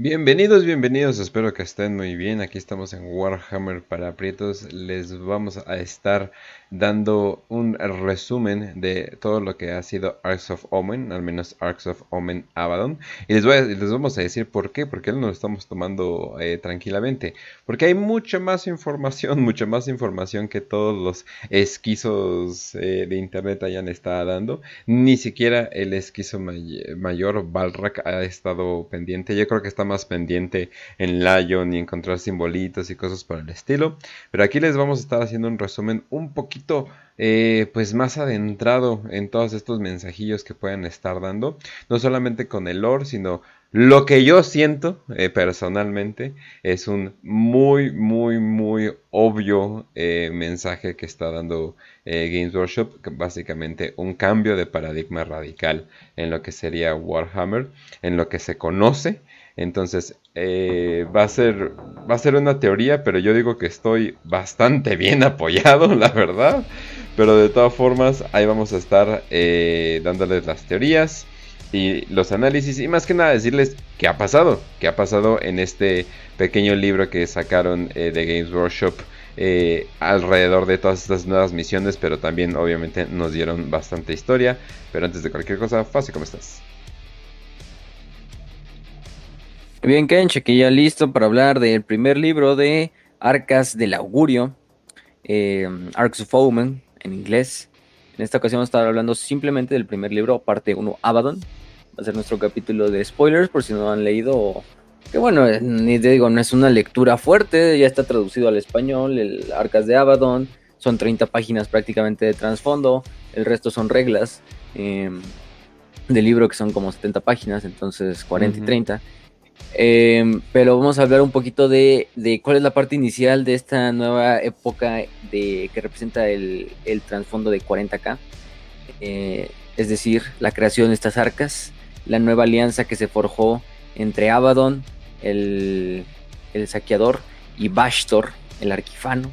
Bienvenidos, bienvenidos, espero que estén muy bien. Aquí estamos en Warhammer para Prietos. Les vamos a estar dando un resumen de todo lo que ha sido Arcs of Omen, al menos Arcs of Omen Abaddon. Y les, voy a, les vamos a decir por qué, porque no lo estamos tomando eh, tranquilamente. Porque hay mucha más información, mucha más información que todos los esquizos eh, de internet hayan estado dando. Ni siquiera el esquizo mayor, Balrak, ha estado pendiente. Yo creo que está más pendiente en Lion y encontrar simbolitos y cosas por el estilo. Pero aquí les vamos a estar haciendo un resumen un poquito eh, pues más adentrado en todos estos mensajillos que pueden estar dando, no solamente con el lore, sino lo que yo siento eh, personalmente es un muy, muy, muy obvio eh, mensaje que está dando Games Workshop, básicamente un cambio de paradigma radical en lo que sería Warhammer, en lo que se conoce entonces, eh, va, a ser, va a ser una teoría, pero yo digo que estoy bastante bien apoyado, la verdad. Pero de todas formas, ahí vamos a estar eh, dándoles las teorías y los análisis. Y más que nada decirles qué ha pasado. Qué ha pasado en este pequeño libro que sacaron eh, de Games Workshop. alrededor de todas estas nuevas misiones, pero también obviamente nos dieron bastante historia. Pero antes de cualquier cosa, fácil, ¿cómo estás? Bien, Kenche, que ya listo para hablar del primer libro de Arcas del Augurio, eh, Arcs of Omen en inglés. En esta ocasión vamos a estar hablando simplemente del primer libro, parte 1, Abaddon. Va a ser nuestro capítulo de spoilers, por si no han leído. Que bueno, eh, ni te digo, no es una lectura fuerte, ya está traducido al español, el Arcas de Abaddon. Son 30 páginas prácticamente de trasfondo, el resto son reglas eh, del libro que son como 70 páginas, entonces 40 y 30. Em, pero vamos a hablar un poquito de, cuál es la parte inicial de esta nueva época de, que representa el, el trasfondo de 40K. Eh, es decir, la creación de estas arcas, la nueva alianza que se forjó entre Abaddon, el, el saqueador, y Bashtor, el arquifano,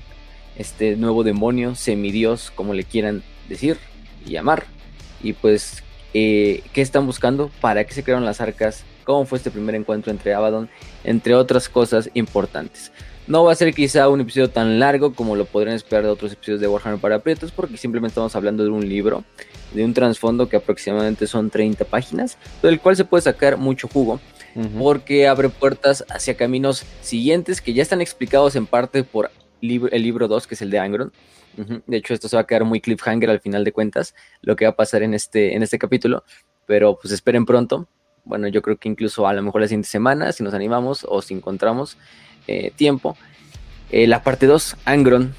este nuevo demonio, semidios, como le quieran decir y llamar. Y pues, eh, ¿qué están buscando? ¿Para qué se crearon las arcas? Cómo fue este primer encuentro entre Abaddon, entre otras cosas importantes. No va a ser quizá un episodio tan largo como lo podrían esperar de otros episodios de Warhammer para Prietos, porque simplemente estamos hablando de un libro, de un trasfondo que aproximadamente son 30 páginas, del cual se puede sacar mucho jugo, porque abre puertas hacia caminos siguientes que ya están explicados en parte por el libro 2, que es el de Angron. De hecho, esto se va a quedar muy cliffhanger al final de cuentas, lo que va a pasar en este, en este capítulo, pero pues esperen pronto bueno, yo creo que incluso a lo mejor la siguiente semana, si nos animamos o si encontramos eh, tiempo. Eh, la parte 2, Angron,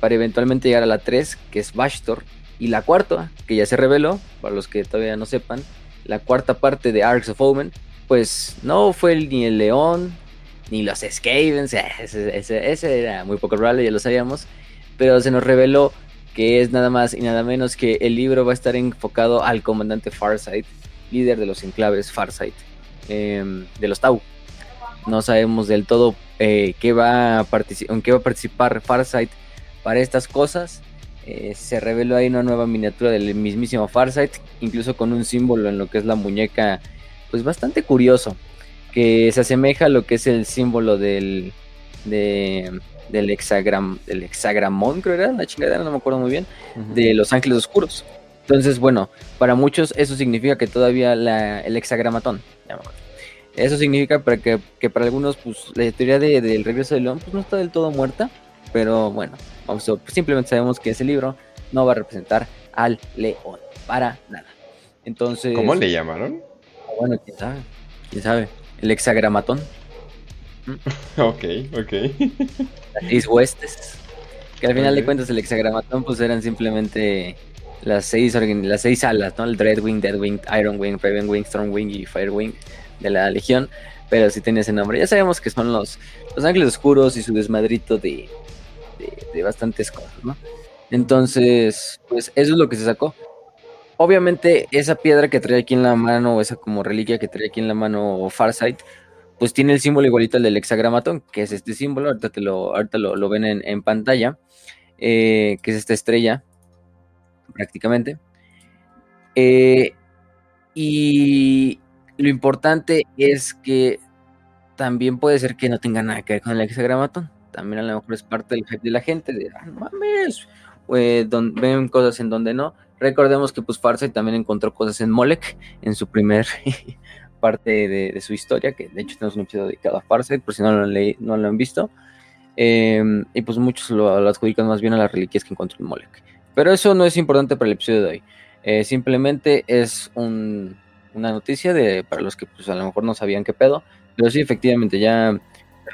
para eventualmente llegar a la 3, que es Bashtor. Y la cuarta, que ya se reveló, para los que todavía no sepan, la cuarta parte de Arcs of Omen, pues no fue ni el León, ni los Skavens, ese, ese, era muy poco probable, ya lo sabíamos, pero se nos reveló que es nada más y nada menos que el libro va a estar enfocado al comandante Farsight, líder de los enclaves Farsight, em, de los Tau. No sabemos del todo eh, qué va a en qué va a participar Farsight para estas cosas. Eh, se reveló ahí una nueva miniatura del mismísimo Farsight, incluso con un símbolo en lo que es la muñeca, pues bastante curioso, que se asemeja a lo que es el símbolo del, del hexagram, del hexagramón, creo era, la chingadera, no me acuerdo muy bien, de los ángeles oscuros. Entonces, bueno, para muchos eso significa que todavía el hexagramatón, eso significa para que, para algunos, pues, la teoría del regreso del león, pues no está del todo muerta, pero bueno, vamos simplemente sabemos que ese libro no va a representar al león, para nada. Entonces... ¿Cómo le llamaron? Bueno, quién sabe, quién sabe, el hexagramatón. ok, ok. Las huestes. Que al final de cuentas el hexagramatón pues eran simplemente las seis, las seis alas, ¿no? El Dreadwing, Deadwing, Ironwing, Ravenwing, Stormwing y Firewing de la Legión, pero sí tiene ese nombre. Ya sabemos que son los, los ángeles oscuros y su desmadrito de, de, bastantes cosas, ¿no? Entonces, pues eso es lo que se sacó. Obviamente, esa piedra que trae aquí en la mano, esa como reliquia que trae aquí en la mano Farsight, pues tiene el símbolo igualito al del hexagramatón, que es este símbolo, ahorita, te lo, ahorita lo, ven en, pantalla, eh, que es esta estrella prácticamente. Eh, y lo importante es que también puede ser que no tenga nada que ver con el hexagramatón. También a lo mejor es parte del hype de la gente, de, ah, mames, ven cosas en donde no. Recordemos que pues Farsight también encontró cosas en Molek, en su primer parte de, su historia, que de hecho tenemos un episodio dedicado a Farsight, por si no lo han, no lo han visto. Em, y pues muchos lo, adjudican más bien a las reliquias que encontró en Molek. Pero eso no es importante para el episodio de hoy. Eh, simplemente es una noticia de para los que pues, a lo mejor no sabían qué pedo. Pero sí, efectivamente, ya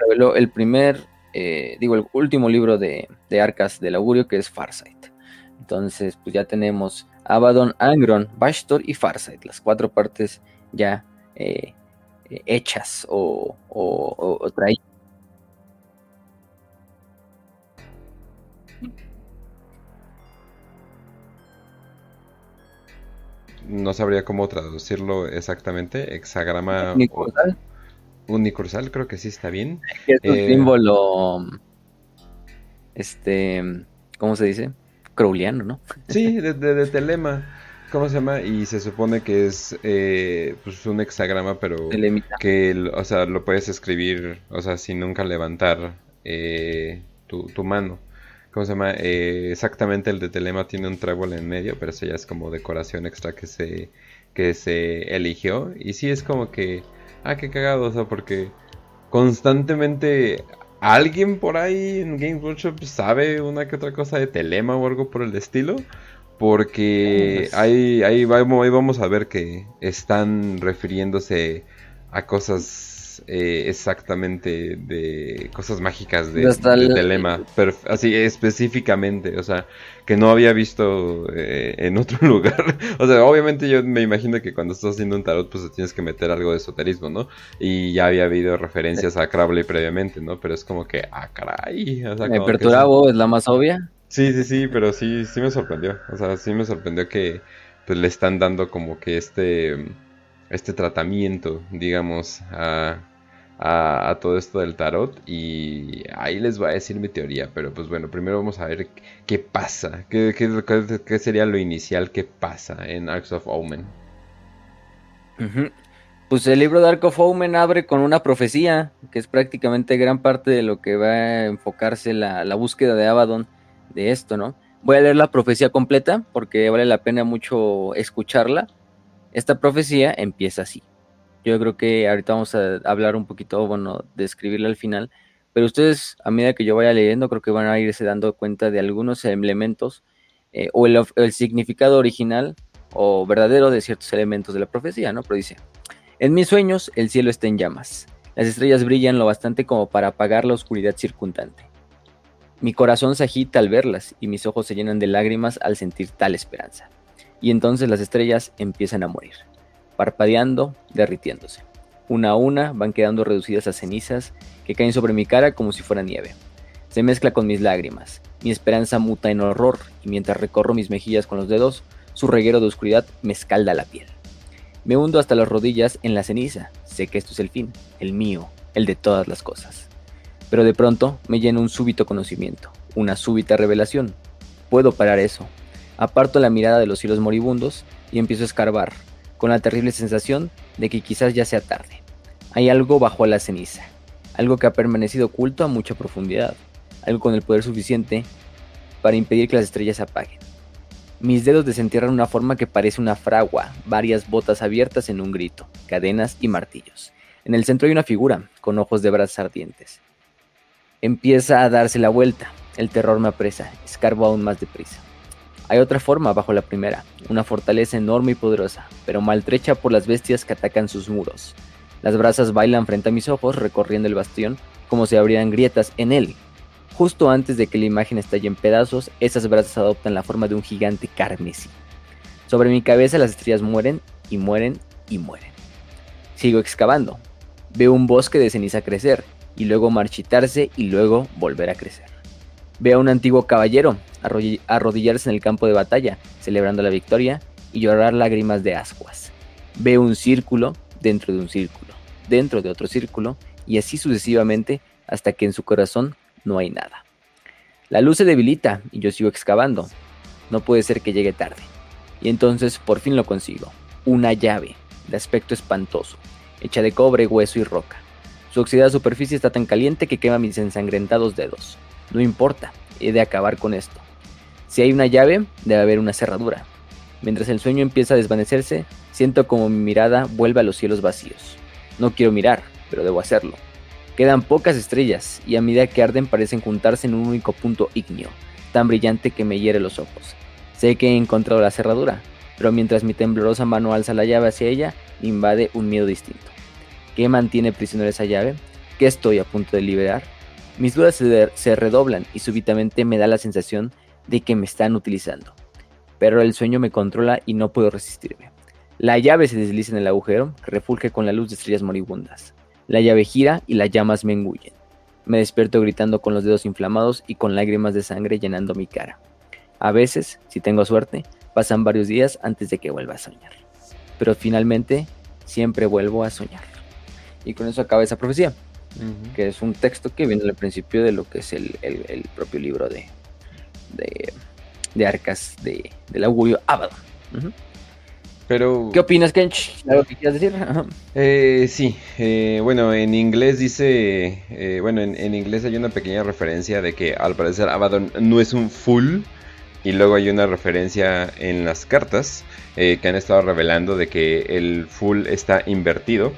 reveló el primer, eh, digo, el último libro de, de, Arcas del Augurio, que es Farsight. Entonces, pues ya tenemos Abaddon, Angron, Bashtor y Farsight, las cuatro partes ya eh, hechas o, o, o traídas no sabría cómo traducirlo exactamente. Hexagrama unicursal. unicursal, creo que sí está bien. Es un eh, símbolo. Este. ¿Cómo se dice? Crowliano, ¿no? Sí, de, telema. ¿Cómo se llama? Y se supone que es eh, pues un hexagrama, pero que o sea, lo puedes escribir, o sea, sin nunca levantar eh, tu, tu mano. ¿Cómo se llama? Eh, exactamente el de Telema tiene un trébol en medio, pero eso ya es como decoración extra que se, que se eligió. Y sí es como que, ah, qué cagado, o sea, porque constantemente alguien por ahí en Game Workshop sabe una que otra cosa de Telema o algo por el estilo. Porque ahí, ahí, ahí vamos a ver que están refiriéndose a cosas eh, exactamente de cosas mágicas de, Telema, pero así específicamente, o sea, que no había visto eh, en otro lugar. o sea, obviamente yo me imagino que cuando estás haciendo un tarot, pues tienes que meter algo de esoterismo, ¿no? Y ya había habido referencias a Crowley previamente, ¿no? Pero es como que, ah, caray. O sea, me es la más obvia. Sí, sí, sí, pero sí, sí me sorprendió. O sea, sí me sorprendió que pues le están dando como que este este tratamiento, digamos, a, todo esto del tarot y ahí les voy a decir mi teoría, pero pues bueno, primero vamos a ver qué pasa, qué, sería lo inicial que pasa en Arcs of Omen. Pues el libro de Ark of Omen abre con una profecía, que es prácticamente gran parte de lo que va a enfocarse la, la búsqueda de Abaddon de esto, ¿no? Voy a leer la profecía completa porque vale la pena mucho escucharla. Esta profecía empieza así. Yo creo que ahorita vamos a hablar un poquito, bueno, de escribirla al final, pero ustedes a medida que yo vaya leyendo creo que van a irse dando cuenta de algunos elementos eh, o el, el, significado original o verdadero de ciertos elementos de la profecía, ¿no? Pero dice, en mis sueños el cielo está en llamas, las estrellas brillan lo bastante como para apagar la oscuridad circundante. Mi corazón se agita al verlas y mis ojos se llenan de lágrimas al sentir tal esperanza. Y entonces las estrellas empiezan a morir parpadeando, derritiéndose. Una a una van quedando reducidas a cenizas que caen sobre mi cara como si fuera nieve. Se mezcla con mis lágrimas, mi esperanza muta en horror y mientras recorro mis mejillas con los dedos, su reguero de oscuridad me escalda la piel. Me hundo hasta las rodillas en la ceniza, sé que esto es el fin, el mío, el de todas las cosas. Pero de pronto me llena un súbito conocimiento, una súbita revelación. Puedo parar eso. Aparto la mirada de los cielos moribundos y empiezo a escarbar, con la terrible sensación de que quizás ya sea tarde. Hay algo bajo la ceniza, algo que ha permanecido oculto a mucha profundidad, algo con el poder suficiente para impedir que las estrellas se apaguen. Mis dedos desentierran una forma que parece una fragua, varias botas abiertas en un grito, cadenas y martillos. En el centro hay una figura, con ojos de brasas ardientes. Empieza a darse la vuelta, el terror me apresa, escarbo aún más deprisa. Hay otra forma bajo la primera, una fortaleza enorme y poderosa, pero maltrecha por las bestias que atacan sus muros. Las brasas bailan frente a mis ojos recorriendo el bastión como si abrieran grietas en él. Justo antes de que la imagen estalle en pedazos, esas brasas adoptan la forma de un gigante carmesí. Sobre mi cabeza las estrellas mueren y mueren y mueren. Sigo excavando. Veo un bosque de ceniza crecer, y luego marchitarse y luego volver a crecer. Veo a un antiguo caballero arrodillarse en el campo de batalla, celebrando la victoria y llorar lágrimas de ascuas. Ve un círculo dentro de un círculo, dentro de otro círculo, y así sucesivamente hasta que en su corazón no hay nada. La luz se debilita y yo sigo excavando. No puede ser que llegue tarde. Y entonces por fin lo consigo. Una llave, de aspecto espantoso, hecha de cobre, hueso y roca. Su oxidada superficie está tan caliente que quema mis ensangrentados dedos. No importa, he de acabar con esto. Si hay una llave, debe haber una cerradura. Mientras el sueño empieza a desvanecerse, siento como mi mirada vuelve a los cielos vacíos. No quiero mirar, pero debo hacerlo. Quedan pocas estrellas y a medida que arden parecen juntarse en un único punto ígneo, tan brillante que me hiere los ojos. Sé que he encontrado la cerradura, pero mientras mi temblorosa mano alza la llave hacia ella, invade un miedo distinto. ¿Qué mantiene prisionero esa llave? ¿Qué estoy a punto de liberar? Mis dudas se, redoblan y súbitamente me da la sensación de que me están utilizando. Pero el sueño me controla y no puedo resistirme. La llave se desliza en el agujero, que refulge con la luz de estrellas moribundas. La llave gira y las llamas me engullen. Me despierto gritando con los dedos inflamados y con lágrimas de sangre llenando mi cara. A veces, si tengo suerte, pasan varios días antes de que vuelva a soñar. Pero finalmente, siempre vuelvo a soñar. Y con eso acaba esa profecía, que es un texto que viene al principio de lo que es el, propio libro de, de, Arcas de, del augurio Abaddon. Pero... ¿Qué opinas, Kench? ¿Algo que quieras decir? Eh, sí, eh, bueno, en inglés dice, eh, bueno, en, inglés hay una pequeña referencia de que al parecer Abaddon no es un full, y luego hay una referencia en las cartas que han estado revelando de que el full está invertido.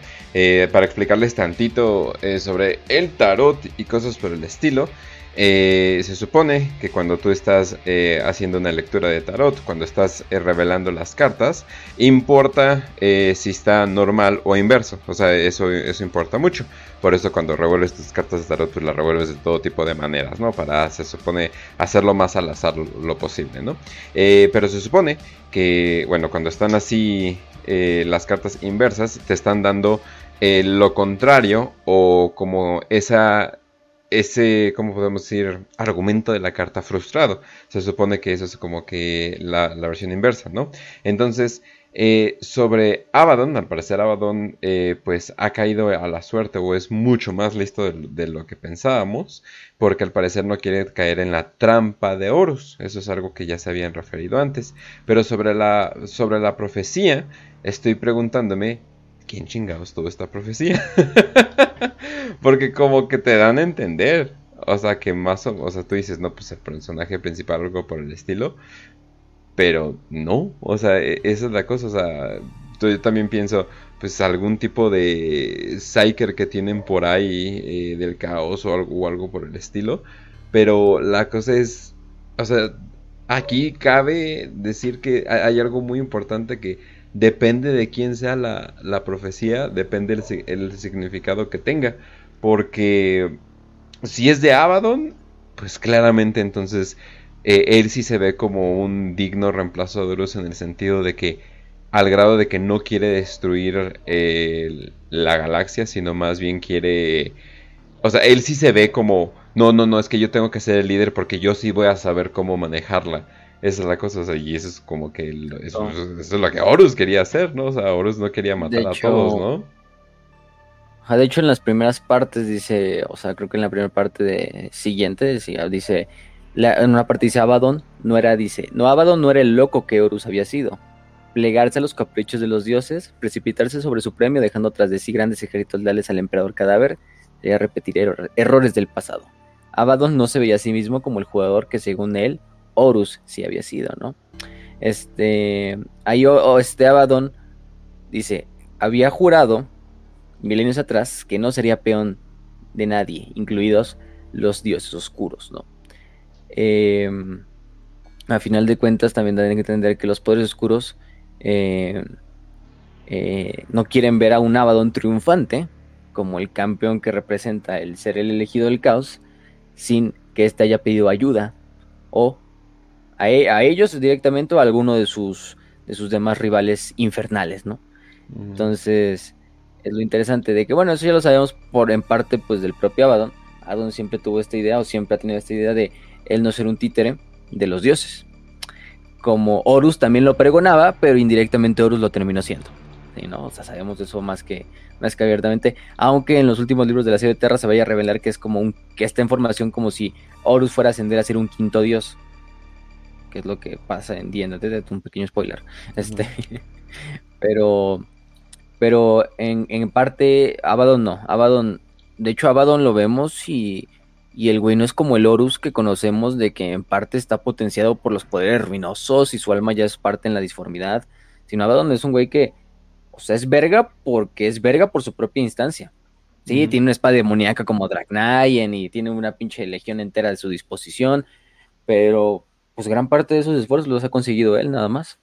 Para explicarles tantito sobre el tarot y cosas por el estilo, eh, se supone que cuando tú estás eh, haciendo una lectura de tarot, cuando estás eh, revelando las cartas, importa si está normal o inverso. O sea, eso, eso importa mucho. Por eso cuando revuelves tus cartas de tarot, pues las revuelves de todo tipo de maneras, ¿no? Para, se supone, hacerlo más al azar lo, posible, ¿no? pero se supone que, bueno, cuando están así las cartas inversas, te están dando lo contrario o como esa ese, ¿cómo podemos decir? Argumento de la carta frustrado. Se supone que eso es como que la, versión inversa, ¿no? Entonces, eh, sobre Abaddon, al parecer Abaddon eh, pues ha caído a la suerte o es mucho más listo de, lo que pensábamos, porque al parecer no quiere caer en la trampa de Horus. Eso es algo que ya se habían referido antes. Pero sobre la, sobre la profecía, estoy preguntándome, ¿quién chingados tuvo esta profecía? Porque como que te dan a entender. O sea, que más o, o sea, tú dices, no, pues el personaje principal algo por el estilo. Pero no, o sea, e, esa es la cosa. O sea, yo también pienso, pues algún tipo de psyker que tienen por ahí eh, del caos o algo, o algo por el estilo. Pero la cosa es, o sea, aquí cabe decir que hay algo muy importante que depende de quién sea la, la profecía, depende el, el, significado que tenga. Porque si es de Abaddon, pues claramente entonces eh, él sí se ve como un digno reemplazo de Horus en el sentido de que al grado de que no quiere destruir eh, la galaxia, sino más bien quiere... O sea, él sí se ve como, no, no, no, es que yo tengo que ser el líder porque yo sí voy a saber cómo manejarla. Esa es la cosa, o sea, y eso es como que eso, es lo que Horus quería hacer, ¿no? O sea, Horus no quería matar a todos, ¿no? De hecho, en las primeras partes dice, o sea, creo que en la primera parte de siguiente dice, en una parte dice Abaddon no era, dice, no Abaddon no era el loco que Horus había sido. Plegarse a los caprichos de los dioses, precipitarse sobre su premio dejando tras de sí grandes ejércitos leales al emperador cadáver, sería repetir errores del pasado. Abaddon no se veía a sí mismo como el jugador que según él Horus sí había sido, ¿no? Este, ahí este Abaddon dice, había jurado milenios atrás que no sería peón de nadie, incluidos los dioses oscuros, ¿no? Em, a final de cuentas también tienen que entender que los poderes oscuros em, eh, no quieren ver a un Abaddon triunfante, como el campeón que representa el ser el elegido del caos, sin que éste haya pedido ayuda o e, a, ellos directamente o a alguno de sus, de sus demás rivales infernales, ¿no? Entonces, es lo interesante de que, bueno, eso ya lo sabemos por en parte pues del propio Abaddon. Abaddon siempre tuvo esta idea o siempre ha tenido esta idea de él no ser un títere de los dioses. Como Horus también lo pregonaba, pero indirectamente Horus lo terminó siendo. ¿no? O sea, sabemos eso más que, más que abiertamente. Aunque en los últimos libros de la serie de Terra se vaya a revelar que es como un, que esta información como si Horus fuera a ascender a ser un quinto dios que es lo que pasa en D&D, un pequeño spoiler. Este, pero pero en, en parte Abaddon no, Abaddon de hecho, Abaddon lo vemos y, y el güey no es como el Horus que conocemos de que en parte está potenciado por los poderes ruminosos y su alma ya es parte en la disformidad, sino Abaddon es un güey que, o sea, es verga porque es verga por su propia instancia. Sí, tiene una espada demoníaca como Dragnayen y tiene una pinche legión entera de su disposición, pero pues gran parte de esos esfuerzos los ha conseguido él nada más.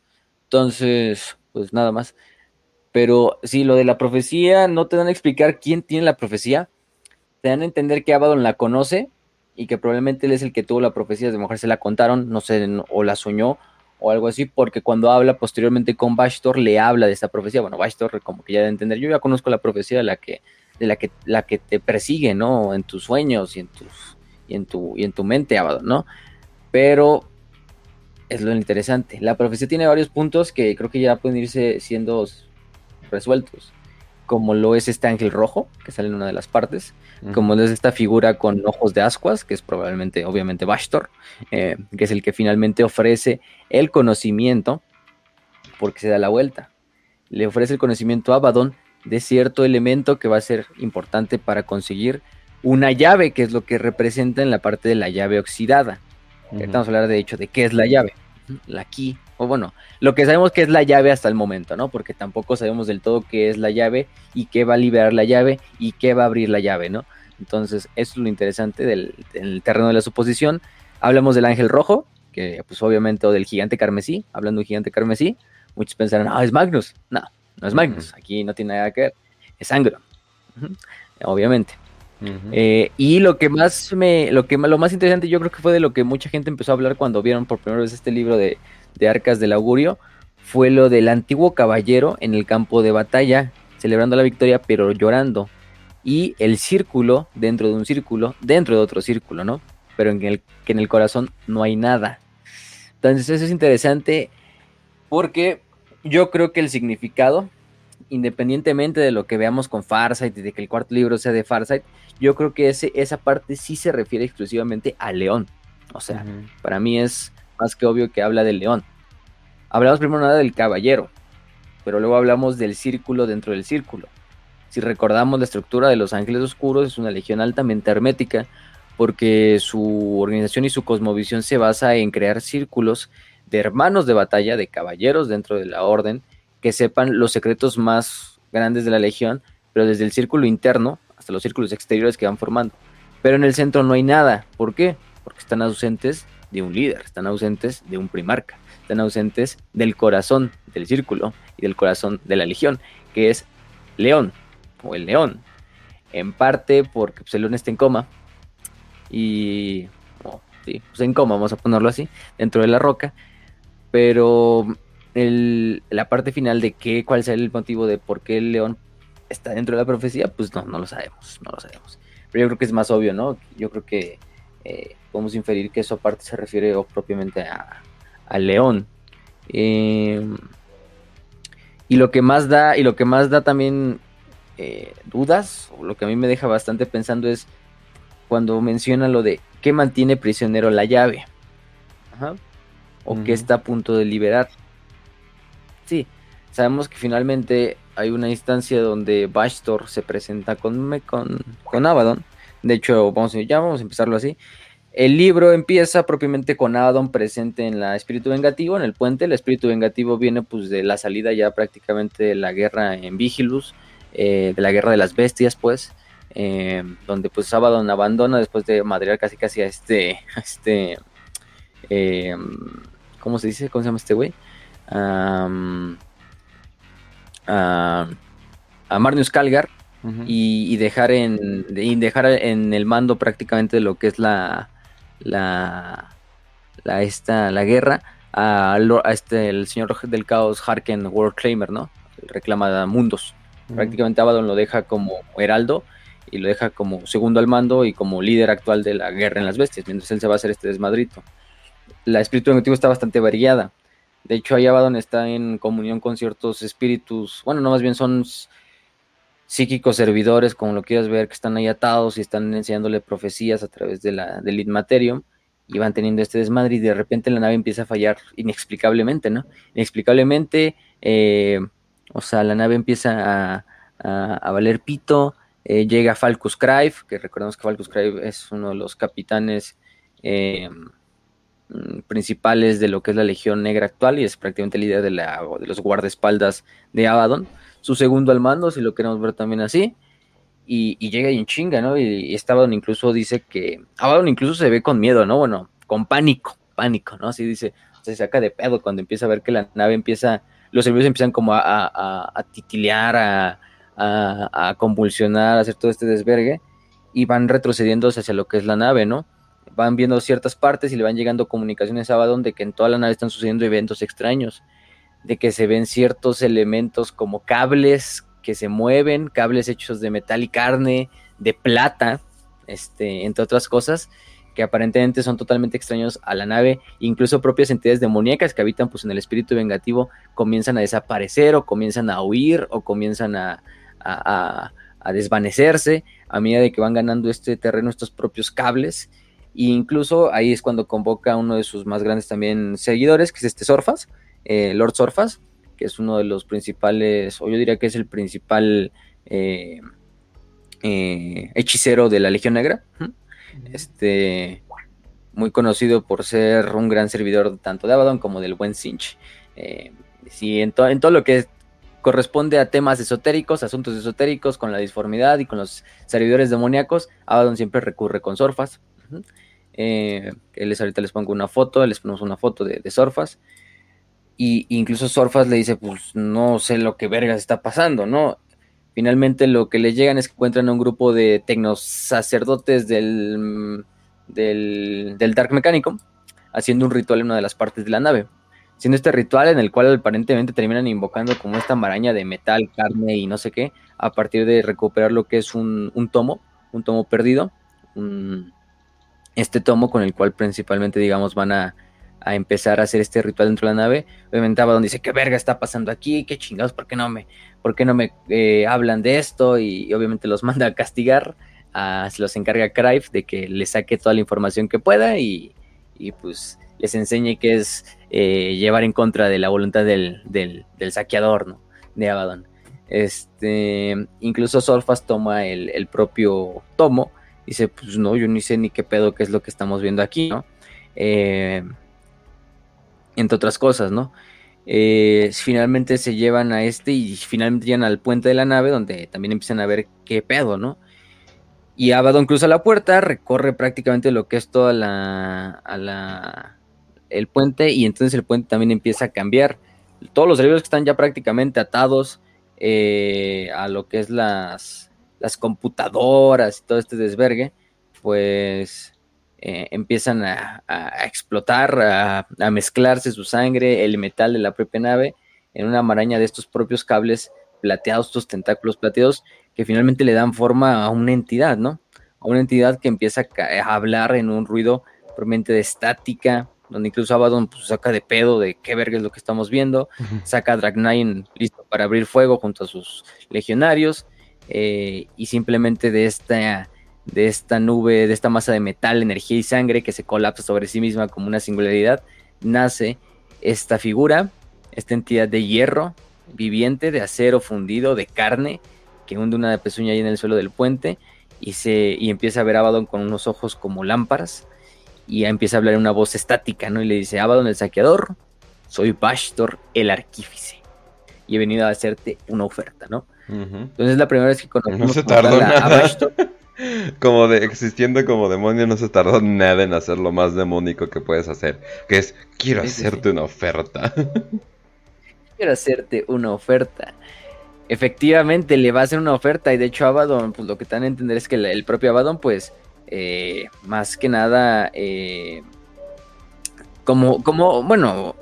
Entonces, pues nada más. Pero sí, lo de la profecía, no te dan a explicar quién tiene la profecía. Te dan a entender que Abaddon la conoce y que probablemente él es el que tuvo la profecía. De mujer se la contaron, no sé, o la soñó o algo así, porque cuando habla posteriormente con Bashtor le habla de esta profecía. Bueno, Bashtor como que ya de entender, yo ya conozco la profecía de la que, de la que, la que te persigue, ¿no? En tus sueños y en tus, y en tu, y en tu mente, Abaddon, ¿no? Pero es lo interesante. La profecía tiene varios puntos que creo que ya pueden irse siendo resueltos, como lo es este ángel rojo, que sale en una de las partes, como lo es esta figura con ojos de ascuas, que es probablemente, obviamente, Bashtor, eh, que es el que finalmente ofrece el conocimiento, porque se da la vuelta. Le ofrece el conocimiento a Abaddon de cierto elemento que va a ser importante para conseguir una llave, que es lo que representa en la parte de la llave oxidada. Vamos a hablar de hecho de qué es la llave. La key o bueno, lo que sabemos que es la llave hasta el momento, ¿no? Porque tampoco sabemos del todo qué es la llave y qué va a liberar la llave y qué va a abrir la llave, ¿no? Entonces, eso es lo interesante del, terreno de la suposición. Hablamos del ángel rojo, que pues obviamente, o del gigante carmesí, hablando de gigante carmesí, muchos pensarán, ah, es Magnus. No, no es Magnus, aquí no tiene nada que ver, es Angron, obviamente. Eh, y lo que más me, lo que lo más interesante yo creo que fue de lo que mucha gente empezó a hablar cuando vieron por primera vez este libro de de Arcas del Augurio fue lo del antiguo caballero en el campo de batalla, celebrando la victoria pero llorando. Y el círculo dentro de un círculo, dentro de otro círculo, ¿no? Pero en el que en el corazón no hay nada. Entonces eso es interesante porque yo creo que el significado, independientemente de lo que veamos con Farsight y de que el cuarto libro sea de Farsight, yo creo que ese, esa parte sí se refiere exclusivamente a León. O sea, para mí es más que obvio que habla del león. Hablamos primero nada del caballero, pero luego hablamos del círculo dentro del círculo. Si recordamos la estructura de los ángeles oscuros, es una legión altamente hermética, porque su organización y su cosmovisión se basa en crear círculos de hermanos de batalla, de caballeros dentro de la orden, que sepan los secretos más grandes de la legión, pero desde el círculo interno hasta los círculos exteriores que van formando. Pero en el centro no hay nada. ¿Por qué? Porque están ausentes de un líder, están ausentes de un primarca, están ausentes del corazón del círculo y del corazón de la legión, que es León o el león. En parte porque pues, el león está en coma y oh, sí, pues en coma, vamos a ponerlo así, dentro de la roca, pero la parte final de qué, cuál será el motivo de por qué el león está dentro de la profecía, pues no, no lo sabemos, no lo sabemos. Pero yo creo que es más obvio, ¿no? Yo creo que eh, podemos inferir que eso aparte se refiere propiamente a, león. Em, y lo que más da, y lo que más da también eh, dudas, o lo que a mí me deja bastante pensando es cuando menciona lo de qué mantiene prisionero la llave. O que está a punto de liberar. Sabemos que finalmente hay una instancia donde Bastor se presenta con, con, con Abaddon de hecho, vamos, ya vamos a empezarlo así. El libro empieza propiamente con Adon presente en la espíritu vengativo, en el puente. El espíritu vengativo viene pues de la salida ya prácticamente de la guerra en Vigilus, eh, de la guerra de las bestias, pues, eh, donde pues Abaddon abandona después de madrear casi casi a este, este, eh, ¿cómo se dice? ¿Cómo se llama este güey? A Marnius Calgar, y, dejar en dejar en el mando prácticamente lo que es la la la esta la guerra a, este el señor del caos Harken World Claimer, ¿no? Reclama mundos. Prácticamente Abaddon lo deja como heraldo y lo deja como segundo al mando y como líder actual de la guerra en las bestias, mientras él se va a hacer este desmadrito. La espíritu negativo está bastante variada. De hecho, ahí Abaddon está en comunión con ciertos espíritus, bueno, no más bien son psíquicos servidores, como lo quieras ver, que están ahí atados y están enseñándole profecías a través de la, del Inmaterium y van teniendo este desmadre y de repente la nave empieza a fallar inexplicablemente, ¿no? Inexplicablemente, eh, o sea, la nave empieza a, valer pito, Eh, llega Falcus Crive, que recordemos que Falcus Crive es uno de los capitanes eh, principales de lo que es la Legión Negra actual y es prácticamente el líder de, la, de los guardaespaldas de Abaddon. Su segundo al mando, si lo queremos ver también así. Y, llega y en chinga, ¿no? Y, y Abaddon incluso dice que. Abaddon incluso se ve con miedo, ¿no? Bueno, con pánico, pánico, ¿no? Así dice, se saca de pedo cuando empieza a ver que la nave empieza. Los servicios empiezan como a, a, a titilear, a, a, convulsionar, a hacer todo este desvergue, y van retrocediendo hacia lo que es la nave, ¿no? Van viendo ciertas partes y le van llegando comunicaciones a Abaddon de que en toda la nave están sucediendo eventos extraños, de que se ven ciertos elementos como cables que se mueven, cables hechos de metal y carne, de plata, este, entre otras cosas, que aparentemente son totalmente extraños a la nave, incluso propias entidades demoníacas que habitan pues en el espíritu vengativo comienzan a desaparecer o comienzan a huir o comienzan a, a, desvanecerse a medida de que van ganando este terreno, estos propios cables. E incluso ahí es cuando convoca a uno de sus más grandes también seguidores, que es este Sorfas, eh, Lord Sorfas, que es uno de los principales, o yo diría que es el principal eh, eh, hechicero de la Legión Negra. Este, muy conocido por ser un gran servidor tanto de Abaddon como del buen Sinch. sí, en, en, todo lo que corresponde a temas esotéricos, asuntos esotéricos, con la disformidad y con los servidores demoníacos. Abaddon siempre recurre con Sorfas. Eh, les, ahorita les pongo una foto, les ponemos una foto de, Sorfas. Y incluso Sorfas le dice, pues no sé lo que vergas está pasando, ¿no? Finalmente lo que les llegan es que encuentran a un grupo de tecnosacerdotes del, del, del Dark Mecánico haciendo un ritual en una de las partes de la nave siendo este ritual en el cual aparentemente terminan invocando como esta maraña de metal, carne y no sé qué, a partir de recuperar lo que es un, tomo, un tomo perdido, este tomo con el cual principalmente, digamos, van a, empezar a hacer este ritual dentro de la nave. Obviamente donde dice, ¿qué verga está pasando aquí? ¿Qué chingados? ¿Por qué no me, por qué no me eh, hablan de esto? Y, obviamente los manda a castigar, se los encarga Crive de que le saque toda la información que pueda y, y pues les enseñe que es eh, llevar en contra de la voluntad del, del, saqueador, ¿no? De Abaddon. Este, incluso Solfas toma el, propio tomo dice, pues no, yo ni sé ni qué pedo qué es lo que estamos viendo aquí, ¿no? Eh, entre otras cosas, ¿no? Eh, finalmente se llevan a este y finalmente llegan al puente de la nave donde también empiezan a ver qué pedo, ¿no? Y Abaddon cruza la puerta, recorre prácticamente lo que es toda la, a la el puente y entonces el puente también empieza a cambiar. Todos los servidores que están ya prácticamente atados eh, a lo que es las, las computadoras y todo este desvergue, pues eh, empiezan a, explotar, a, a, mezclarse su sangre, el metal de la propia nave, en una maraña de estos propios cables plateados, estos tentáculos plateados, que finalmente le dan forma a una entidad, ¿no? A una entidad que empieza a hablar en un ruido probablemente de estática, donde incluso Abaddon pues, saca de pedo de qué verga es lo que estamos viendo, saca a Drag listo para abrir fuego junto a sus legionarios, eh, y simplemente de esta, de esta nube, de esta masa de metal, energía y sangre que se colapsa sobre sí misma como una singularidad, nace esta figura, esta entidad de hierro viviente, de acero fundido, de carne, que hunde una pezuña ahí en el suelo del puente y, se, y empieza a ver a Abaddon con unos ojos como lámparas y empieza a hablar en una voz estática, ¿no? Y le dice, Abaddon el saqueador, soy Bashtor el arquífice. Y he venido a hacerte una oferta, ¿no? Entonces es la primera vez que conocemos no se tardó nada. como de existiendo como demonio no se tardó nada en hacer lo más demónico que puedes hacer, que es quiero hacerte una oferta. quiero hacerte una oferta. Efectivamente le va a hacer una oferta y de hecho Abaddon, pues lo que te dan a entender es que el propio Abaddon pues eh, más que nada, eh, como, como, bueno,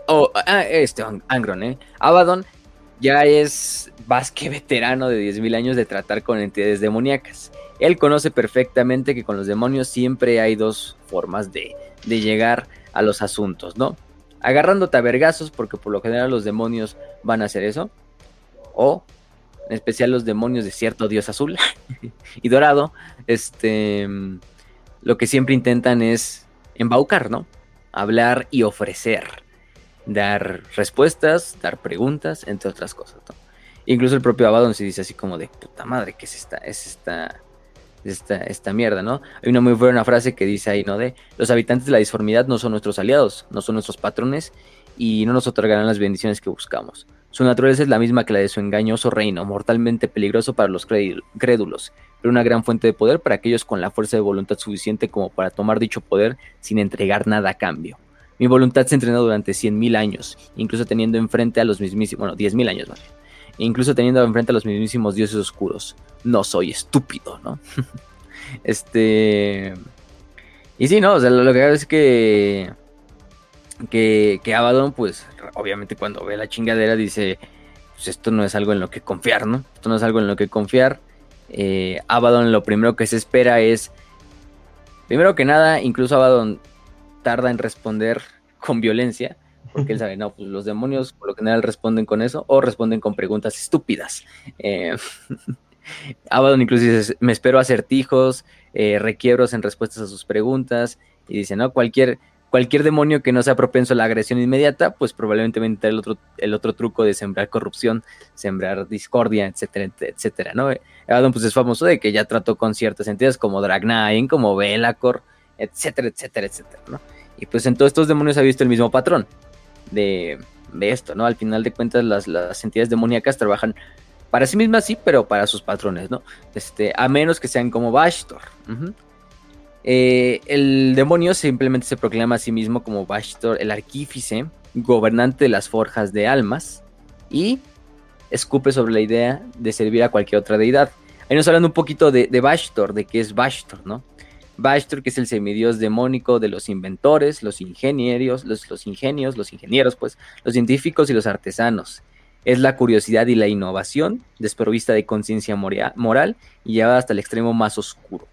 ah, este, Angron, ¿eh? Abaddon ya es más que veterano de 10.000 años de tratar con entidades demoníacas. Él conoce perfectamente que con los demonios siempre hay dos formas de, de llegar a los asuntos, ¿no? Agarrándote a vergazos, porque por lo general los demonios van a hacer eso, o en especial los demonios de cierto dios azul y dorado, este lo que siempre intentan es embaucar, ¿no? Hablar y ofrecer, dar respuestas, dar preguntas, entre otras cosas, ¿no? Incluso el propio Abaddon se dice así como de puta madre, ¿qué es esta, es esta, esta, esta mierda, ¿no? Hay una muy buena frase que dice ahí, ¿no? De los habitantes de la disformidad no son nuestros aliados, no son nuestros patrones y no nos otorgarán las bendiciones que buscamos. Su naturaleza es la misma que la de su engañoso reino, mortalmente peligroso para los crédulos, pero una gran fuente de poder para aquellos con la fuerza de voluntad suficiente como para tomar dicho poder sin entregar nada a cambio. Mi voluntad se entrenó durante 100.000 años, incluso teniendo enfrente a los mismísimos, bueno, 10.000 años más incluso teniendo enfrente a los mismísimos dioses oscuros. No soy estúpido, ¿no? este... Y sí, no, o sea, lo que hago es que que, que Abaddon, pues obviamente cuando ve la chingadera dice, pues esto no es algo en lo que confiar, ¿no? Esto no es algo en lo que confiar. Eh, Abaddon lo primero que se espera es, primero que nada, incluso Abaddon tarda en responder con violencia, porque él sabe, no, pues los demonios por lo general responden con eso o responden con preguntas estúpidas. Eh, Abaddon incluso dice, me espero acertijos, eh, requiebros en respuestas a sus preguntas, y dice, no, cualquier cualquier demonio que no sea propenso a la agresión inmediata, pues probablemente va a entrar el otro, el otro truco de sembrar corrupción, sembrar discordia, etcétera, etcétera, ¿no? Abaddon pues es famoso de que ya trató con ciertas entidades como Dragnain, como Belacor, etcétera, etcétera, etcétera, ¿no? Y pues en todos estos demonios ha visto el mismo patrón de, esto, ¿no? Al final de cuentas las, las entidades demoníacas trabajan para sí mismas, sí, pero para sus patrones, ¿no? Este, a menos que sean como Bashtor. Eh, el demonio simplemente se proclama a sí mismo como Bashtor, el arquífice, gobernante de las forjas de almas, y escupe sobre la idea de servir a cualquier otra deidad. Ahí nos hablan un poquito de, de de qué es Bashtor, ¿no? Bashtor, que es el semidios demónico de los inventores, los ingenieros, los, ingenios, los ingenieros, pues, los científicos y los artesanos. Es la curiosidad y la innovación, desprovista de conciencia moral y llevada hasta el extremo más oscuro.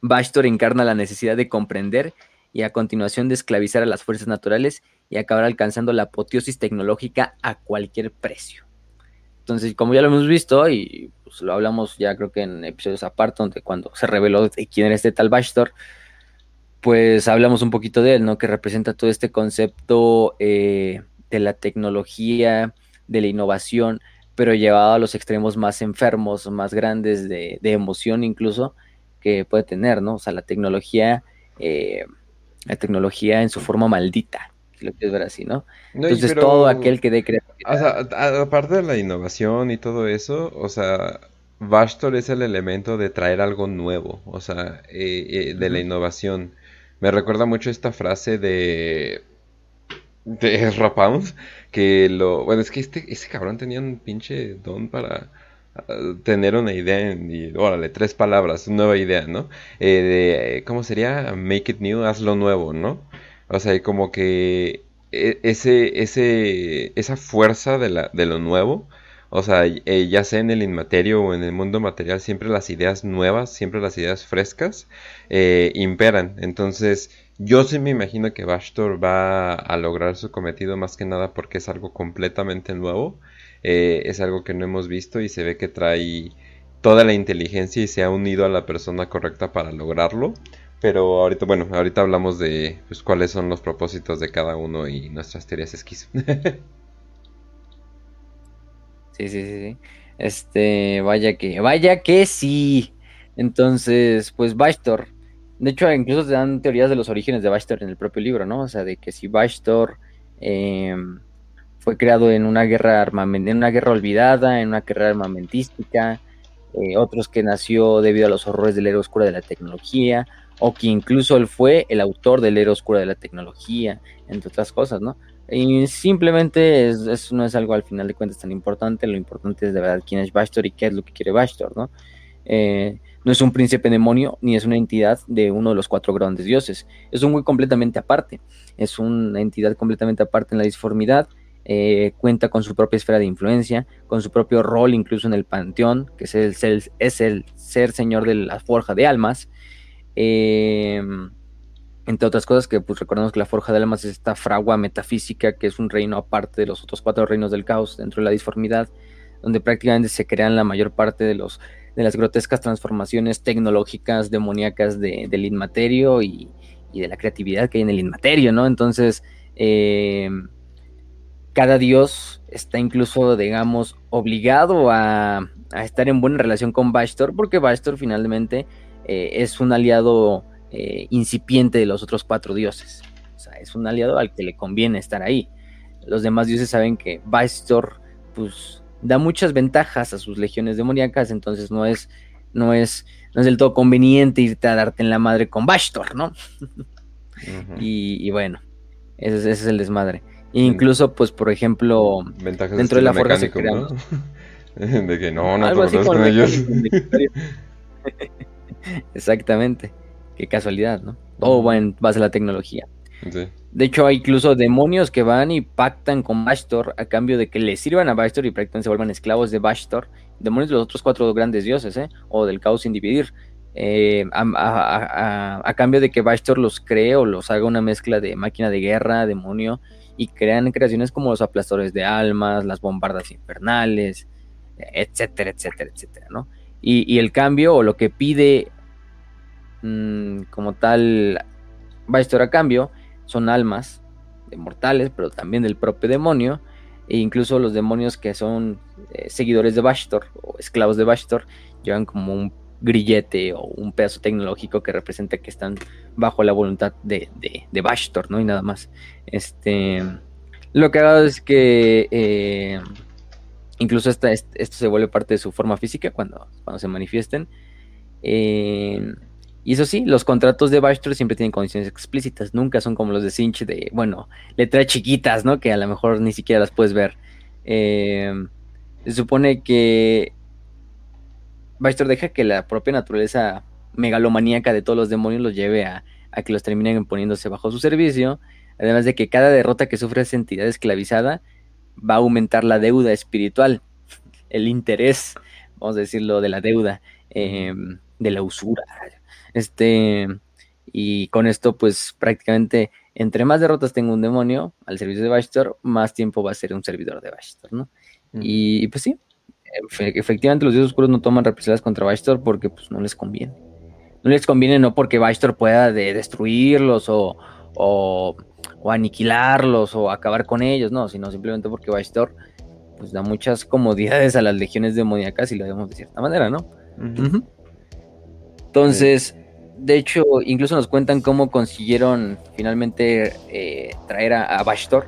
Bashtor encarna la necesidad de comprender y a continuación de esclavizar a las fuerzas naturales y acabar alcanzando la apoteosis tecnológica a cualquier precio. Entonces, como ya lo hemos visto y pues, lo hablamos ya creo que en episodios aparte, donde cuando se reveló quién era este tal Bashtor, pues hablamos un poquito de él, ¿no? Que representa todo este concepto eh, de la tecnología, de la innovación, pero llevado a los extremos más enfermos, más grandes de, de emoción incluso, que puede tener, ¿no? O sea, la tecnología, eh, la tecnología en su forma maldita, si lo quieres ver así, ¿no? Entonces todo aquel que dé creatividad. O sea, aparte de la innovación y todo eso, o sea, Bastor es el elemento de traer algo nuevo, o sea, eh, eh, de la innovación. Me recuerda mucho esta frase de de Ezra que lo bueno es que este ese cabrón tenía un pinche don para tener una idea y órale, tres palabras, nueva idea, ¿no? Eh, de, ¿cómo sería? Make it new, hazlo nuevo, ¿no? O sea, como que e, ese, ese, esa fuerza de, la, de lo nuevo, o sea, eh, ya sea en el inmaterio o en el mundo material, siempre las ideas nuevas, siempre las ideas frescas eh, imperan. Entonces, yo sí me imagino que Bastor va a lograr su cometido más que nada porque es algo completamente nuevo eh, es algo que no hemos visto y se ve que trae toda la inteligencia y se ha unido a la persona correcta para lograrlo. Pero ahorita, bueno, ahorita hablamos de pues, cuáles son los propósitos de cada uno y nuestras teorías esquizo. sí, sí, sí. Este, vaya que, vaya que sí. Entonces, pues Bastor. De hecho, incluso te dan teorías de los orígenes de Bastor en el propio libro, ¿no? O sea, de que si Bastor eh, fue creado en una guerra en una guerra olvidada, en una guerra armamentística, eh, otros que nació debido a los horrores del era oscura de la tecnología, o que incluso él fue el autor del era oscura de la tecnología, entre otras cosas, ¿no? Y simplemente eso no es algo al final de cuentas tan importante, lo importante es de verdad quién es Bastor y qué es lo que quiere Bastor, ¿no? Eh, no es un príncipe demonio ni es una entidad de uno de los cuatro grandes dioses, es un güey completamente aparte, es una entidad completamente aparte en la disformidad, eh, cuenta con su propia esfera de influencia, con su propio rol incluso en el panteón, que es el, es el ser señor de la forja de almas. Em, entre otras cosas que pues recordemos que la forja de almas es esta fragua metafísica que es un reino aparte de los otros cuatro reinos del caos dentro de la disformidad, donde prácticamente se crean la mayor parte de los de las grotescas transformaciones tecnológicas demoníacas del inmaterio y, y, de la creatividad que hay en el inmaterio, ¿no? Entonces, eh, cada dios está incluso, digamos, obligado a, estar en buena relación con Bastor, porque Bastor finalmente eh, es un aliado eh, incipiente de los otros cuatro dioses. O sea, es un aliado al que le conviene estar ahí. Los demás dioses saben que Bastor, pues, da muchas ventajas a sus legiones demoníacas, entonces no es, no es, no es del todo conveniente irte a darte en la madre con Bastor, ¿no? y, bueno, ese, es el desmadre. incluso, pues, por ejemplo, dentro de la forja se crean, De que no, no Algo así con ellos. Exactamente. Qué casualidad, ¿no? Todo va en base a la tecnología. De hecho, hay incluso demonios que van y pactan con Bastor a cambio de que le sirvan a Bastor y prácticamente se vuelvan esclavos de Bastor. Demonios de los otros cuatro grandes dioses, ¿eh? O del caos sin dividir. Eh, a, cambio de que Bastor los cree o los haga una mezcla de máquina de guerra, demonio, y crean creaciones como los aplastadores de almas, las bombardas infernales, etcétera, etcétera, etcétera, ¿no? Y, el cambio o lo que pide mm, como tal Bastor a cambio son almas de mortales, pero también del propio demonio, e incluso los demonios que son eh, seguidores de Bastor o esclavos de Bastor llevan como un grillete o un pedazo tecnológico que representa que están bajo la voluntad de, de, Bastor, ¿no? Y nada más. Este, lo que hago es que eh, Incluso esto se vuelve parte de su forma física cuando, cuando se manifiesten. Eh, y eso sí, los contratos de Bastor siempre tienen condiciones explícitas, nunca son como los de Cinch de, bueno, letras chiquitas, ¿no? Que a lo mejor ni siquiera las puedes ver. Eh, se supone que Bastor deja que la propia naturaleza megalomaníaca de todos los demonios los lleve a, a que los terminen poniéndose bajo su servicio. Además de que cada derrota que sufre esa entidad esclavizada va a aumentar la deuda espiritual, el interés, vamos a decirlo, de la deuda, em, de la usura. Este, y con esto, pues prácticamente, entre más derrotas tenga un demonio al servicio de Bastor, más tiempo va a ser un servidor de Bastor, ¿no? y, pues sí, efectivamente los dioses oscuros no toman represalias contra Bastor porque pues no les conviene. No les conviene no porque Bastor pueda de destruirlos o, o o aniquilarlos o acabar con ellos, no, sino simplemente porque Bastor pues da muchas comodidades a las legiones demoníacas y lo vemos de cierta manera, ¿no? Entonces, de hecho, incluso nos cuentan cómo consiguieron finalmente eh, traer a, Bastor.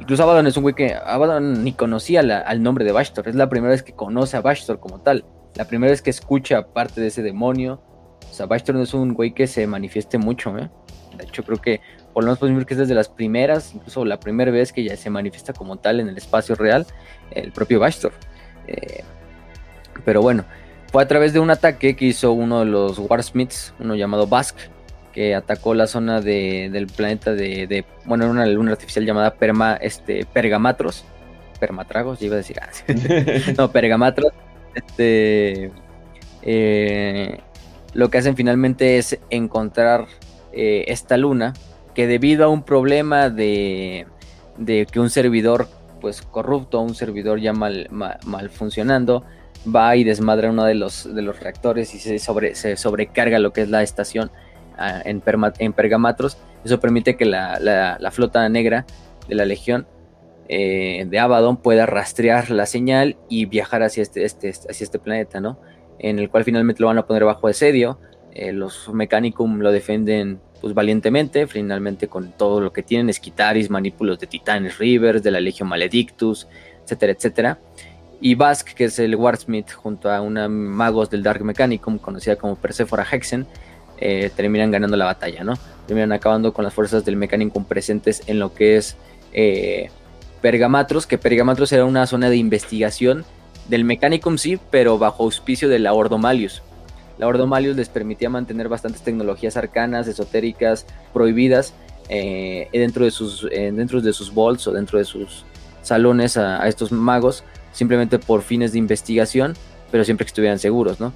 Incluso Abaddon es un güey que Abaddon ni conocía al nombre de Bastor. Es la primera vez que conoce a Bastor como tal. La primera vez que escucha parte de ese demonio. O sea, Bastor no es un güey que se manifieste mucho, ¿eh? De hecho, creo que por lo menos podemos ver que es desde las primeras, incluso la primera vez que ya se manifiesta como tal en el espacio real, el propio Bastor. Eh, pero bueno, fue a través de un ataque que hizo uno de los Warsmiths, uno llamado Bask, que atacó la zona del planeta de, bueno, era una luna artificial llamada Perma, este, Pergamatros, Permatragos, ya iba a decir, ah, no, Pergamatros, este, eh, lo que hacen finalmente es encontrar eh, esta luna que debido a un problema de, que un servidor pues corrupto, un servidor ya mal, mal, funcionando, va y desmadra uno de los, de los reactores y se, sobre, se sobrecarga lo que es la estación ah, en, en, Pergamatros. Eso permite que la, flota negra de la Legión eh, de Abaddon pueda rastrear la señal y viajar hacia este, este, hacia este planeta, ¿no? En el cual finalmente lo van a poner bajo asedio. Eh, los Mechanicum lo defienden pues valientemente, finalmente con todo lo que tienen, Esquitaris, Manípulos de Titanes Rivers, de la Legión Maledictus, etcétera, etcétera. Y Bask, que es el Warsmith, junto a una magos del Dark Mechanicum, conocida como Persephora Hexen, eh, terminan ganando la batalla, ¿no? Terminan acabando con las fuerzas del Mechanicum presentes en lo que es eh, Pergamatros, que Pergamatros era una zona de investigación del Mechanicum, sí, pero bajo auspicio de la Ordo Malius la Ordo Malius les permitía mantener bastantes tecnologías arcanas, esotéricas, prohibidas eh, dentro, de sus, dentro de sus vaults o dentro de sus salones a, estos magos, simplemente por fines de investigación, pero siempre que estuvieran seguros, ¿no?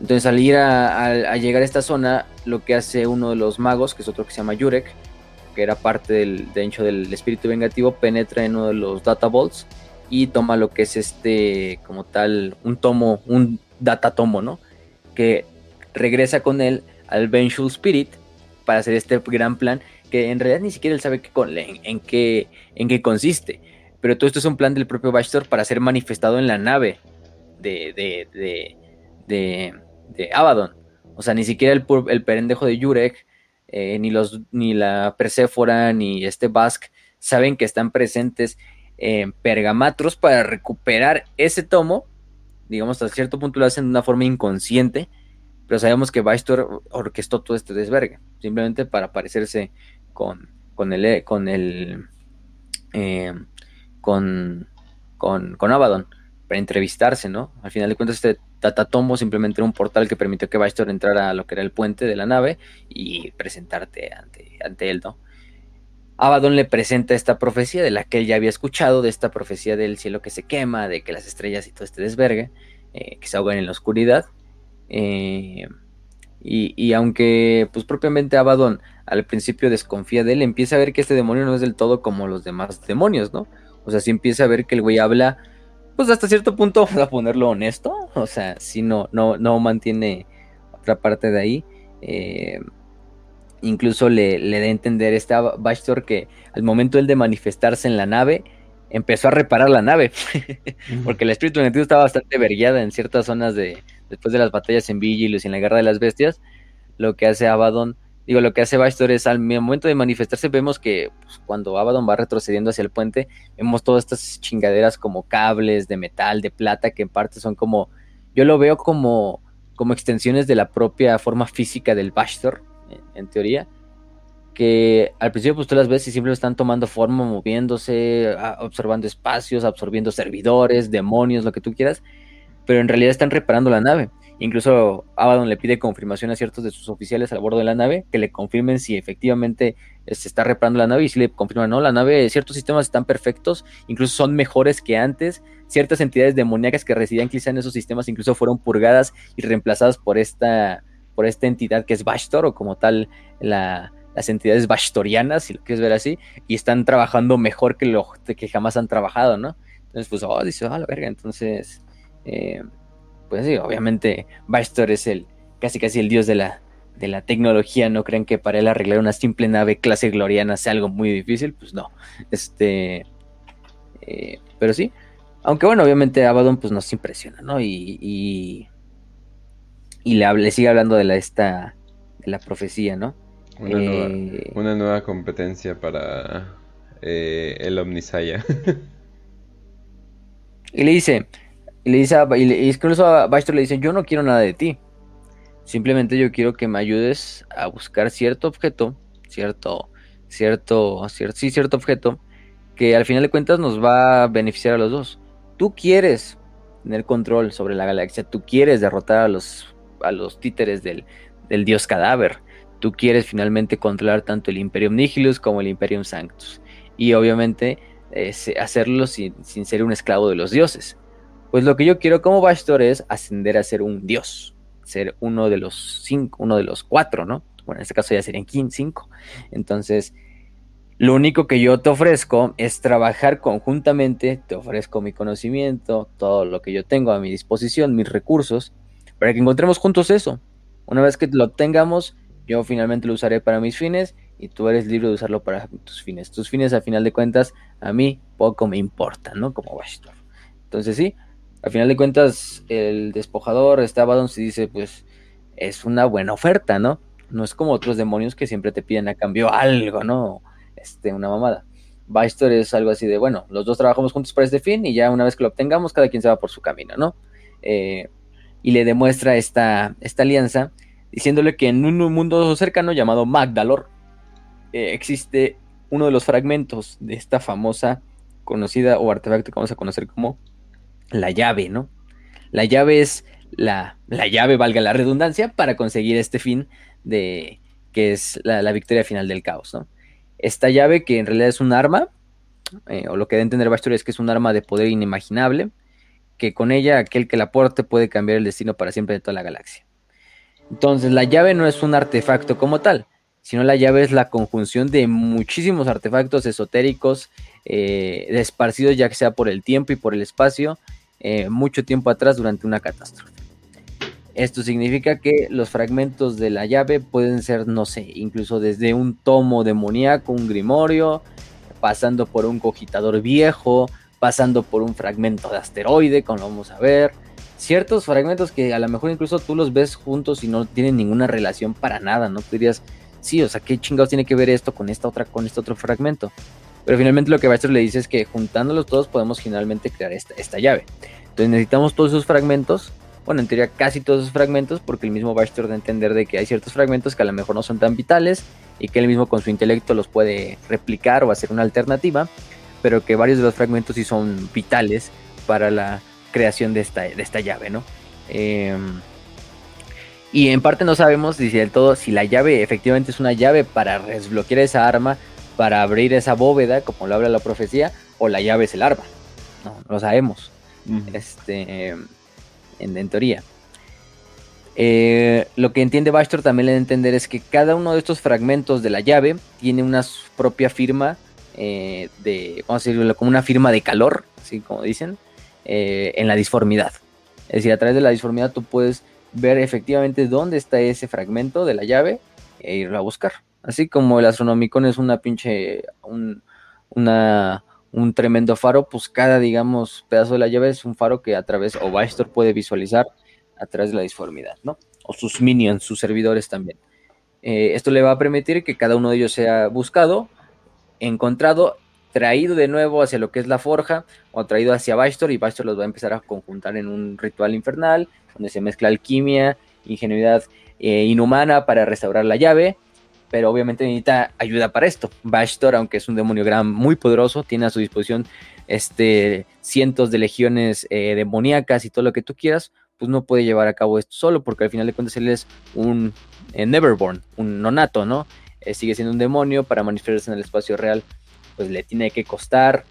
Entonces al ir a, llegar a esta zona, lo que hace uno de los magos, que es otro que se llama Yurek, que era parte del, de hecho del espíritu vengativo, penetra en uno de los data vaults y toma lo que es este, como tal, un tomo, un data tomo, ¿no? Que regresa con él al Vengeful Spirit para hacer este gran plan que en realidad ni siquiera él sabe en, qué, en qué consiste. pero todo esto es un plan del propio Bastor para ser manifestado en la nave de, de, de, de, de Abaddon. O sea, ni siquiera el, el perendejo de Yurek, eh, ni, los, ni la Perséfora, ni este Bask saben que están presentes en pergamatros para recuperar ese tomo. Digamos, hasta cierto punto lo hacen de una forma inconsciente, pero sabemos que Bastor orquestó todo este desvergue, simplemente para parecerse con, con el, con el, eh, con, con, con Abaddon para entrevistarse, ¿no? Al final de cuentas, este Tatatomo simplemente era un portal que permitió que Bastor entrara a lo que era el puente de la nave y presentarte ante, ante él, ¿no? Abaddon le presenta esta profecía de la que él ya había escuchado, de esta profecía del cielo que se quema, de que las estrellas y todo este desvergue, eh, que se ahogan en la oscuridad. Eh, y, y, aunque, pues propiamente Abaddon al principio desconfía de él, empieza a ver que este demonio no es del todo como los demás demonios, ¿no? O sea, sí empieza a ver que el güey habla pues hasta cierto punto, vamos a ponerlo honesto, o sea, si no, no, no mantiene otra parte de ahí. Eh, incluso le, le, da a entender este Bastor que al momento él de manifestarse en la nave, empezó a reparar la nave, porque el espíritu negativo estaba bastante vergueada en ciertas zonas de, después de las batallas en Vigilus y en la Guerra de las Bestias, lo que hace Abaddon Digo, lo que hace Bastor es al momento de manifestarse, vemos que pues, cuando Abaddon va retrocediendo hacia el puente, vemos todas estas chingaderas como cables de metal, de plata, que en parte son como. Yo lo veo como, como extensiones de la propia forma física del Bastor, en, teoría. Que al principio pues tú las ves y siempre están tomando forma, moviéndose, observando espacios, absorbiendo servidores, demonios, lo que tú quieras. Pero en realidad están reparando la nave. Incluso Abaddon le pide confirmación a ciertos de sus oficiales a bordo de la nave que le confirmen si efectivamente eh, se está reparando la nave y si le confirman, no, la nave, ciertos sistemas están perfectos, incluso son mejores que antes. Ciertas entidades demoníacas que residían quizá en esos sistemas incluso fueron purgadas y reemplazadas por esta, por esta entidad que es Bashtor o como tal la, las entidades Bashtorianas, si lo quieres ver así, y están trabajando mejor que lo que jamás han trabajado, ¿no? Entonces, pues, oh, dice, ah, la verga, entonces... Eh, pues sí, obviamente Bastor es el casi casi el dios de la, de la tecnología, no creen que para él arreglar una simple nave clase gloriana sea algo muy difícil, pues no. Este, eh, pero sí, aunque bueno, obviamente Abaddon pues nos impresiona, ¿no? Y, y le, sigue hablando de la, esta, de la profecía, ¿no? Una, eh, nueva, competencia para eh, el Omnisaya. y le dice, y le dice, a, y incluso a Bastor le dice, yo no quiero nada de ti. Simplemente yo quiero que me ayudes a buscar cierto objeto, cierto, cierto, cierto, sí, cierto objeto, que al final de cuentas nos va a beneficiar a los dos. Tú quieres tener control sobre la galaxia, tú quieres derrotar a los, a los títeres del, del dios cadáver, tú quieres finalmente controlar tanto el Imperium Nihilus como el Imperium Sanctus. Y obviamente hacerlo sin, sin ser un esclavo de los dioses. Pues lo que yo quiero como Bastor es ascender a ser un dios, ser uno de los cinco, uno de los cuatro, ¿no? Bueno, en este caso ya serían cinco. Entonces, lo único que yo te ofrezco es trabajar conjuntamente, te ofrezco mi conocimiento, todo lo que yo tengo a mi disposición, mis recursos, para que encontremos juntos eso. Una vez que lo tengamos, yo finalmente lo usaré para mis fines y tú eres libre de usarlo para tus fines. Tus fines, a final de cuentas, a mí poco me importa, ¿no? Como Bastor. Entonces sí, al final de cuentas, el despojador está Abaddon se dice, pues es una buena oferta, ¿no? No es como otros demonios que siempre te piden a cambio algo, ¿no? Este, una mamada. Bastor es algo así de, bueno, los dos trabajamos juntos para este fin y ya una vez que lo obtengamos, cada quien se va por su camino, ¿no? Eh, y le demuestra esta, esta alianza diciéndole que en un mundo cercano llamado Magdalor eh, existe uno de los fragmentos de esta famosa conocida o artefacto que vamos a conocer como la llave, ¿no? La llave es la, la, llave, valga la redundancia, para conseguir este fin de que es la, victoria final del caos, ¿no? Esta llave que en realidad es un arma, eh, o lo que debe entender Bastor es que es un arma de poder inimaginable, que con ella aquel que la porte puede cambiar el destino para siempre de toda la galaxia. Entonces la llave no es un artefacto como tal, sino la llave es la conjunción de muchísimos artefactos esotéricos eh, esparcidos ya que sea por el tiempo y por el espacio, eh, mucho tiempo atrás durante una catástrofe. Esto significa que los fragmentos de la llave pueden ser, no sé, incluso desde un tomo demoníaco, un grimorio, pasando por un cogitador viejo, pasando por un fragmento de asteroide, como lo vamos a ver. Ciertos fragmentos que a lo mejor incluso tú los ves juntos y no tienen ninguna relación para nada, ¿no? Tú dirías, sí, o sea, ¿qué chingados tiene que ver esto con esta otra, con este otro fragmento? Pero finalmente lo que Baxter le dice es que juntándolos todos podemos finalmente crear esta, llave. Entonces necesitamos todos esos fragmentos, bueno, en teoría casi todos esos fragmentos, porque el mismo Baxter da a entender de que hay ciertos fragmentos que a lo mejor no son tan vitales y que él mismo con su intelecto los puede replicar o hacer una alternativa, pero que varios de los fragmentos sí son vitales para la creación de esta, de esta llave, ¿no? Em, y en parte no sabemos, dice del todo, si la llave efectivamente es una llave para desbloquear esa arma, para abrir esa bóveda, como lo habla la profecía, o la llave es el arma. No, no lo sabemos. Este, en, teoría. Eh, lo que entiende Bastor también le de entender es que cada uno de estos fragmentos de la llave tiene una propia firma eh, de, vamos a decirlo, como una firma de calor, así como dicen, eh, en la disformidad. Es decir, a través de la disformidad tú puedes ver efectivamente dónde está ese fragmento de la llave e irlo a buscar. Así como el astronomicón es una pinche, un, un tremendo faro, pues cada, digamos, pedazo de la llave es un faro que a través, o Bastor puede visualizar a través de la disformidad, ¿no? O sus minions, sus servidores también. Eh, esto le va a permitir que cada uno de ellos sea buscado, encontrado, traído de nuevo hacia lo que es la forja, o traído hacia Bastor, y Bastor los va a empezar a conjuntar en un ritual infernal, donde se mezcla alquimia, ingenuidad eh, inhumana para restaurar la llave, pero obviamente necesita ayuda para esto. Bashtor, aunque es un demonio gran muy poderoso, tiene a su disposición este, cientos de legiones eh, demoníacas y todo lo que tú quieras, pues no puede llevar a cabo esto solo, porque al final de cuentas él es un eh, Neverborn, un nonato, ¿no? Eh, sigue siendo un demonio, para manifestarse en el espacio real, pues le tiene que costar.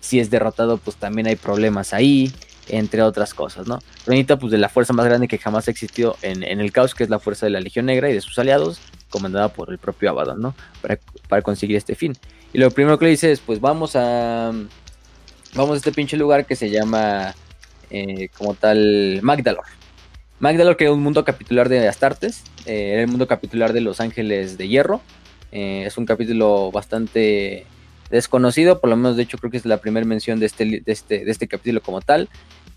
Si es derrotado, pues también hay problemas ahí, entre otras cosas, ¿no? Necesita pues de la fuerza más grande que jamás ha existido en, en el caos, que es la fuerza de la Legión Negra y de sus aliados, comandada por el propio Abaddon, ¿no? Para, conseguir este fin. Y lo primero que le dice es, pues vamos a... Vamos a este pinche lugar que se llama eh, como tal Magdalor. Magdalor que es un mundo capitular de Astartes, eh, era el mundo capitular de los Ángeles de Hierro. Eh, es un capítulo bastante desconocido, por lo menos de hecho creo que es la primera mención de este, de este, de este capítulo como tal.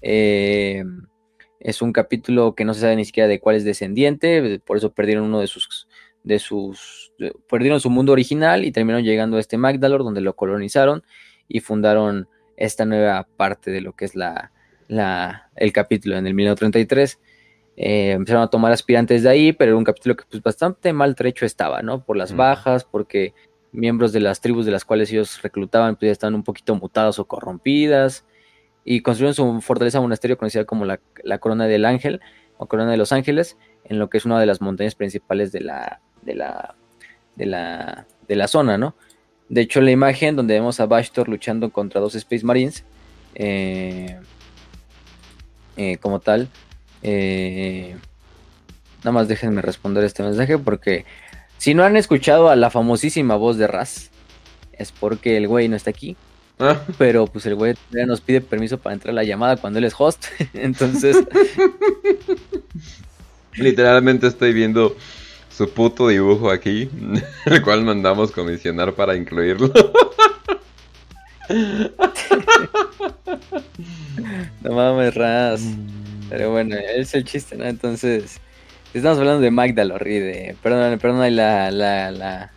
es un capítulo que no se sabe ni siquiera de cuál es descendiente, por eso perdieron uno de sus de sus... perdieron su mundo original y terminaron llegando a este Magdalor donde lo colonizaron y fundaron esta nueva parte de lo que es la, la el capítulo en el 1933. Eh, empezaron a tomar aspirantes de ahí, pero era un capítulo que pues bastante maltrecho estaba, ¿no? Por las bajas, porque miembros de las tribus de las cuales ellos reclutaban pues ya estaban un poquito mutadas o corrompidas y construyeron su fortaleza monasterio conocida como la, la Corona del Ángel o Corona de los Ángeles, en lo que es una de las montañas principales de la, de la, de la, de la zona, ¿no? De hecho, la imagen donde vemos a Bashtor luchando contra dos Space Marines, eh, eh, como tal, eh, nada más déjenme responder este mensaje porque si no han escuchado a la famosísima voz de Raz, es porque el güey no está aquí. Ah. Pero pues el güey nos pide permiso para entrar a la llamada cuando él es host. Entonces. Literalmente estoy viendo su puto dibujo aquí, el cual mandamos comisionar para incluirlo. No mames, Raz. Pero bueno, es el chiste, ¿no? Entonces, estamos hablando de Magdalor y de. Perdón, perdón, la, la, la,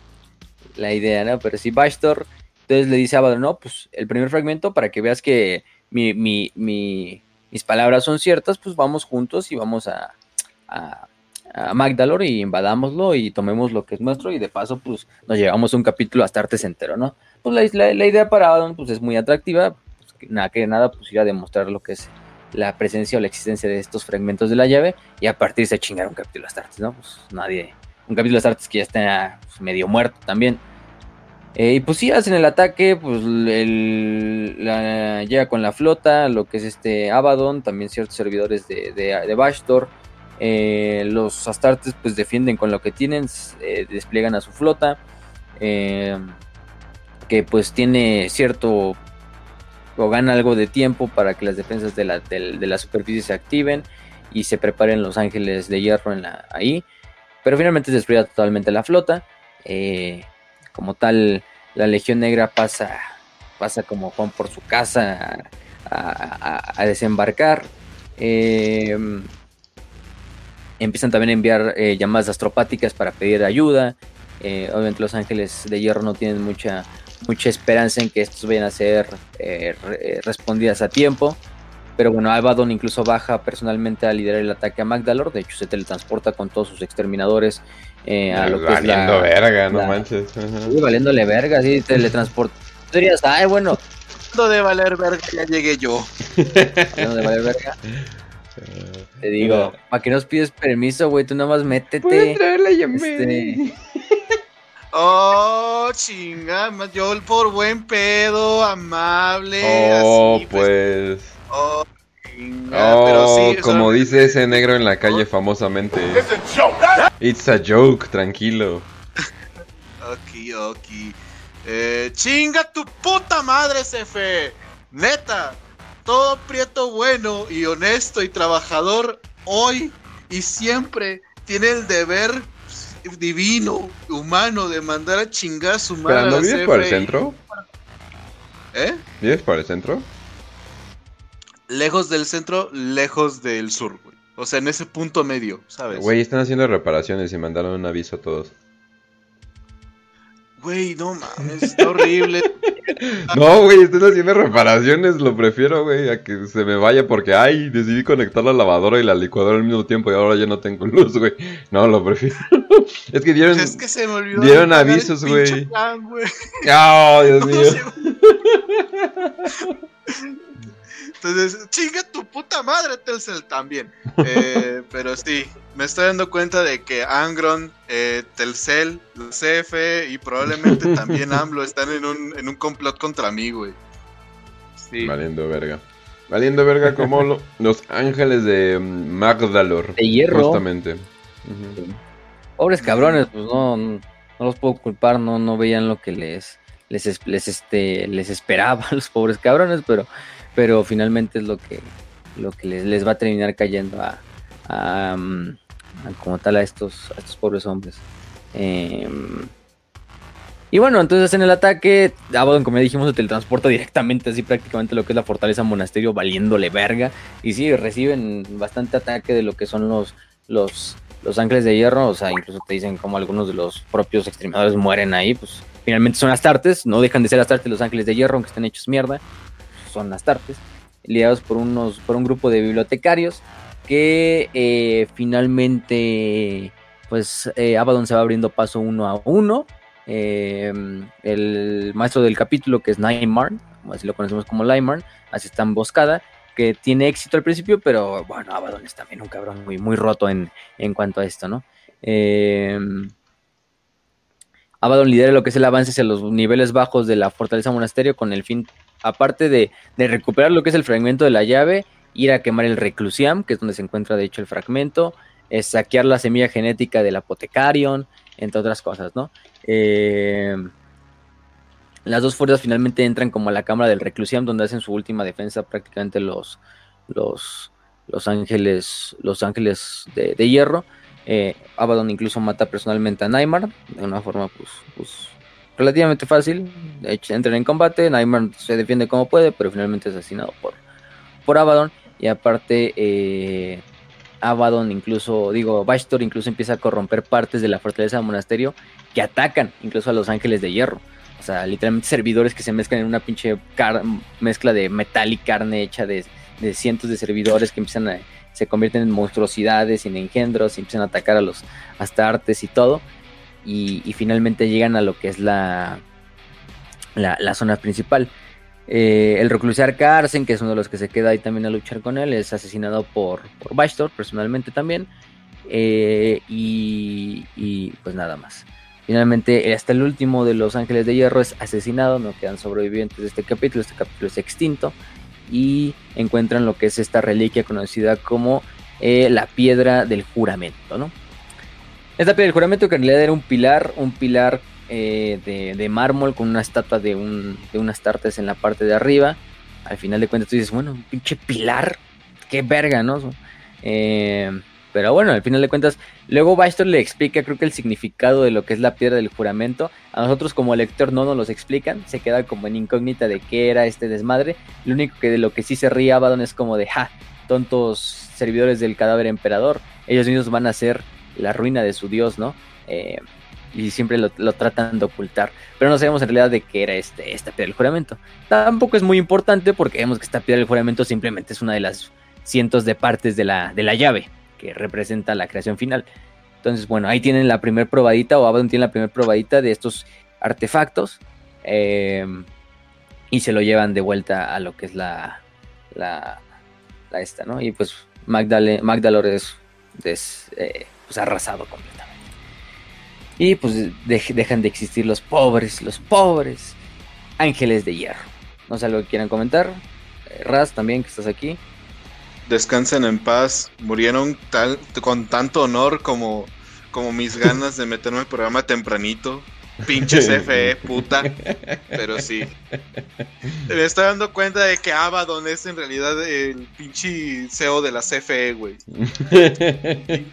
la idea, ¿no? Pero si Bastor, entonces le dice a Abaddon, no, pues el primer fragmento para que veas que mi, mi, mi, mis palabras son ciertas, pues vamos juntos y vamos a, a a Magdalor y invadámoslo y tomemos lo que es nuestro y de paso pues nos llevamos un capítulo hasta Artes entero, ¿no? Pues la, idea para Adam pues es muy atractiva, pues, nada que nada pues ir a demostrar lo que es la presencia o la existencia de estos fragmentos de la llave y a partir de chingar un capítulo hasta Artes, ¿no? Pues nadie, un capítulo hasta Artes que ya está pues, medio muerto también. Eh, y pues sí, hacen el ataque, pues el, llega con la flota, lo que es este Abaddon, también ciertos servidores de, de, de Bastor, eh, los Astartes pues defienden con lo que tienen, eh, despliegan a su flota, eh, que pues tiene cierto o gana algo de tiempo para que las defensas de la, de, la superficie se activen y se preparen los ángeles de hierro en ahí. Pero finalmente se despliega totalmente la flota. como tal, la Legión Negra pasa, pasa como Juan por su casa a, desembarcar. Em, empiezan también a enviar eh, llamadas astropáticas para pedir ayuda. Eh, obviamente los ángeles de hierro no tienen mucha, mucha esperanza en que estos vayan a ser eh, respondidas a tiempo. Pero bueno, Abaddon incluso baja personalmente a liderar el ataque a Magdalor. De hecho, se teletransporta con todos sus exterminadores eh, a lo que es la, verga, no manches. Sí, valiéndole verga, sí, teletransporta. Dirías, ay, bueno. de valer verga, ya llegué yo. de valer verga. Te digo, ¿para qué nos pides permiso, güey? Tú nada más métete. Este... Oh, chinga, yo por buen pedo, amable. Oh, así, pues. pues Oh, oh como dice ese negro en la calle famosamente. It's a joke, tranquilo. ok, ok. Eh, chinga tu puta madre, Cefe. Neta, todo prieto bueno y honesto y trabajador hoy y siempre tiene el deber divino, humano, de mandar a chingar a su madre. ¿Pero no vives por el centro? ¿Eh? ¿Vives por el centro? lejos del centro, lejos del sur, güey. O sea, en ese punto medio, ¿sabes? Güey, están haciendo reparaciones y mandaron un aviso a todos. Güey, no mames, está horrible. no, güey, están haciendo reparaciones, lo prefiero, güey, a que se me vaya porque, ay, decidí conectar la lavadora y la licuadora al mismo tiempo y ahora ya no tengo luz, güey. No, lo prefiero. es que dieron, es que se me olvidó dieron avisos, güey. Oh, Dios mío. Entonces, chinga tu puta madre, Telcel también. Eh, pero sí, me estoy dando cuenta de que Angron, eh, Telcel, CF y probablemente también AMLO están en un, en un complot contra mí, güey. Sí. Valiendo verga. Valiendo verga como los ángeles de mm, Magdalor. De hierro. Justamente. Pobres cabrones, pues no, no, los puedo culpar, no, no veían lo que les, les, les, este, les esperaba a los pobres cabrones, pero pero finalmente es lo que, lo que les, va a terminar cayendo a, mm, como tal a estos, a estos pobres hombres. Em, y bueno, entonces en el ataque, Abaddon, como ya dijimos, se teletransporta directamente, así prácticamente lo que es la fortaleza monasterio, valiéndole verga. Y sí, reciben bastante ataque de lo que son los, los, los ángeles de hierro. O sea, incluso te dicen como algunos de los propios extremadores mueren ahí. Pues finalmente son Astartes, no dejan de ser Astartes los ángeles de hierro, aunque estén hechos mierda son Astartes, lidiados por, unos, por un grupo de bibliotecarios que eh, finalmente pues eh, Abaddon se va abriendo paso uno a uno. Em, el maestro del capítulo, que es Naimar, así lo conocemos como Laimar, así está emboscada, que tiene éxito al principio, pero bueno, Abaddon es también un cabrón muy, muy roto en, en cuanto a esto, ¿no? Eh, Abaddon lidera lo que es el avance hacia los niveles bajos de la fortaleza monasterio con el fin aparte de, recuperar lo que es el fragmento de la llave, ir a quemar el reclusiam, que es donde se encuentra de hecho el fragmento, es saquear la semilla genética del apotecarion, entre otras cosas, ¿no? Eh, las dos fuerzas finalmente entran como a la cámara del reclusiam, donde hacen su última defensa prácticamente los, los, los ángeles, los ángeles de, hierro. Eh, Abaddon incluso mata personalmente a Neymar de una forma pues, pues relativamente fácil. Entran en combate. Nightmare se defiende como puede, pero finalmente es asesinado por, por Abaddon. Y aparte, eh, Abaddon, incluso, digo, Bastor incluso empieza a corromper partes de la fortaleza del monasterio que atacan incluso a los ángeles de hierro. O sea, literalmente servidores que se mezclan en una pinche mezcla de metal y carne hecha de, de, cientos de servidores que empiezan a, se convierten en monstruosidades, en engendros, y empiezan a atacar a los astartes y todo y, finalmente llegan a lo que es la, la, zona principal. Eh, el reclusiar Carsen, que es uno de los que se queda ahí también a luchar con él, es asesinado por, por Bastor, personalmente también. Eh, y, pues nada más. Finalmente, hasta el último de los Ángeles de Hierro es asesinado, no quedan sobrevivientes de este capítulo, este capítulo es extinto. Y encuentran lo que es esta reliquia conocida como eh, la piedra del juramento, ¿no? Esta piedra del juramento que en realidad era un pilar, un pilar eh, de, mármol con una estatua de, un, de unas tartas en la parte de arriba. Al final de cuentas tú dices, bueno, un pinche pilar, qué verga, ¿no? Eh, Pero bueno, al final de cuentas, luego Bastor le explica, creo que el significado de lo que es la piedra del juramento. A nosotros como lector no nos los explican, se queda como en incógnita de qué era este desmadre. Lo único que de lo que sí se ríe Abaddon es como de, ja, tontos servidores del cadáver emperador. Ellos mismos van a ser la ruina de su dios, ¿no? Eh, y siempre lo, tratan de ocultar. Pero no sabemos en realidad de qué era este, esta piedra del juramento. Tampoco es muy importante porque vemos que esta piedra del juramento simplemente es una de las cientos de partes de la, de la llave que representa la creación final. Entonces, bueno, ahí tienen la primer probadita, o Abaddon tiene la primer probadita de estos artefactos. Em, y se lo llevan de vuelta a lo que es la, la, esta, ¿no? Y pues Magdale, Magdalor es, eh, pues, arrasado completamente. Y pues dejan de existir los pobres, los pobres ángeles de hierro. No sé algo que quieran comentar. Eh, Raz también, que estás aquí descansen en paz. Murieron tal, con tanto honor como, como mis ganas de meterme al programa tempranito. Pinche CFE, puta. Pero sí. Me estoy dando cuenta de que Abaddon es en realidad el pinche CEO de la CFE, güey.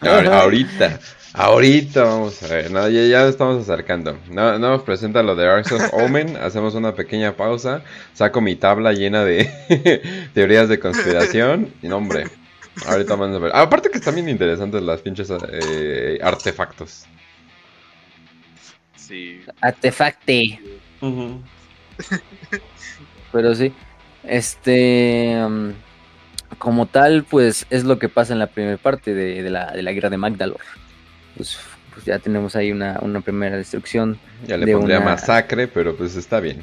ahorita, Ahorita vamos a ver, no, ya, ya estamos acercando. No, nos presenta lo de Arks of Omen, hacemos una pequeña pausa, saco mi tabla llena de teorías de conspiración y no, hombre, ahorita vamos a ver. Aparte que están bien interesantes las pinches eh, artefactos. Sí. Artefacte. Pero sí, este... Um, como tal, pues es lo que pasa en la primera parte de, la, de la guerra de Magdalor pues, pues, ya tenemos ahí una, primera destrucción. Ya le pondría masacre, pero pues está bien.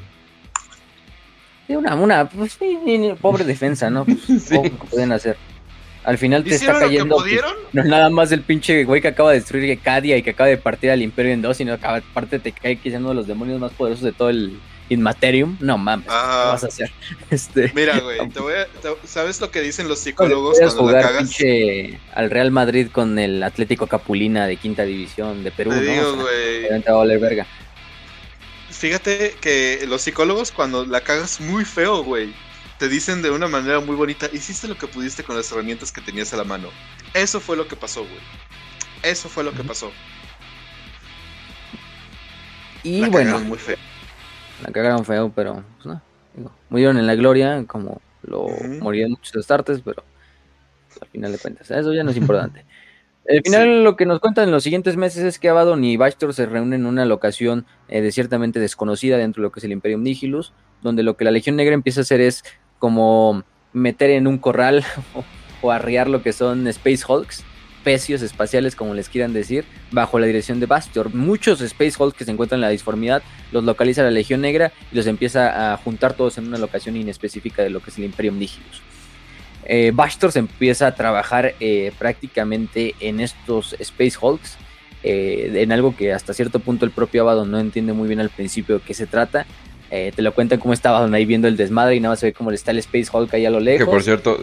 De una, una, pues pobre defensa, ¿no? Pues, sí. pueden hacer. Al final te está cayendo. Pues, no es nada más el pinche güey que acaba de destruir Cadia y que acaba de partir al Imperio en dos, sino que aparte te cae que es uno de los demonios más poderosos de todo el, Inmaterium, no mames, ¿qué vas a hacer? Este... Mira, güey, te voy a, ¿sabes lo que dicen los psicólogos cuando la cagas? al Real Madrid con el Atlético Capulina de quinta división de Perú, te digo, güey. verga. Fíjate que los psicólogos cuando la cagas muy feo, güey, te dicen de una manera muy bonita, hiciste lo que pudiste con las herramientas que tenías a la mano. Eso fue lo que pasó, güey. Eso fue lo que pasó. Y bueno, muy feo la cagaron feo, pero pues, no, murieron en la gloria, como lo morían muchos starters, pero pues, al final de cuentas, eso ya no es importante. Al final lo que nos cuentan en los siguientes meses es que Abaddon y Bastor se reúnen en una locación eh, de ciertamente desconocida dentro de lo que es el Imperium Nihilus, donde lo que la Legión Negra empieza a hacer es como meter en un corral o arriar lo que son Space Hulks especios espaciales, como les quieran decir, bajo la dirección de Bastor. Muchos Space Hulks que se encuentran en la disformidad los localiza la Legión Negra y los empieza a juntar todos en una locación inespecífica de lo que es el Imperium Nihilus. Eh, Bastor se empieza a trabajar eh, prácticamente en estos Space Hulks, eh, en algo que hasta cierto punto el propio Abaddon no entiende muy bien al principio de qué se trata. te lo cuentan cómo estaba Abaddon ahí viendo el desmadre y nada más se ve como está el Space Hulk ahí a lo lejos. Que por cierto,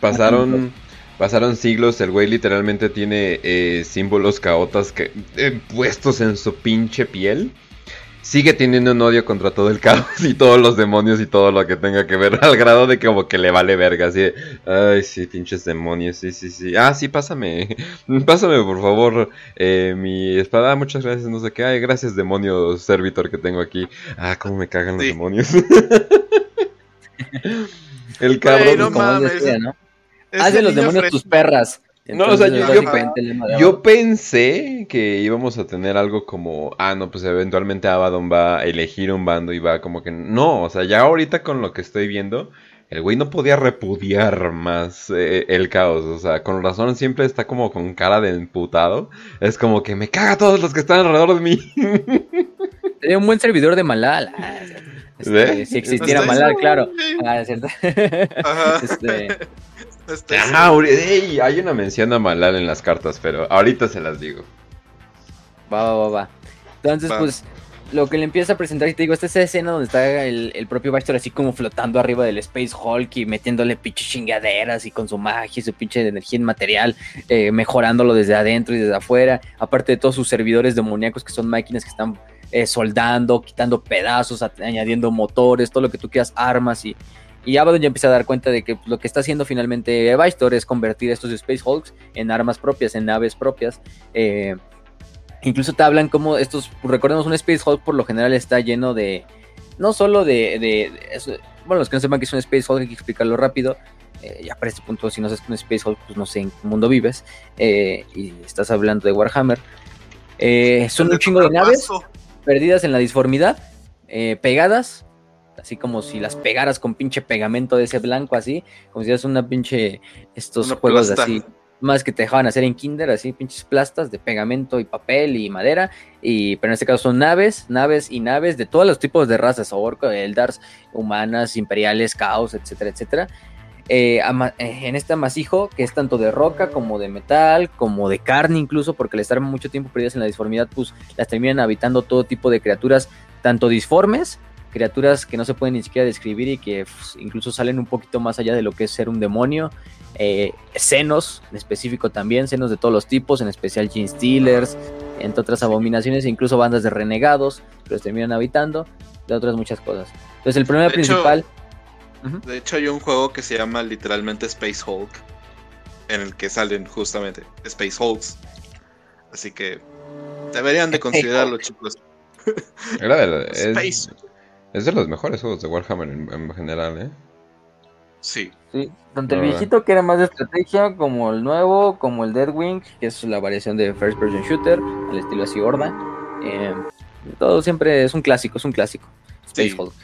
pasaron Pasaron siglos, el güey literalmente tiene eh, símbolos caotas que, eh, puestos en su pinche piel. Sigue teniendo un odio contra todo el caos y todos los demonios y todo lo que tenga que ver, al grado de que como que le vale verga, así ay, sí, pinches demonios, sí, sí, sí. Ah, sí, pásame, pásame por favor eh, mi espada, ah, muchas gracias, no sé qué, ay, gracias demonio servitor que tengo aquí. Ah, cómo me cagan los demonios. el cabrón. no mames. ¿no? Haz de los demonios tus perras. no, o sea, yo, pensé que íbamos a tener algo como, ah, no, pues eventualmente Abaddon va a elegir un bando y va como que, no, o sea, ya ahorita con lo que estoy viendo, el güey no podía repudiar más eh, el caos, o sea, con razón siempre está como con cara de emputado, es como que me caga a todos los que están alrededor de mí. Sería un buen servidor de Malal. Este, si existiera Malal, claro. Ah, ¿cierto? Ajá. Este, hay una mención a Malal en las cartas, pero ahorita se las digo. Va, va, va, va. Entonces, pues, lo que le empieza a presentar, y te digo, esta es escena donde está el, propio Baxter así como flotando arriba del Space Hulk y metiéndole pinches chingaderas y con su magia y su pinche energía inmaterial, eh, mejorándolo desde adentro y desde afuera. Aparte de todos sus servidores demoníacos que son máquinas que están eh, soldando, quitando pedazos, añadiendo motores, todo lo que tú quieras, armas y Y Abaddon ya empieza a dar cuenta de que lo que está haciendo finalmente Vistor es convertir estos Space Hulks en armas propias, en naves propias. Eh, incluso te hablan como estos, recordemos, un Space Hulk por lo general está lleno de, no solo de, bueno, los que no sepan que es un Space Hulk hay que explicarlo rápido. Eh, ya para este punto, si no sabes que un Space Hulk, pues no sé en qué mundo vives. Eh, y estás hablando de Warhammer. son un chingo de naves perdidas en la disformidad, pegadas así como si las pegaras con pinche pegamento de ese blanco, así, como si fueras una pinche, estos juegos así, más que te dejaban hacer en kinder, así, pinches plastas de pegamento y papel y madera, y, pero en este caso son naves, naves y naves de todos los tipos de razas, orco, eldars, humanas, imperiales, caos, etcétera, etcétera. Eh, eh, en este amasijo que es tanto de roca como de metal, como de carne incluso, porque al estar mucho tiempo perdidas en la disformidad, pues las terminan habitando todo tipo de criaturas, tanto disformes criaturas que no se pueden ni siquiera describir y que pues, incluso salen un poquito más allá de lo que es ser un demonio. Eh, senos, en específico también, senos de todos los tipos, en especial Gene Stealers, entre otras abominaciones, e incluso bandas de renegados que los terminan habitando, de otras muchas cosas. Entonces, el problema principal. De hecho, hay un juego que se llama literalmente Space Hulk, en el que salen justamente Space Hulks. Así que deberían de considerarlo, chicos. Era de Space. Es de los mejores juegos de Warhammer en, general, ¿eh? Sí. sí. Tanto el viejito que era más de estrategia, como el nuevo, como el Deadwing, que es la variación de First Person Shooter, al estilo así Horda. Eh, todo siempre es un clásico, es un clásico. Space Hulk.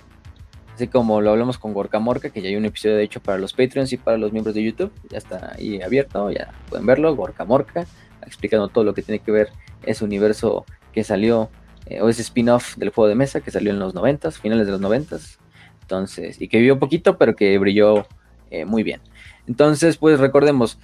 Así como lo hablamos con Gorka Morka, que ya hay un episodio de hecho para los Patreons y para los miembros de YouTube. Ya está ahí abierto, ya pueden verlo. Gorka Morka, explicando todo lo que tiene que ver ese universo que salió eh, o ese spin-off del juego de mesa que salió en los 90, finales de los 90. Entonces, y que vivió poquito, pero que brilló eh, muy bien. Entonces, pues recordemos,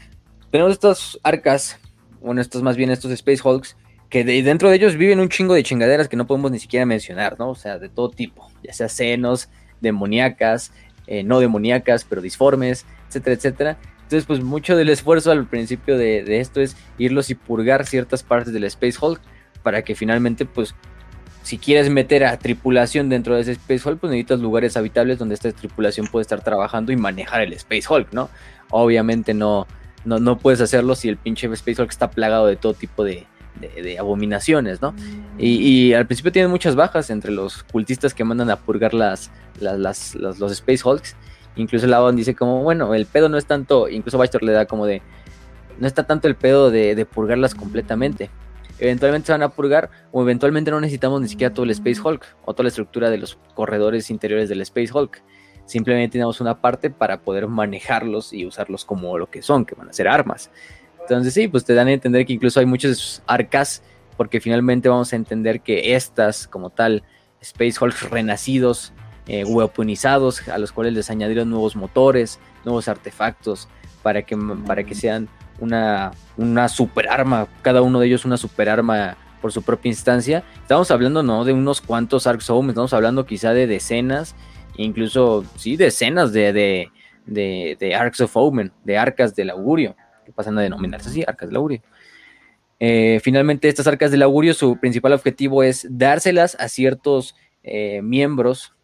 tenemos estas arcas, bueno, estos más bien estos Space Hulks, que dentro de ellos viven un chingo de chingaderas que no podemos ni siquiera mencionar, ¿no? O sea, de todo tipo, ya sea senos, demoníacas, eh, no demoníacas, pero disformes, etcétera, etcétera. Entonces, pues mucho del esfuerzo al principio de, de, esto es irlos y purgar ciertas partes del Space Hulk para que finalmente, pues, si quieres meter a tripulación dentro de ese Space Hulk, pues necesitas lugares habitables donde esta tripulación puede estar trabajando y manejar el Space Hulk, ¿no? Obviamente no, no, no puedes hacerlo si el pinche Space Hulk está plagado de todo tipo de, abominaciones, ¿no? Y, al principio tienen muchas bajas entre los cultistas que mandan a purgar las, las, los Space Hulks. Incluso Lavon dice como, bueno, el pedo no es tanto, incluso Bastor le da como de, no está tanto el pedo de, de purgarlas completamente eventualmente se van a purgar o eventualmente no necesitamos ni siquiera todo el Space Hulk o toda la estructura de los corredores interiores del Space Hulk. Simplemente tenemos una parte para poder manejarlos y usarlos como lo que son, que van a ser armas. Entonces sí, pues te dan a entender que incluso hay muchos arcas porque finalmente vamos a entender que estas como tal Space Hulk renacidos, eh, weaponizados, a los cuales les añadieron nuevos motores, nuevos artefactos para que, para que sean una, una super arma, cada uno de ellos una super arma por su propia instancia. Estamos hablando no de unos cuantos Arcs Home, estamos hablando quizá de decenas, incluso sí, decenas de, de, de, Arcs of Omen, de arcas del augurio, que pasan a denominarse así, arcas del augurio. Eh, finalmente, estas arcas del augurio, su principal objetivo es dárselas a ciertos eh, miembros,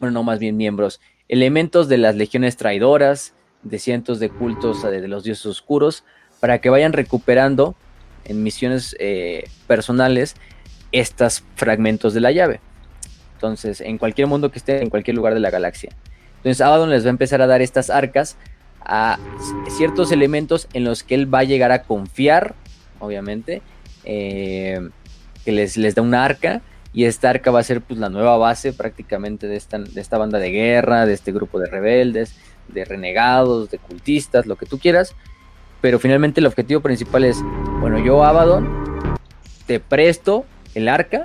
bueno, no más bien miembros, elementos de las legiones traidoras, de cientos de cultos de los dioses oscuros para que vayan recuperando en misiones eh, personales estos fragmentos de la llave. Entonces, en cualquier mundo que esté, en cualquier lugar de la galaxia. Entonces, Abaddon les va a empezar a dar estas arcas a ciertos elementos en los que él va a llegar a confiar, obviamente, eh, que les, les da una arca y esta arca va a ser pues la nueva base prácticamente de esta, de esta banda de guerra, de este grupo de rebeldes, de renegados, de cultistas, lo que tú quieras. Pero finalmente el objetivo principal es, bueno, yo Abaddon, te presto el arca,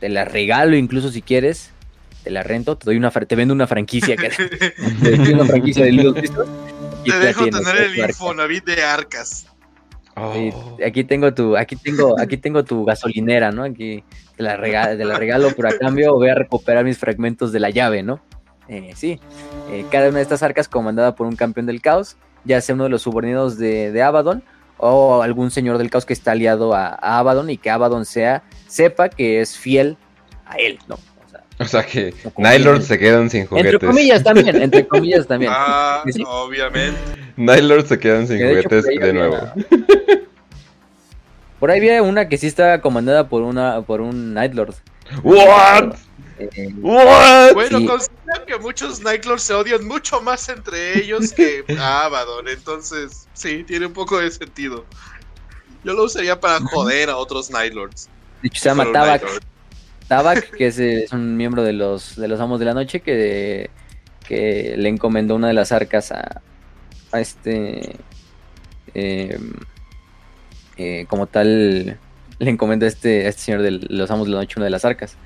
te la regalo incluso si quieres, te la rento, te doy una te vendo una franquicia que te doy una franquicia de y te dejo tener el Infonavit de arcas. Oh. aquí tengo tu, aquí tengo, aquí tengo tu gasolinera, ¿no? Aquí te la, regalo, te la regalo, pero a cambio voy a recuperar mis fragmentos de la llave, ¿no? Eh, sí, eh, cada una de estas arcas comandada por un campeón del caos, ya sea uno de los subordinados de, Abaddon o algún señor del caos que está aliado a, Abaddon y que Abaddon sea, sepa que es fiel a él, ¿no? O sea que Nylord se quedan sin juguetes. Entre comillas también, entre comillas también. Ah, obviamente. Nylord se quedan sin juguetes de, nuevo. Por ahí había una que sí estaba comandada por una por un Nightlord. What? Eh, What? Bueno, considera que muchos Nightlords se odian mucho más entre ellos que Abaddon, entonces sí, tiene un poco de sentido. Yo lo usaría para joder a otros Nightlords. De hecho, se llama Tabak. Tabak, que es, un miembro de los, de los Amos de la Noche, que, que le encomendó una de las arcas a, a este. Em, eh, como tal, le encomendó a este, este señor de los Amos de la Noche una de las arcas.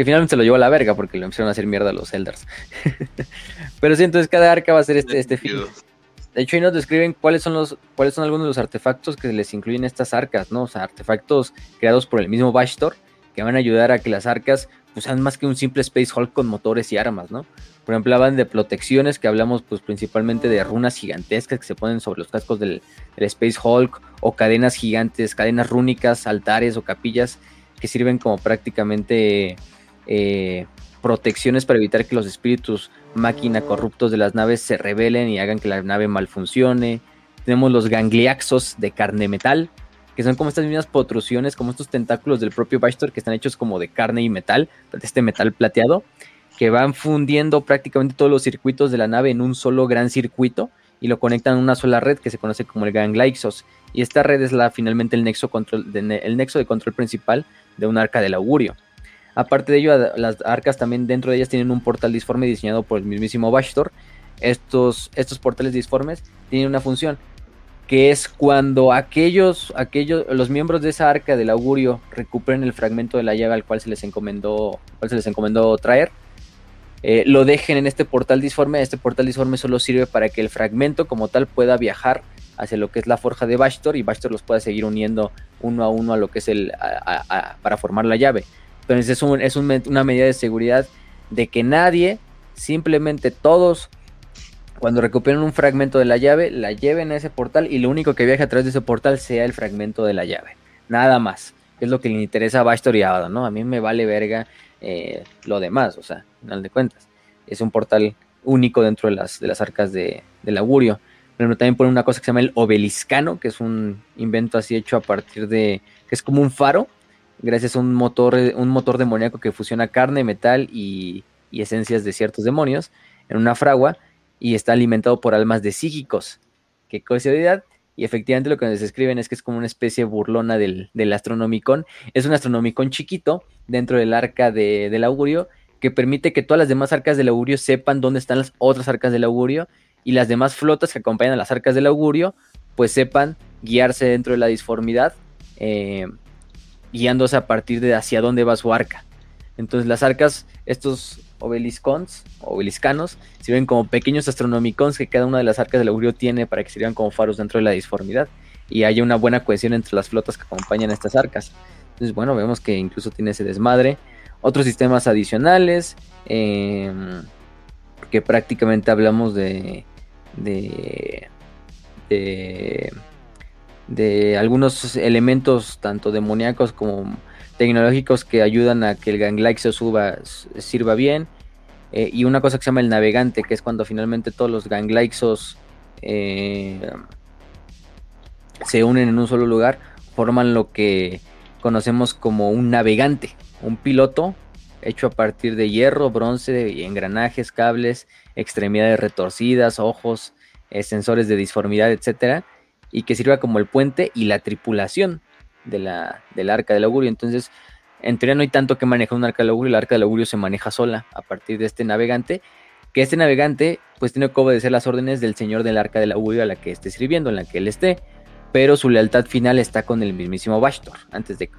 Que finalmente se lo llevó a la verga porque le empezaron a hacer mierda a los Eldars. Pero sí, entonces cada arca va a ser este, este fin. De hecho, ahí nos describen cuáles son los, cuáles son algunos de los artefactos que les incluyen estas arcas, ¿no? O sea, artefactos creados por el mismo Bashtor que van a ayudar a que las arcas pues, sean más que un simple Space Hulk con motores y armas, ¿no? Por ejemplo, hablan de protecciones que hablamos pues principalmente de runas gigantescas que se ponen sobre los cascos del, Space Hulk o cadenas gigantes, cadenas rúnicas, altares o capillas que sirven como prácticamente eh, protecciones para evitar que los espíritus máquina corruptos de las naves se rebelen y hagan que la nave mal funcione. Tenemos los gangliaxos de carne metal, que son como estas mismas protrusiones, como estos tentáculos del propio Bastor que están hechos como de carne y metal, de este metal plateado, que van fundiendo prácticamente todos los circuitos de la nave en un solo gran circuito y lo conectan a una sola red que se conoce como el Gangliaxos. Y esta red es la finalmente el nexo de control principal de un arca del augurio. Aparte de ello, las arcas también dentro de ellas tienen un portal disforme diseñado por el mismísimo Bashtor. Estos, estos portales disformes tienen una función que es cuando aquellos, aquellos, los miembros de esa arca del augurio recuperen el fragmento de la llave al cual se les encomendó, cual se les encomendó traer, eh, lo dejen en este portal disforme. Este portal disforme solo sirve para que el fragmento como tal pueda viajar hacia lo que es la forja de Bashtor y Bashtor los pueda seguir uniendo uno a uno a lo que es el para formar la llave. Entonces es, una medida de seguridad de que nadie, simplemente todos, cuando recuperen un fragmento de la llave, la lleven a ese portal y lo único que viaje a través de ese portal sea el fragmento de la llave. Nada más. Es lo que le interesa a Bastor y ¿no? A mí me vale verga eh, lo demás, o sea, al final de cuentas. Es un portal único dentro de las, de las arcas de, del augurio. Pero también pone una cosa que se llama el obeliscano, que es un invento así hecho a partir de, que es como un faro, gracias a un motor, un motor demoníaco que fusiona carne, metal y, esencias de ciertos demonios en una fragua y está alimentado por almas de psíquicos. Qué curiosidad. Y efectivamente lo que nos describen es que es como una especie burlona del, del astronomicón. Es un astronomicón chiquito dentro del arca del augurio que permite que todas las demás arcas del augurio sepan dónde están las otras arcas del augurio y las demás flotas que acompañan a las arcas del augurio pues sepan guiarse dentro de la disformidad eh, guiándose a partir de hacia dónde va su arca. Entonces las arcas, estos obeliscons, obeliscanos, sirven como pequeños astronomicons que cada una de las arcas del augurio tiene para que sirvan como faros dentro de la disformidad y haya una buena cohesión entre las flotas que acompañan a estas arcas. Entonces, bueno, vemos que incluso tiene ese desmadre. Otros sistemas adicionales, em, que prácticamente hablamos de, de, de de algunos elementos tanto demoníacos como tecnológicos que ayudan a que el Ganglaxio suba, sirva bien. Eh, y una cosa que se llama el navegante, que es cuando finalmente todos los Ganglaxos eh, se unen en un solo lugar, forman lo que conocemos como un navegante, un piloto hecho a partir de hierro, bronce, engranajes, cables, extremidades retorcidas, ojos, eh, sensores de disformidad, etcétera y que sirva como el puente y la tripulación de la, del arca del augurio. Entonces, en teoría no hay tanto que manejar un arca del augurio, el arca del augurio se maneja sola a partir de este navegante, que este navegante pues tiene que obedecer las órdenes del señor del arca del augurio a la que esté sirviendo, en la que él esté, pero su lealtad final está con el mismísimo Bashtor, antes, de,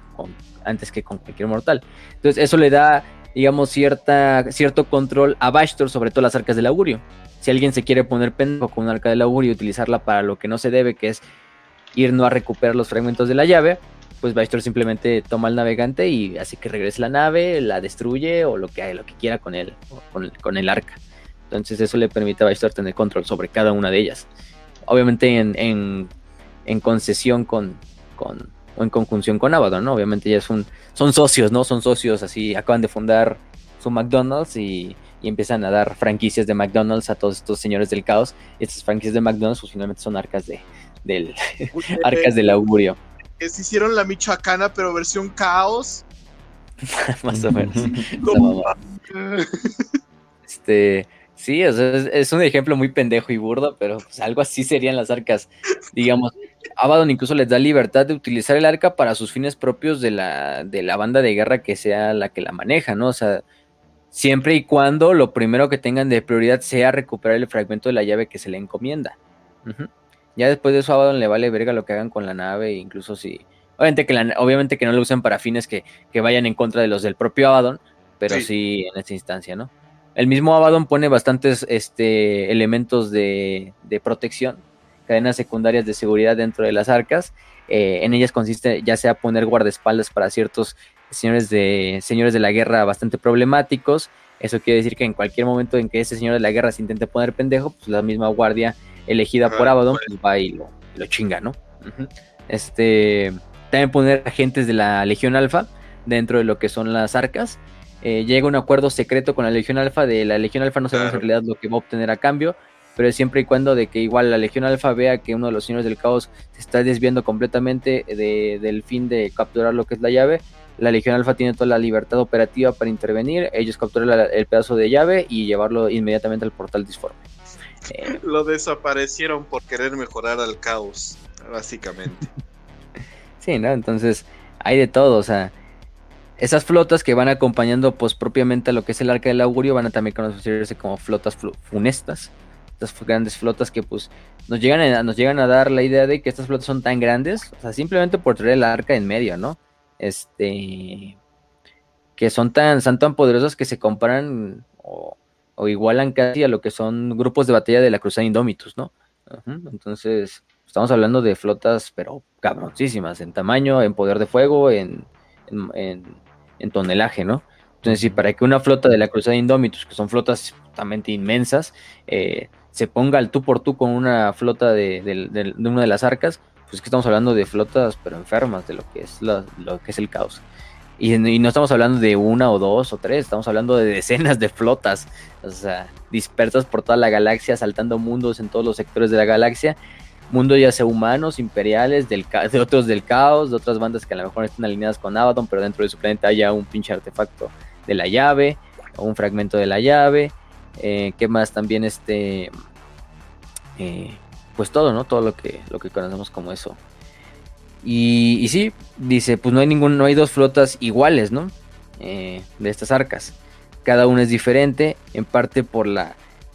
antes que con cualquier mortal. Entonces eso le da, digamos, cierta, cierto control a Bashtor sobre todas las arcas del augurio si alguien se quiere poner pendejo con un arca del augurio y utilizarla para lo que no se debe, que es ir no a recuperar los fragmentos de la llave, pues Bastor simplemente toma el navegante y hace que regrese la nave, la destruye o lo que, lo que quiera con el, con, el arca. Entonces eso le permite a Bastor tener control sobre cada una de ellas. Obviamente en, concesión con, con, o en conjunción con Abaddon, ¿no? Obviamente ya es son socios, ¿no? Son socios así, acaban de fundar su McDonald's y, y empiezan a dar franquicias de McDonald's a todos estos señores del caos. Y estas franquicias de McDonald's pues, finalmente son arcas de del arcas del augurio. Que se hicieron la michoacana pero versión caos. Más o menos. este, sí, o sea, es, es, un ejemplo muy pendejo y burdo, pero pues algo así serían las arcas. Digamos, Abaddon incluso les da libertad de utilizar el arca para sus fines propios de la, de la banda de guerra que sea la que la maneja, ¿no? O sea, siempre y cuando lo primero que tengan de prioridad sea recuperar el fragmento de la llave que se le encomienda. Uh -huh. Ya después de eso Abaddon le vale verga lo que hagan con la nave, incluso si... Obviamente que, la, obviamente que no lo usen para fines que, que, vayan en contra de los del propio Abaddon, pero sí, sí en esta instancia, ¿no? El mismo Abaddon pone bastantes este, elementos de, de, protección, cadenas secundarias de seguridad dentro de las arcas. Eh, en ellas consiste ya sea poner guardaespaldas para ciertos señores de, señores de la guerra bastante problemáticos. Eso quiere decir que en cualquier momento en que ese señor de la guerra se intente poner pendejo, pues la misma guardia elegida por Abaddon pues va y lo, lo chinga, ¿no? Uh -huh. Este, también poner agentes de la Legión Alfa dentro de lo que son las arcas. Eh, llega un acuerdo secreto con la Legión Alfa. De la Legión Alfa no sabemos claro. en realidad lo que va a obtener a cambio, pero siempre y cuando de que igual la Legión Alfa vea que uno de los señores del caos se está desviando completamente de, del fin de capturar lo que es la llave, la Legión Alfa tiene toda la libertad operativa para intervenir, ellos capturan la, el pedazo de llave y llevarlo inmediatamente al portal disforme. Eh, lo desaparecieron por querer mejorar al caos, básicamente. sí, ¿no? Entonces, hay de todo, o sea, esas flotas que van acompañando pues propiamente a lo que es el arca del augurio van a también conocerse como flotas funestas. Estas grandes flotas que pues nos llegan, a, nos llegan a dar la idea de que estas flotas son tan grandes, o sea, simplemente por traer el arca en medio, ¿no? Este que son tan, son tan poderosas que se comparan o, o, igualan casi a lo que son grupos de batalla de la Cruzada Indomitus, ¿no? Uh -huh. Entonces, estamos hablando de flotas, pero cabroncísimas, en tamaño, en poder de fuego, en, en, en en tonelaje, ¿no? Entonces, sí, para que una flota de la Cruzada Indómitus, que son flotas totalmente inmensas, eh, se ponga al tú por tú con una flota de, de, de, de, una de las arcas, pues que estamos hablando de flotas, pero enfermas, de lo que es, lo que es el caos. Y, no estamos hablando de una o dos o tres, estamos hablando de decenas de flotas, o sea, dispersas por toda la galaxia, saltando mundos en todos los sectores de la galaxia, mundo ya sea humanos, imperiales, de otros del caos, de otras bandas que a lo mejor están alineadas con Abaddon, pero dentro de su planeta haya un pinche artefacto de la llave, o un fragmento de la llave, eh, ¿qué más? También este, eh, pues todo, ¿no? Todo lo que, lo que conocemos como eso. Y, sí, dice, pues no hay ningún, no hay dos flotas iguales, ¿no? Eh, de estas arcas. Cada una es diferente, en parte por la,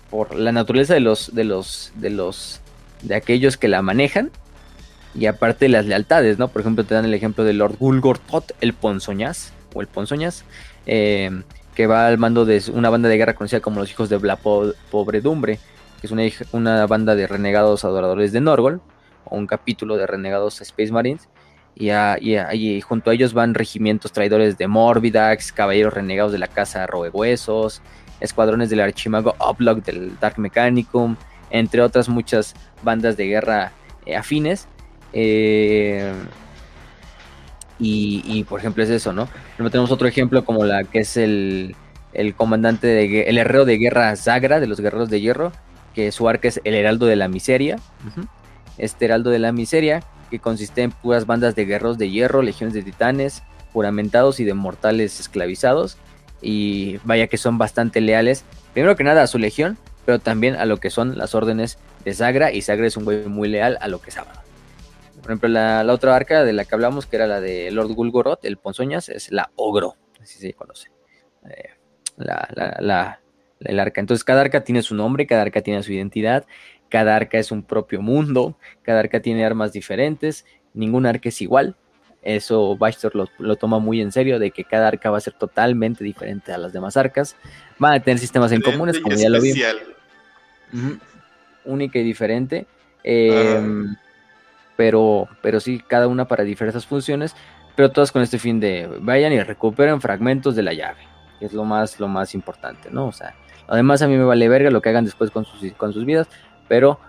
por la naturaleza de los, de los, de los de aquellos que la manejan y aparte las lealtades, ¿no? Por ejemplo, te dan el ejemplo de Lord Gulgortot, el Ponzoñas, o el Ponzoñas, eh, que va al mando de una banda de guerra conocida como los Hijos de la po Pobredumbre, que es una, una, banda de renegados adoradores de Norgol, o un capítulo de renegados Space Marines, y, a, y, a, junto a ellos van regimientos traidores de Morbidax, caballeros renegados de la casa Roehuesos, escuadrones del archimago Oblock del Dark Mechanicum, entre otras muchas bandas de guerra eh, afines. Eh, y, y, por ejemplo es eso, ¿no? Luego tenemos otro ejemplo como la que es el, el comandante, de, el herrero de guerra Zagra, de los guerreros de hierro, que su arca es el heraldo de la miseria. Uh -huh. Este heraldo de la miseria, que consiste en puras bandas de guerreros de hierro, legiones de titanes, juramentados y de mortales esclavizados. Y vaya que son bastante leales, primero que nada a su legión, pero también a lo que son las órdenes de Zagra, y Zagra es un güey muy leal a lo que es. Por ejemplo, la, la, otra arca de la que hablamos, que era la de Lord Gulgoroth, el Ponzoñas, es la Ogro, así se conoce. Eh, la, la, la, el arca. Entonces, cada arca tiene su nombre, cada arca tiene su identidad, cada arca es un propio mundo, cada arca tiene armas diferentes, ningún arca es igual. Eso Bastor lo, lo, toma muy en serio, de que cada arca va a ser totalmente diferente a las demás arcas. Van a tener sistemas en comunes, como ya lo vimos. Uh -huh. Única y diferente. Eh, uh -huh. pero, pero sí, cada una para diversas funciones, pero todas con este fin de vayan y recuperen fragmentos de la llave, que es lo más, lo más importante, ¿no? O sea, además a mí me vale verga lo que hagan después con sus, con sus vidas, pero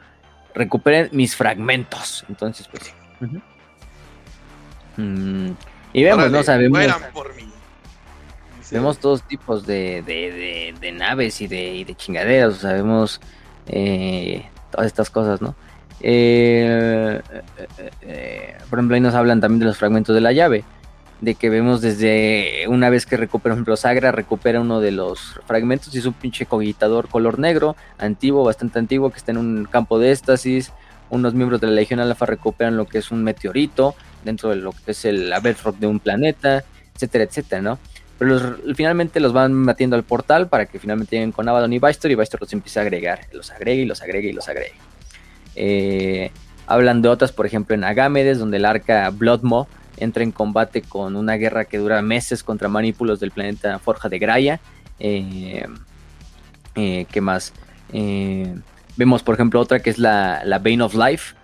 recuperen mis fragmentos. Entonces, pues sí. Uh -huh. mm, y vemos, Órale, ¿no? Sabemos. Mueran por mí. Mis Vemos todos tipos de, naves y de, chingaderas, o sea, vemos eh, todas estas cosas, ¿no? Eh, por ejemplo, ahí nos hablan también de los fragmentos de la llave, de que vemos desde una vez que recupera, por ejemplo, Sagra recupera uno de los fragmentos y es un pinche cogitador color negro, antiguo, bastante antiguo, que está en un campo de éxtasis. Unos miembros de la Legión Alpha recuperan lo que es un meteorito dentro de lo que es el bedrock de un planeta, etcétera, etcétera, ¿no? Pero finalmente los van metiendo al portal para que finalmente lleguen con Abaddon y Vistor y Vistor los empieza a agregar. Los agrega y los agrega y los agrega. Eh, hablan de otras, por ejemplo, en Agámedes, donde el arca Bloodmo entra en combate con una guerra que dura meses contra manípulos del planeta Forja de Graia. Eh, eh, ¿Qué más? vemos, por ejemplo, otra que es la, la Bane of Life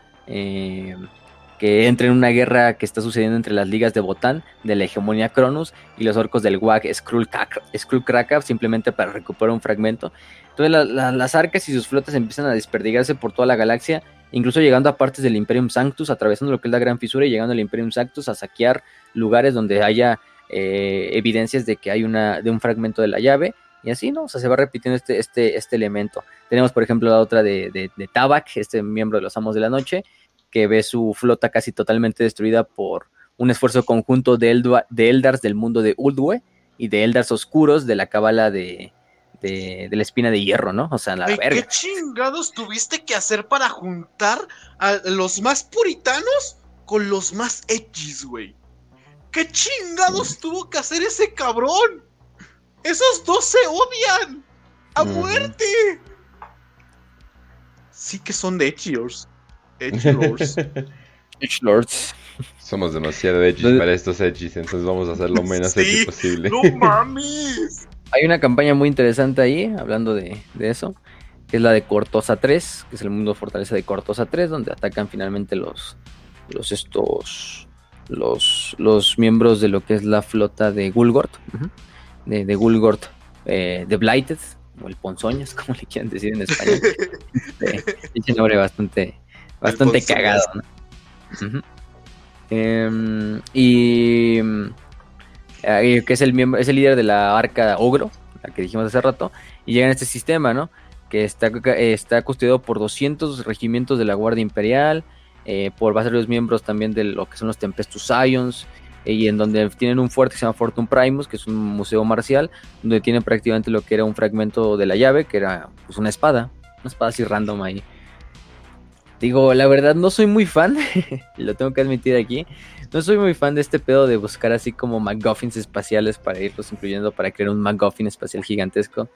que entra en una guerra que está sucediendo entre las ligas de Botán, de la hegemonía Cronus, y los orcos del WAG Skrullkraka, simplemente para recuperar un fragmento. Entonces las arcas y sus flotas empiezan a desperdigarse por toda la galaxia, incluso llegando a partes del Imperium Sanctus, atravesando lo que es la Gran Fisura y llegando al Imperium Sanctus a saquear lugares donde haya eh, evidencias de que hay una, de un fragmento de la llave. Y así, ¿no? O sea, se va repitiendo este, este, este elemento. Tenemos, por ejemplo, la otra de, de, de Tabak, este miembro de los Amos de la Noche, que ve su flota casi totalmente destruida por un esfuerzo conjunto de, Eldars del mundo de Uldwe y de Eldars oscuros de la cabala de, de, la espina de hierro, ¿no? O sea, la verga. ¿Qué chingados tuviste que hacer para juntar a los más puritanos con los más edgys, güey? ¿Qué chingados tuvo que hacer ese cabrón? Esos dos se odian. A muerte. Sí que son de edgiors. Edge Lords. Edge Lords. Somos demasiado edgy para estos edgys, entonces vamos a hacer lo menos edgy posible. ¡No mames! Hay una campaña muy interesante ahí, hablando de, eso, que es la de Cortosa 3, que es el mundo fortaleza de Cortosa 3, donde atacan finalmente los, los estos, los, los miembros de lo que es la flota de Gulgort, de, de Gulgort, eh, de Blighted, o el Ponzoñas, como le quieran decir en español. este, nombre bastante, bastante cagado, ¿no? Em, y que es el miembro, es el líder de la arca Ogro, la que dijimos hace rato, y llega en este sistema, ¿no? Que está, está custodiado por 200 regimientos de la Guardia Imperial, eh, por varios miembros también de lo que son los Tempestus Ions, y en donde tienen un fuerte que se llama Fortune Primus, que es un museo marcial, donde tienen prácticamente lo que era un fragmento de la llave, que era pues, una espada, una espada así random ahí. Digo, la verdad no soy muy fan, lo tengo que admitir aquí. No soy muy fan de este pedo de buscar así como MacGuffins espaciales para irlos incluyendo para crear un MacGuffin espacial gigantesco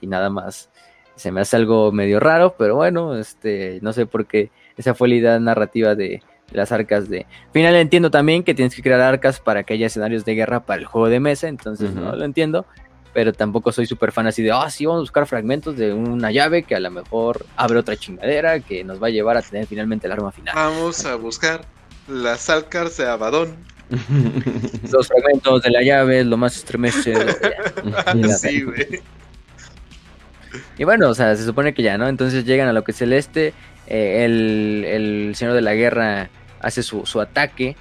y nada más. Se me hace algo medio raro, pero bueno, este, no sé por qué esa fue la idea narrativa de, las arcas de. Final entiendo también que tienes que crear arcas para que haya escenarios de guerra para el juego de mesa, entonces no lo entiendo pero tampoco soy súper fan así de, ah, sí, vamos a buscar fragmentos de una llave que a lo mejor abre otra chingadera que nos va a llevar a tener finalmente el arma final. Vamos a buscar las alcars de Abadón. Los fragmentos de la llave, lo más estremece. sí, güey. Y bueno, o sea, se supone que ya, ¿no? Entonces llegan a lo que es el este, eh, el, el, Señor de la Guerra hace su, su ataque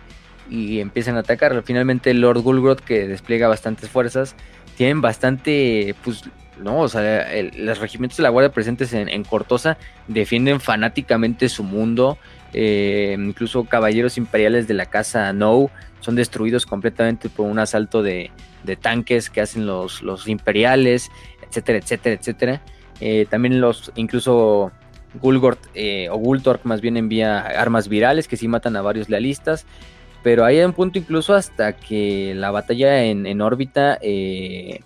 y empiezan a atacar. Finalmente Lord Gulgroth, que despliega bastantes fuerzas, tienen bastante, pues, no, o sea, los regimientos de la Guardia presentes en, Cortosa defienden fanáticamente su mundo. Eh, incluso caballeros imperiales de la casa No son destruidos completamente por un asalto de, tanques que hacen los, imperiales, etcétera, etcétera, etcétera. Eh, también los, incluso Gulgort eh, o Gultork más bien envía armas virales que sí matan a varios lealistas pero hay un punto incluso hasta que la batalla en, órbita, eh,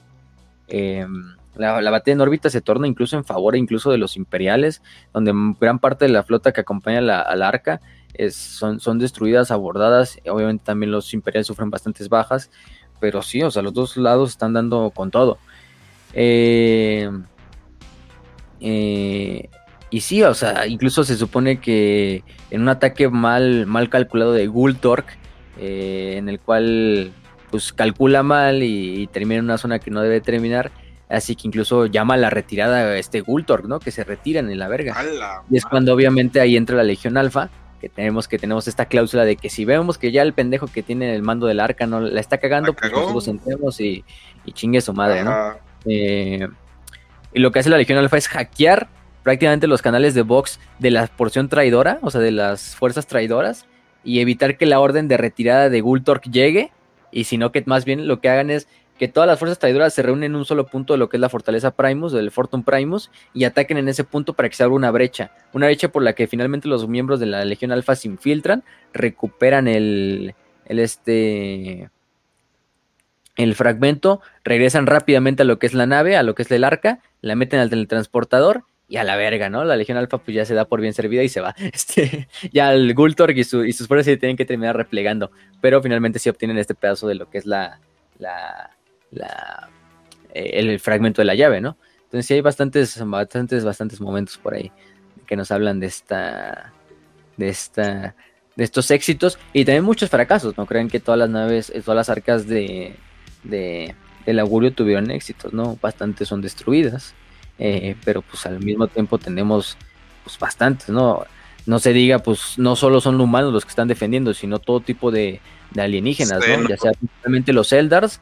la, batalla en órbita se torna incluso en favor incluso de los imperiales, donde gran parte de la flota que acompaña la, al arca son, son destruidas, abordadas, obviamente también los imperiales sufren bastantes bajas, pero sí, o sea, los dos lados están dando con todo. Eh, eh, y sí, o sea, incluso se supone que en un ataque mal, mal calculado de Gultork, eh, en el cual pues calcula mal y, termina en una zona que no debe terminar. Así que incluso llama a la retirada a este Gultorg, ¿no? Que se retiran en la verga. y es cuando obviamente ahí entra la Legión Alfa, que tenemos que tenemos esta cláusula de que si vemos que ya el pendejo que tiene el mando del arca no la está cagando, pues nosotros entremos y, y chingue su madre, ¿no? Eh, y lo que hace la Legión Alfa es hackear prácticamente los canales de Vox de la porción traidora, o sea, de las fuerzas traidoras, y evitar que la orden de retirada de Gultork llegue, y sino que más bien lo que hagan es que todas las fuerzas traidoras se reúnen en un solo punto de lo que es la fortaleza Primus, del Fortune Primus, y ataquen en ese punto para que se abra una brecha. Una brecha por la que finalmente los miembros de la Legión Alfa se infiltran, recuperan el, el este el fragmento, regresan rápidamente a lo que es la nave, a lo que es el arca, la meten al teletransportador y a la verga, ¿no? La Legión Alfa pues ya se da por bien servida y se va. Este, ya el Gultorg y, y sus fuerzas se tienen que terminar replegando, pero finalmente sí obtienen este pedazo de lo que es la, la, la eh, el fragmento de la llave, ¿no? Entonces sí hay bastantes, bastantes, bastantes momentos por ahí que nos hablan de esta, de esta, de estos éxitos y también muchos fracasos. No crean que todas las naves, eh, todas las arcas de, de del augurio tuvieron éxitos, ¿no? Bastantes son destruidas, eh, pero pues al mismo tiempo tenemos pues bastantes, ¿no? No se diga, pues no solo son humanos los que están defendiendo, sino todo tipo de, alienígenas, ¿no? Ya sea principalmente los Eldars,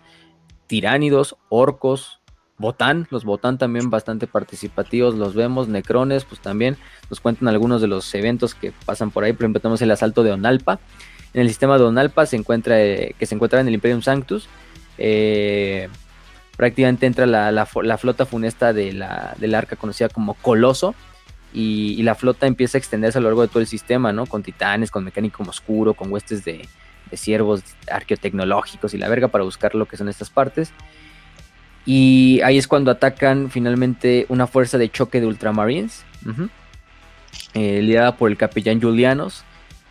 tiránidos, orcos, Botán, los Botán también bastante participativos, los vemos, Necrones, pues también nos cuentan algunos de los eventos que pasan por ahí, por ejemplo tenemos el asalto de Onalpa, en el sistema de Onalpa se encuentra, eh, que se encuentra en el Imperium Sanctus, eh, prácticamente entra la, flota funesta de la, del arca conocida como Coloso, y, la flota empieza a extenderse a lo largo de todo el sistema, ¿no? Con titanes, con mecánico oscuro, con huestes de, de ciervos arqueotecnológicos y la verga para buscar lo que son estas partes. Y ahí es cuando atacan finalmente una fuerza de choque de Ultramarines, eh, liderada por el capellán Julianos,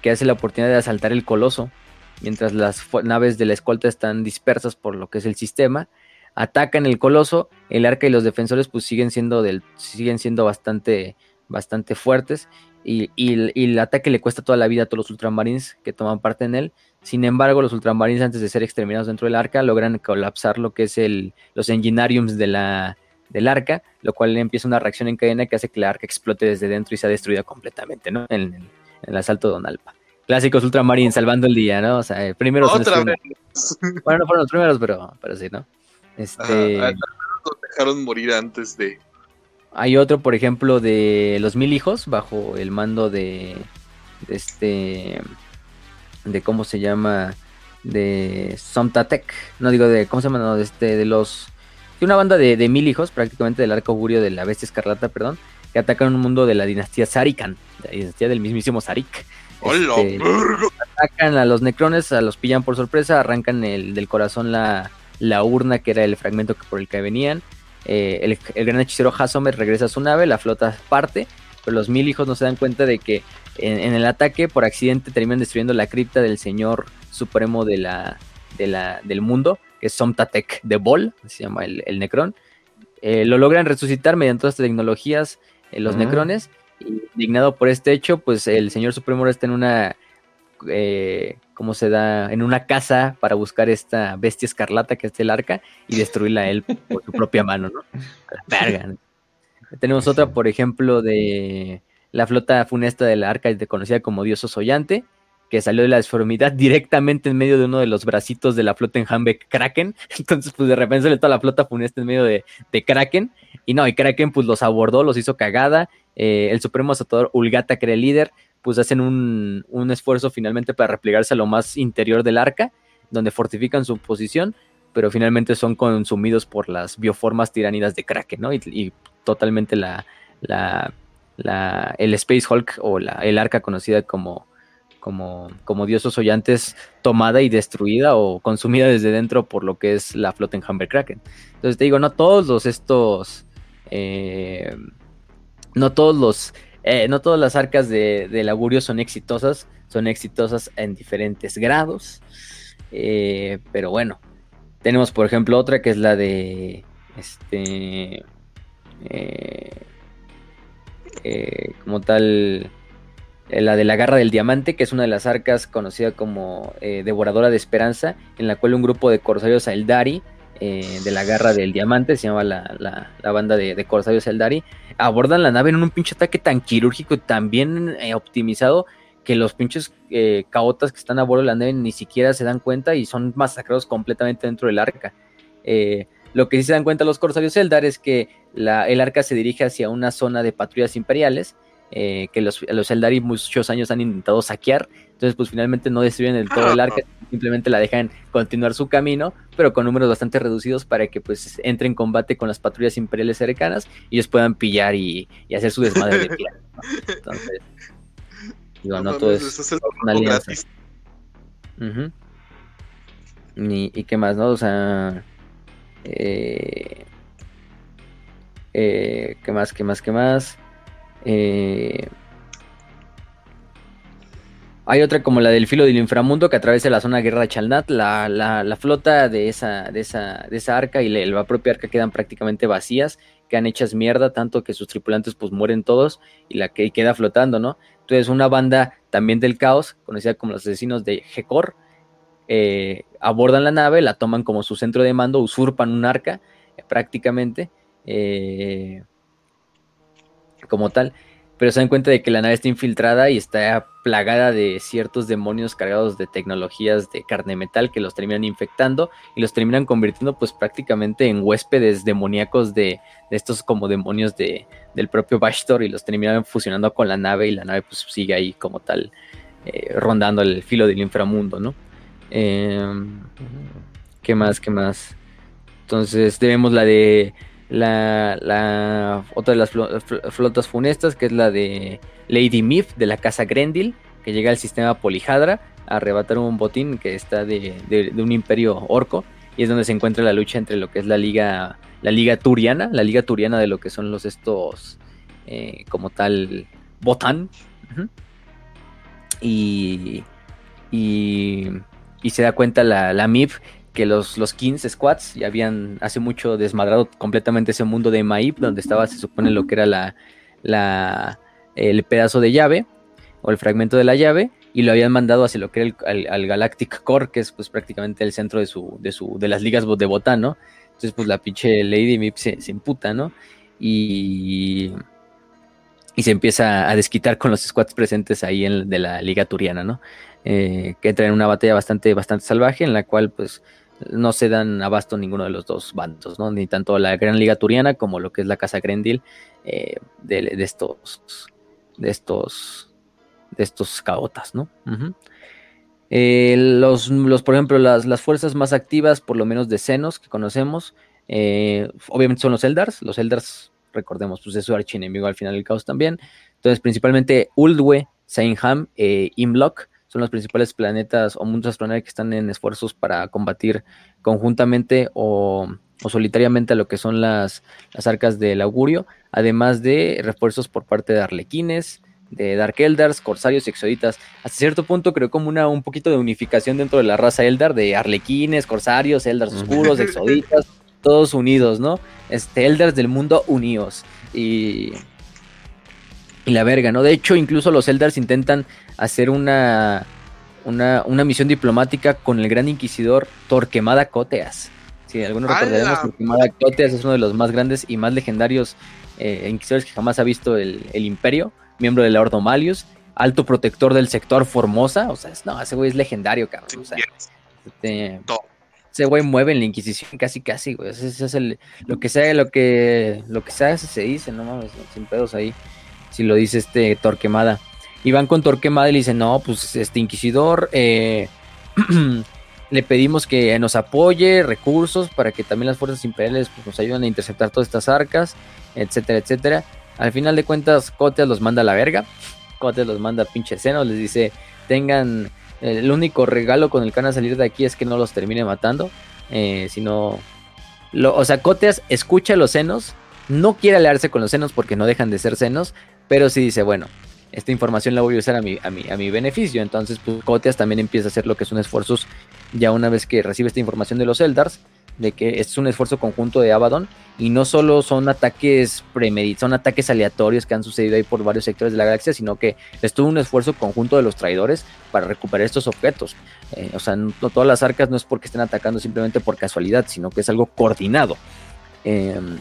que hace la oportunidad de asaltar el coloso, mientras las naves de la escolta están dispersas por lo que es el sistema. Atacan el coloso, el arca y los defensores pues siguen siendo, del, siguen siendo bastante, bastante fuertes y, el ataque le cuesta toda la vida a todos los ultramarines que toman parte en él. Sin embargo, los ultramarines, antes de ser exterminados dentro del arca, logran colapsar lo que es el, los enginariums de la, del arca, lo cual empieza una reacción en cadena que hace que la arca explote desde dentro y sea destruida completamente, ¿no? En, el asalto de Donalpa. Clásicos ultramarines salvando el día, ¿no? O sea, primeros. Otra vez. Bueno, no fueron los primeros, pero, pero sí, ¿no? Este. Ajá, dejaron morir antes de. Hay otro, por ejemplo, de los mil hijos, bajo el mando de, este, de cómo se llama, de Somtatec, no digo de, ¿cómo se llama? No, de, este, de los, de una banda de, mil hijos, prácticamente del arco augurio de la bestia escarlata, perdón, que atacan un mundo de la dinastía Sarikan, la dinastía del mismísimo Sarik. Este, atacan a los necrones, a los pillan por sorpresa, arrancan el, del corazón la, la urna que era el fragmento por el que venían, eh, el, gran hechicero Hasomer regresa a su nave, la flota parte, pero los mil hijos no se dan cuenta de que en, el ataque por accidente terminan destruyendo la cripta del señor supremo de la, del mundo, que es Somtatek de Bol, se llama el, el Necron. Eh, lo logran resucitar mediante todas estas tecnologías, eh, los Necrones. Y indignado por este hecho, pues el señor supremo está en una eh, cómo se da en una casa para buscar esta bestia escarlata que es el arca y destruirla él por su propia mano, ¿no? verga. Tenemos otra, por ejemplo, de la flota funesta del arca, conocida como Dios Osollante, que salió de la disformidad directamente en medio de uno de los bracitos de la flota en Hambeck Kraken. Entonces, pues de repente sale toda la flota funesta en medio de, Kraken. Y no, y Kraken pues los abordó, los hizo cagada. Eh, el supremo azotador Ulgata, que era el líder, pues hacen un, esfuerzo finalmente para replegarse a lo más interior del arca, donde fortifican su posición, pero finalmente son consumidos por las bioformas tiranidas de Kraken, ¿no? Y, totalmente la, la, la, el Space Hulk o la, el arca conocida como, como, como diosos hollantes tomada y destruida o consumida desde dentro por lo que es la flota en Humber Kraken. Entonces te digo, no todos los estos... Eh, no todos los eh, no todas las arcas de, del augurio son exitosas, son exitosas en diferentes grados. Eh, pero bueno, tenemos por ejemplo otra que es la de este eh, como tal la de la garra del diamante que es una de las arcas conocida como devoradora de esperanza en la cual un grupo de corsarios Eldari eh, de la garra del diamante, se llama la, banda de, de, corsarios Eldari, abordan la nave en un pinche ataque tan quirúrgico tan bien eh, optimizado que los pinches eh, caotas que están a bordo de la nave ni siquiera se dan cuenta y son masacrados completamente dentro del arca. Lo que sí se dan cuenta los corsarios Eldar es que el arca se dirige hacia una zona de patrullas imperiales eh, que los, los Eldari muchos años han intentado saquear. Entonces, pues finalmente no destruyen del todo el arca, simplemente la dejan continuar su camino, pero con números bastante reducidos para que pues entre en combate con las patrullas imperiales cercanas y ellos puedan pillar y, hacer su desmadre de tierra. Entonces, digo, no, todo es, una alianza. y, qué más, ¿no? O sea, eh, eh, ¿qué más, qué más, qué más? Eh, hay otra como la del filo del inframundo que atraviesa la zona guerra de Chalnat. La, la, flota de esa, de, esa, de esa arca y la, propia arca quedan prácticamente vacías, quedan hechas mierda, tanto que sus tripulantes pues mueren todos y la que queda flotando, ¿no? Entonces una banda también del caos, conocida como los asesinos de Hecor, eh, abordan la nave, la toman como su centro de mando, usurpan un arca eh, prácticamente. Eh, como tal, pero se dan cuenta de que la nave está infiltrada y está plagada de ciertos demonios cargados de tecnologías de carne metal que los terminan infectando y los terminan convirtiendo pues prácticamente en huéspedes demoníacos de, estos como demonios de, del propio Bashtor y los terminan fusionando con la nave y la nave pues sigue ahí como tal rondando el filo del inframundo, ¿no? Em, ¿Qué más? ¿Qué más? Entonces tenemos la de la, otra de las flotas funestas, que es la de Lady Mif de la casa Grendil, que llega al sistema Polihadra a arrebatar un botín que está de, un imperio orco, y es donde se encuentra la lucha entre lo que es la liga, la liga turiana, la liga turiana de lo que son los estos, eh, como tal, Botán, y, y, se da cuenta la, la MIF que los, los Kings Squads ya habían hace mucho desmadrado completamente ese mundo de Maip, donde estaba, se supone, lo que era la, la, el pedazo de llave o el fragmento de la llave, y lo habían mandado hacia lo que era el, al, Galactic Core, que es pues prácticamente el centro de su, de su, de las ligas de botán, ¿no? Entonces, pues la pinche Lady Mip se, se imputa, ¿no? Y, y se empieza a desquitar con los squads presentes ahí en, de la liga turiana, ¿no? Eh, que entra en una batalla bastante, bastante salvaje, en la cual, pues, no se dan abasto ninguno de los dos bandos, ¿no? Ni tanto la Gran Liga Turiana como lo que es la Casa Grendil eh, de, estos de estos de estos caotas, ¿no? Eh, los, por ejemplo, las, las, fuerzas más activas, por lo menos de Senos que conocemos, obviamente son los Eldars. Los Eldars, recordemos, pues es su archienemigo al final del caos también. Entonces, principalmente Uldwe, Sainham e Imlock son los principales planetas o mundos astronomía que están en esfuerzos para combatir conjuntamente o, solitariamente a lo que son las, las, arcas del augurio, además de refuerzos por parte de arlequines, de Dark Eldars, Corsarios y Exoditas. Hasta cierto punto creo como una, un poquito de unificación dentro de la raza Eldar, de arlequines, Corsarios, Eldars oscuros, Exoditas, todos unidos, ¿no? Este, Eldars del mundo unidos. Y y la verga, ¿no? De hecho, incluso los Eldars intentan hacer una, una, misión diplomática con el gran inquisidor Torquemada Coteas. Si algunos recordaremos, Torquemada Coteas es uno de los más grandes y más legendarios eh, inquisidores que jamás ha visto el, imperio, miembro del Ordo Malius, alto protector del sector Formosa, o sea, no, ese güey es legendario, cabrón. o sea, este, ese güey mueve en la Inquisición casi casi, güey. Ese, es el, lo que sea, lo que, lo que sea, se dice, no mames, sin pedos ahí si lo dice este Torquemada. Y van con Torquemada y le dicen, no, pues este Inquisidor, eh, le pedimos que nos apoye recursos para que también las fuerzas imperiales pues, nos ayuden a interceptar todas estas arcas, etcétera, etcétera. Al final de cuentas, Coteas los manda a la verga. Coteas los manda a pinche seno, les dice, tengan, el único regalo con el que van a salir de aquí es que no los termine matando, eh, sino... O sea, Coteas escucha los senos, no quiere aliarse con los senos porque no dejan de ser senos, pero sí dice, bueno, esta información la voy a usar a mi, a mi, a mi beneficio. Entonces, pues, Coteas también empieza a hacer lo que son esfuerzos ya una vez que recibe esta información de los Eldars, de que es un esfuerzo conjunto de Abaddon y no solo son ataques premeditados, son ataques aleatorios que han sucedido ahí por varios sectores de la galaxia, sino que es todo un esfuerzo conjunto de los traidores para recuperar estos objetos. Eh, o sea, no, todas las arcas no es porque estén atacando simplemente por casualidad, sino que es algo coordinado. Em,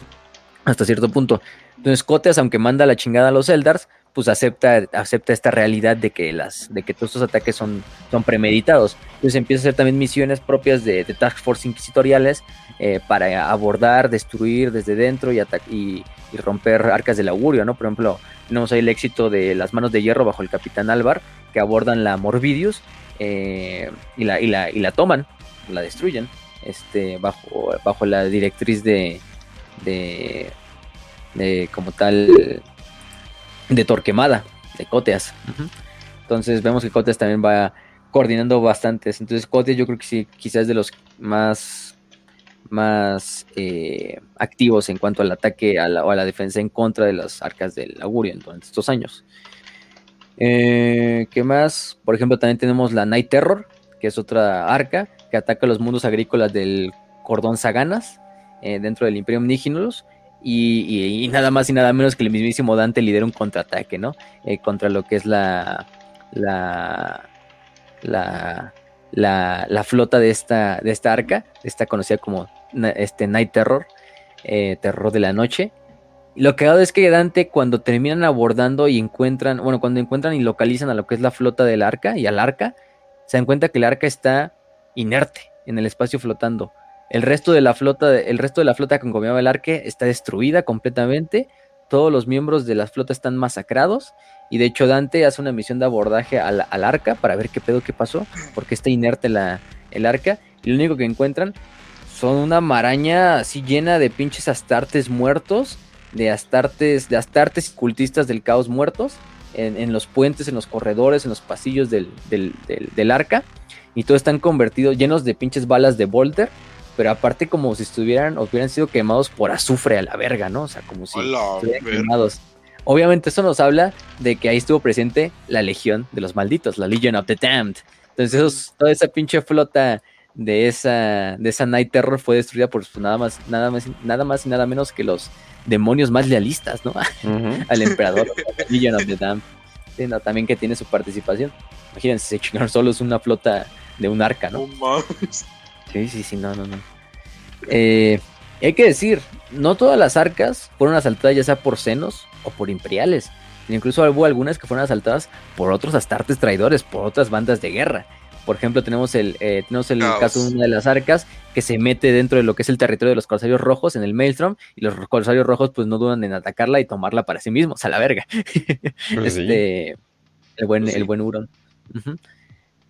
hasta cierto punto. Entonces Coteas, aunque manda la chingada a los Eldars, pues acepta, acepta esta realidad de que las, de que todos estos ataques son, son premeditados. Entonces empieza a hacer también misiones propias de, Task Force inquisitoriales eh, para abordar, destruir desde dentro y, y, y, romper arcas del augurio, ¿no? Por ejemplo, tenemos ahí el éxito de las manos de hierro bajo el capitán Álvar, que abordan la Morbidius eh, y, la, y, la, y la toman, la destruyen, este, bajo, bajo la directriz de, de como tal de Torquemada, de Coteas. Entonces vemos que Coteas también va coordinando bastantes. Entonces Coteas yo creo que sí, quizás de los más más eh, activos en cuanto al ataque a la, o a la defensa en contra de las arcas del augurio durante estos años. Eh, ¿Qué más? Por ejemplo, también tenemos la Night Terror, que es otra arca que ataca los mundos agrícolas del cordón Saganas eh, dentro del Imperio Omniginus. Y, nada más y nada menos que el mismísimo Dante lidera un contraataque, ¿no? Eh, contra lo que es la. la. la. la, la flota de esta, de esta arca, esta conocida como este Night Terror, eh, terror de la noche. Y lo que hago es que Dante, cuando terminan abordando y encuentran, bueno, cuando encuentran y localizan a lo que es la flota del arca y al arca, se dan cuenta que el arca está inerte en el espacio flotando. El resto de la flota, el resto de la flota que acompañaba el arque está destruida completamente. Todos los miembros de la flota están masacrados. Y de hecho, Dante hace una misión de abordaje al, al arca para ver qué pedo que pasó, porque está inerte la, el arca. Y lo único que encuentran son una maraña así llena de pinches astartes muertos, de astartes, de astartes cultistas del caos muertos, en, en, los puentes, en los corredores, en los pasillos del, del, del, del arca. Y todos están convertidos, llenos de pinches balas de Volter pero aparte como si estuvieran o hubieran sido quemados por azufre a la verga, ¿no? O sea, como si estuvieran quemados. Obviamente eso nos habla de que ahí estuvo presente la legión de los malditos, la Legion of the Damned. Entonces esos, toda esa pinche flota de esa, de esa Night Terror fue destruida por nada más, nada más, nada más y nada menos que los demonios más lealistas, ¿no? Uh -huh. Al emperador, la Legion of the Damned. Sí, no, también que tiene su participación. Imagínense, se chingaron solo es una flota de un arca, ¿no? Oh, Sí, sí, sí, no, no, no. Eh, hay que decir, no todas las arcas fueron asaltadas ya sea por senos o por imperiales. Incluso hubo algunas que fueron asaltadas por otros astartes traidores, por otras bandas de guerra. Por ejemplo, tenemos el, eh, tenemos el caso de una de las arcas que se mete dentro de lo que es el territorio de los corsarios rojos en el Maelstrom y los corsarios rojos pues no dudan en atacarla y tomarla para sí mismos, a la verga. Pues este, sí. el buen, pues sí. el buen Huron. Uh -huh.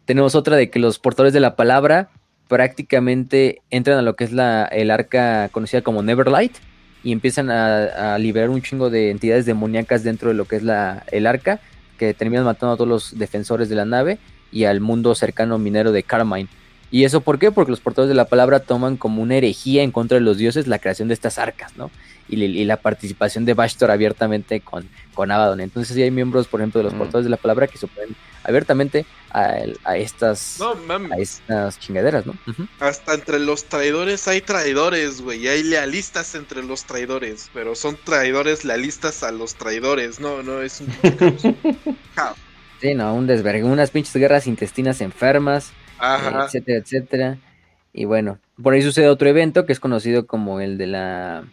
Tenemos otra de que los portadores de la palabra prácticamente entran a lo que es la, el arca conocida como Neverlight y empiezan a, liberar un chingo de entidades demoníacas dentro de lo que es la, el arca, que terminan matando a todos los defensores de la nave y al mundo cercano minero de Carmine. ¿Y eso por qué? Porque los portadores de la palabra toman como una herejía en contra de los dioses la creación de estas arcas, ¿no? Y, y la participación de Bashtor abiertamente con, con Abaddon. Entonces sí hay miembros, por ejemplo, de los mm. portadores de la palabra que se oponen abiertamente a, a estas no, a estas chingaderas, ¿no? Uh -huh. Hasta entre los traidores hay traidores, güey, y hay lealistas entre los traidores, pero son traidores lealistas a los traidores, no, no es un... sí, no, un desvergue, unas pinches guerras intestinas enfermas, Etcétera, etcétera. Y bueno, por ahí sucede otro evento que es conocido como el de la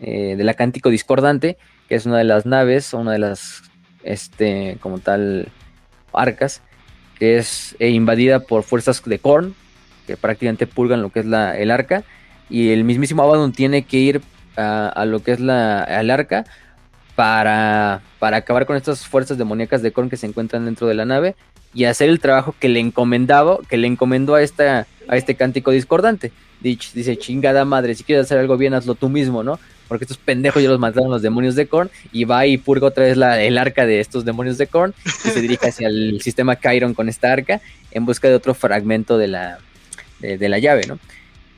eh, de la Cántico Discordante, que es una de las naves, una de las este como tal arcas, que es eh, invadida por fuerzas de Korn, que prácticamente pulgan lo que es la, el arca, y el mismísimo Abaddon tiene que ir a, lo que es la, el arca para, para acabar con estas fuerzas demoníacas de Korn que se encuentran dentro de la nave y hacer el trabajo que le encomendaba, que le encomendó a esta, a este cántico discordante. Dice, dice, chingada madre, si quieres hacer algo bien, hazlo tú mismo, ¿no? Porque estos pendejos ya los mataron los demonios de Korn y va y purga otra vez la, el arca de estos demonios de Korn y se dirige hacia el sistema Chiron con esta arca en busca de otro fragmento de la, de, de la llave, ¿no?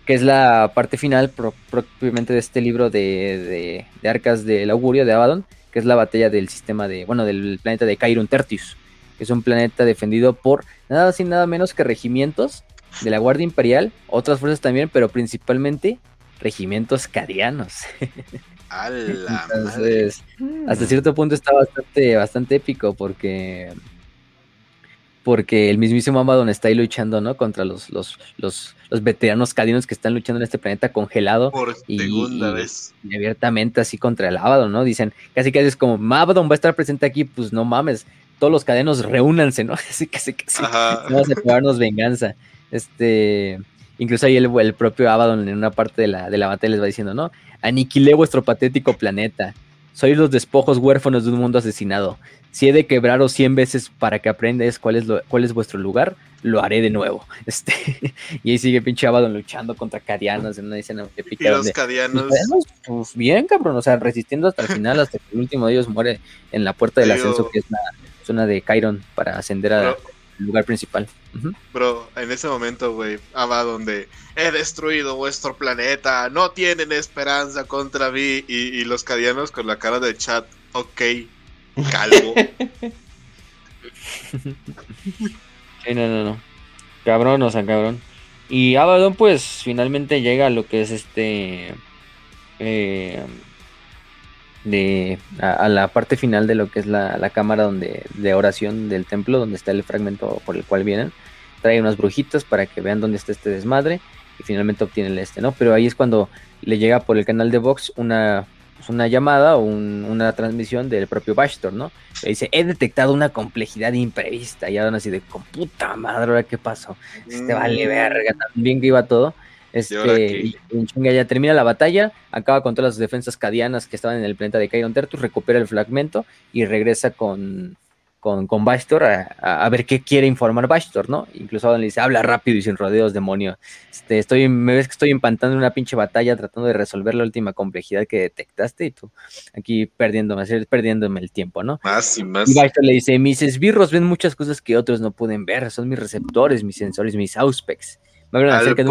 Que es la parte final pro, propiamente de este libro de, de, de, arcas del augurio de Abaddon, que es la batalla del sistema de, bueno, del planeta de Chiron Tertius, es un planeta defendido por nada sin nada menos que regimientos de la Guardia Imperial, otras fuerzas también, pero principalmente regimientos cadianos. A la Entonces, madre. hasta cierto punto está bastante, bastante épico porque porque el mismísimo Abaddon está ahí luchando, ¿no? Contra los, los, los, los veteranos cadinos que están luchando en este planeta congelado. Por y, segunda y- vez. y abiertamente así contra el Abaddon, ¿no? Dicen, casi casi es como, Abaddon va a estar presente aquí, pues no mames, todos los cadenos reúnanse, ¿no? Así casi. Ajá. Vamos a probarnos venganza. Este, incluso ahí el, el propio Abaddon en una parte de la, de la batalla les va diciendo, ¿no? Aniquilé vuestro patético planeta. Sois los despojos huérfanos de un mundo asesinado. Si he de quebraros cien veces para que aprendáis cuál es, lo- cuál es vuestro lugar, lo haré de nuevo. Este, y ahí sigue pinche Abaddon luchando contra carianos en una escena Y épica los donde cadianos. pues, pues, bien, cabrón, o sea, resistiendo hasta el final, hasta que el último de ellos muere en la puerta del Digo- ascenso, que es la zona de Chiron, para ascender al lugar principal. Bro, en ese momento, güey, va donde he destruido vuestro planeta, no tienen esperanza contra mí. Y, y los cadianos con la cara de chat, ok, calvo. Sí, no, no, no. Cabrón, o sea, cabrón. Y Abaddon, pues, finalmente llega a lo que es este. eh, de, a, a la parte final de lo que es la, la cámara donde, de oración del templo, donde está el fragmento por el cual vienen. Trae unas brujitas para que vean dónde está este desmadre. Y finalmente obtiene el este, ¿no? Pero ahí es cuando le llega por el canal de Vox una, pues, una llamada o un- una transmisión del propio Bastor, ¿no? Le dice, he detectado una complejidad imprevista. Y ahora así de, con puta madre, ¿ahora qué pasó? Este vale verga, también que iba todo. Este, en chinga ya termina la batalla, acaba con todas las defensas cadianas que estaban en el planeta de Chiron Tertus, recupera el fragmento y regresa con, con, con Bastor a, ver qué quiere informar Bastor, ¿no? Incluso Adam le dice, habla rápido y sin rodeos, demonio. Este, estoy, me ves que estoy empantando una pinche batalla tratando de resolver la última complejidad que detectaste y tú aquí perdiéndome, perdiéndome el tiempo, ¿no? Más y más. Y Baxter le dice, mis esbirros ven muchas cosas que otros no pueden ver, son mis receptores, mis sensores, mis auspex. Me Al acerca